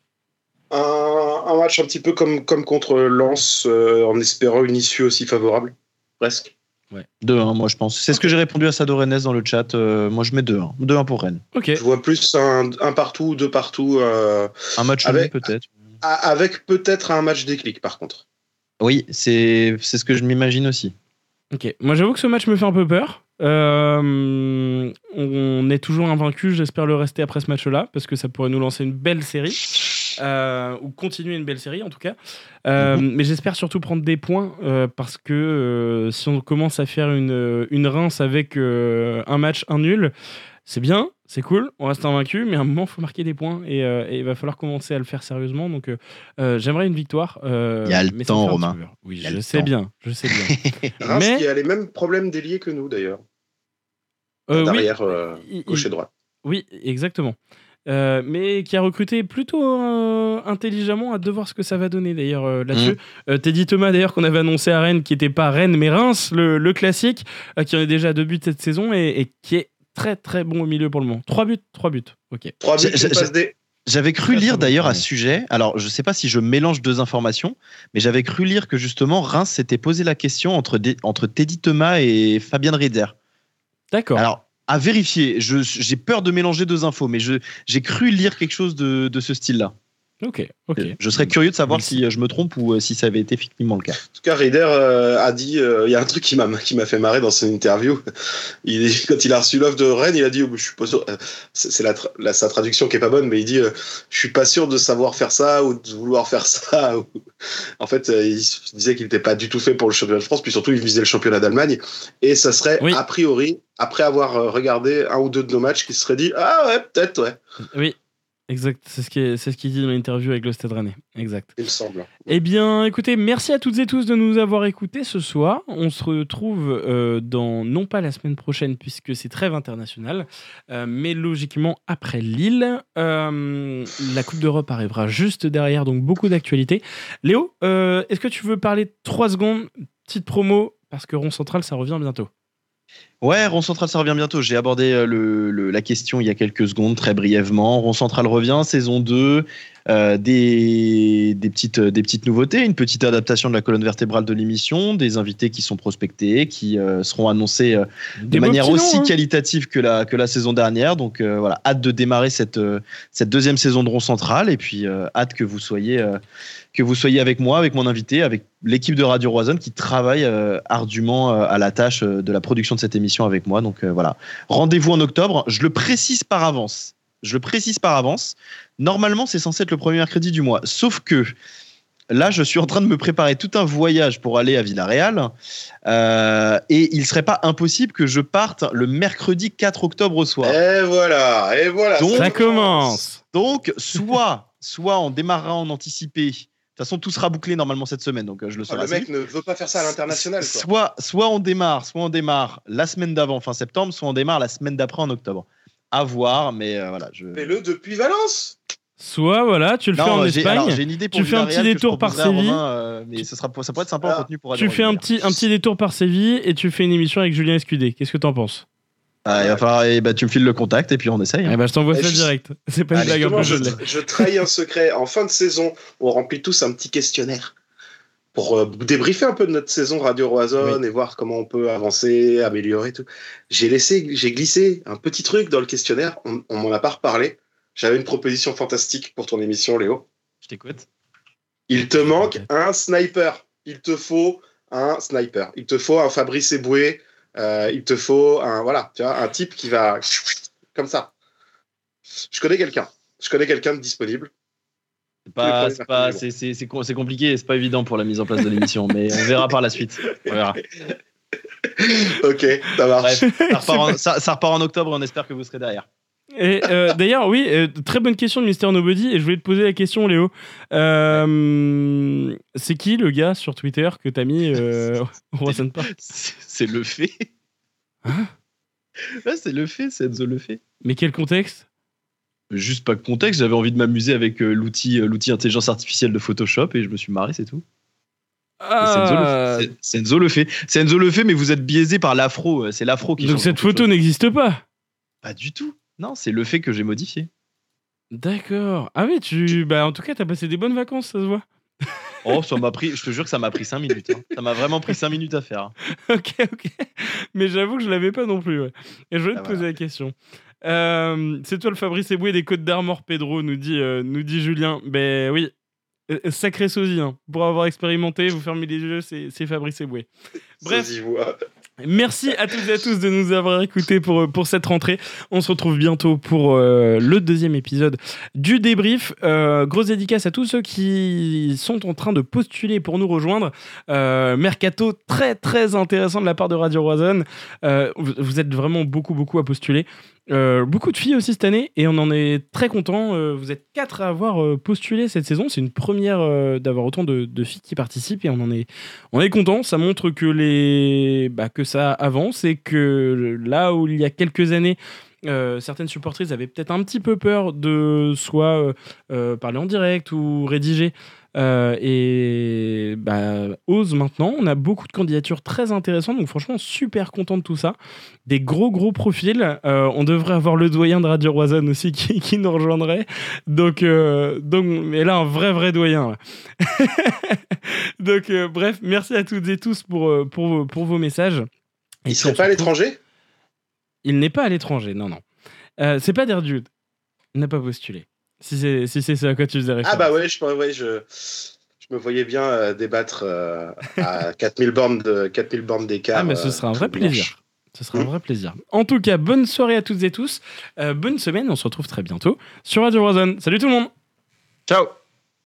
Un, un match un petit peu comme, comme contre Lens, euh, en espérant une issue aussi favorable, presque. 2-1, moi je pense. C'est ce que j'ai répondu à Sado Rennes dans le chat. Euh, moi je mets 2-1. 2-1 pour Rennes. Ok. Je vois plus un, un partout, deux partout, euh, Un match Avec- nul peut-être. avec peut-être un match déclic par contre. Oui, c'est c'est ce que je m'imagine aussi. Ok. Moi, j'avoue que ce match me fait un peu peur. Euh, on est toujours invaincu. J'espère le rester après ce match-là parce que ça pourrait nous lancer une belle série. Euh, ou continuer une belle série en tout cas. Euh, Mais j'espère surtout prendre des points euh, parce que si on commence à faire une, une rince avec un match, un nul, c'est bien, c'est cool, on reste invaincu, mais à un moment, il faut marquer des points et, euh, et il va falloir commencer à le faire sérieusement. Donc euh, euh, j'aimerais une victoire. euh, Il y a le temps, Romain. Oui, je sais temps. bien, je sais bien. Reims Mais- qui a les mêmes problèmes d'ailier que nous d'ailleurs, Euh, oui, derrière euh, il- gauche il- et droite. Oui, exactement. Euh, mais qui a recruté plutôt euh, intelligemment, à de voir ce que ça va donner d'ailleurs euh, là-dessus. Euh, Teddy Thomas d'ailleurs qu'on avait annoncé à Rennes, qui n'était pas Rennes mais Reims, le, le classique, euh, qui en est déjà à deux buts cette saison et, et qui est très très bon au milieu pour le moment. Trois buts, trois buts. Ok. J'avais cru lire bon d'ailleurs à ce sujet. Alors, je sais pas si je mélange deux informations, mais j'avais cru lire que justement Reims s'était posé la question entre, des- entre Teddy Thomas et Fabien Reder. D'accord. Alors, à vérifier, j'ai peur de mélanger deux infos, mais j'ai cru lire quelque chose de, de ce style-là. Ok, ok. Je serais curieux de savoir Merci. si euh, je me trompe ou euh, si ça avait été effectivement le cas. En tout cas, Rieder euh, a dit, euh, il y a un truc qui m'a qui m'a fait marrer dans son interview. Il, quand il a reçu l'offre de Rennes, il a dit, oh, je suis pas sûr. euh, C'est c'est la, tra- la- sa traduction qui est pas bonne, mais il dit, euh, je suis pas sûr de savoir faire ça ou de vouloir faire ça. ou- En fait, euh, il disait qu'il n'était pas du tout fait pour le championnat de France, puis surtout il visait le championnat d'Allemagne, et ça serait Oui. a priori après avoir regardé un ou deux de nos matchs, qu'il se serait dit, ah ouais, peut-être, ouais, Oui, exact. C'est ce qui c'est ce qu'il dit dans l'interview avec le Stade Rennais. Exact. il semble. Eh bien, écoutez, merci à toutes et tous de nous avoir écoutés ce soir. On se retrouve euh, dans, non pas la semaine prochaine, puisque c'est trêve internationale, euh, mais logiquement après Lille. Euh, la Coupe d'Europe arrivera juste derrière, donc beaucoup d'actualités. Léo, est-ce que tu veux parler trois secondes, petite promo, parce que Rond Central, ça revient bientôt. Ouais, Rond Central, ça revient bientôt. J'ai abordé euh, le, le- la question il y a quelques secondes, très brièvement. Rond Central revient, saison 2. euh, des, des, petites, des petites nouveautés, une petite adaptation de la colonne vertébrale de l'émission, des invités qui sont prospectés, qui euh, seront annoncés euh, de Des manière noms, aussi hein. qualitative que la, que la saison dernière. Donc euh, voilà, hâte de démarrer cette, euh, cette deuxième saison de Rond Central et puis euh, hâte que vous soyez euh, que vous soyez avec moi, avec mon invité, avec l'équipe de Radio Roison qui travaille euh, ardument euh, à la tâche euh, de la production de cette émission avec moi. Donc euh, voilà, rendez-vous en octobre. Je le précise par avance. Je le précise par avance. Normalement, c'est censé être le premier mercredi du mois. Sauf que là, je suis en train de me préparer tout un voyage pour aller à Villarreal. Euh, et il serait pas impossible que je parte le mercredi 4 octobre au soir. Et voilà, et voilà. Donc- Ça commence. Donc, soit, soit on démarrera en anticipé. De toute façon, tout sera bouclé normalement cette semaine, donc euh, je le Ah, saurai. le assez mec ne veut pas faire ça à l'international. Soit, soit on démarre, soit on démarre la semaine d'avant, fin septembre, soit on démarre la semaine d'après en octobre. À voir, mais euh, voilà. Je... Fais-le depuis Valence. Soit, voilà, tu le fais en Non, j'ai alors, Espagne. j'ai une idée pour Tu fais un petit détour par Séville. Romain, euh, mais ce sera, ça pourrait être sympa en Ah, contenu pour Radio Tu fais un petit, un petit détour par Séville et tu fais une émission avec Julien Escudé. Qu'est-ce que t'en penses? Ah, il va falloir, eh ben, tu me files le contact et puis on essaye. hein. Eh ben, je t'envoie ça je- direct. C'est pas une blague, un je je trahis un secret. En fin de saison, on remplit tous un petit questionnaire pour euh, débriefer un peu de notre saison Radio Roison et voir comment on peut avancer, améliorer tout. J'ai laissé, j'ai glissé un petit truc dans le questionnaire. On, on m'en a pas reparlé. J'avais une proposition fantastique pour ton émission, Léo. Je t'écoute. Il te manque un sniper. Il te faut un sniper. Il te faut un Fabrice Eboué. Euh, il te faut un voilà, tu vois, un type qui va comme ça. Je connais quelqu'un. Je connais quelqu'un de disponible. C'est pas- c'est pas- c'est- c'est- c'est com- c'est compliqué, c'est pas évident pour la mise en place de l'émission, mais on verra par la suite. On verra. Ok, ça marche. Bref, ça repart, en, ça- ça repart en octobre et on espère que vous serez derrière. Et euh, d'ailleurs, oui, euh, très bonne question de Mister Nobody. Et je voulais te poser la question, Léo. Euh, c'est qui le gars sur Twitter que t'as mis C'est le fait. Hein? Ouais, c'est le fait, c'est Enzo le fait. Mais quel contexte? Juste pas de contexte, j'avais envie de m'amuser avec l'outil l'outil intelligence artificielle de Photoshop et je me suis marré, c'est tout. Ah, le- c'est- Enzo le fait. C'est Enzo le fait, mais vous êtes biaisé par l'afro. C'est l'afro qui Donc cette photo n'existe pas? Pas du tout. Non, c'est le fait que j'ai modifié. D'accord. Ah oui, tu. Bah, en tout cas, t'as passé des bonnes vacances, ça se voit. Oh, ça m'a pris, je te jure que ça m'a pris 5 minutes. hein. Ça m'a vraiment pris 5 minutes à faire. hein. ok, ok. Mais j'avoue que je l'avais pas non plus. ouais. Et je voulais Ah, te poser la question. Euh, c'est toi le Fabrice Eboué des Côtes d'Armor, Pedro, nous dit, euh, nous dit Julien. Ben oui, Euh, sacré sosie. hein. Pour avoir expérimenté, vous fermez les yeux, c'est c'est Fabrice Eboué. Bref. Merci à toutes et à tous de nous avoir écoutés pour, pour cette rentrée. On se retrouve bientôt pour euh, le deuxième épisode du débrief. Euh, grosse dédicace à tous ceux qui sont en train de postuler pour nous rejoindre. Euh, mercato très très intéressant de la part de Radio Roison. Euh, vous êtes vraiment beaucoup beaucoup à postuler. Euh, beaucoup de filles aussi cette année et on en est très content. Euh, vous êtes quatre à avoir euh, postulé cette saison. C'est une première d'avoir autant de, filles qui participent et on en est on est content, ça montre que, les... bah, que ça avance et que là où il y a quelques années, certaines supportrices avaient peut-être un petit peu peur de soit parler en direct ou rédiger. Euh, et bah, ose maintenant, on a beaucoup de candidatures très intéressantes, donc franchement super content de tout ça. Des gros gros profils, Euh, on devrait avoir le doyen de Radio Roison aussi qui, qui nous rejoindrait. Donc, euh, donc, mais là un vrai vrai doyen. donc euh, bref, merci à toutes et tous pour, pour, vos- pour vos messages. Et Il puis, serait on pas à l'étranger? Il n'est pas à l'étranger, non, non. C'est pas Derdude. Il n'a pas postulé. Si c'est si c'est ce à quoi tu faisais référence. Ah bah ouais, je, ouais, je, je me voyais bien euh, débattre euh, à 4000 bornes de 4000 bornes d'écart. Ah, mais ce euh, sera un vrai dimanche. plaisir. Ce sera un vrai plaisir. En tout cas, bonne soirée à toutes et tous. Euh, bonne semaine. On se retrouve très bientôt sur Radio Warzone. Salut tout le monde. Ciao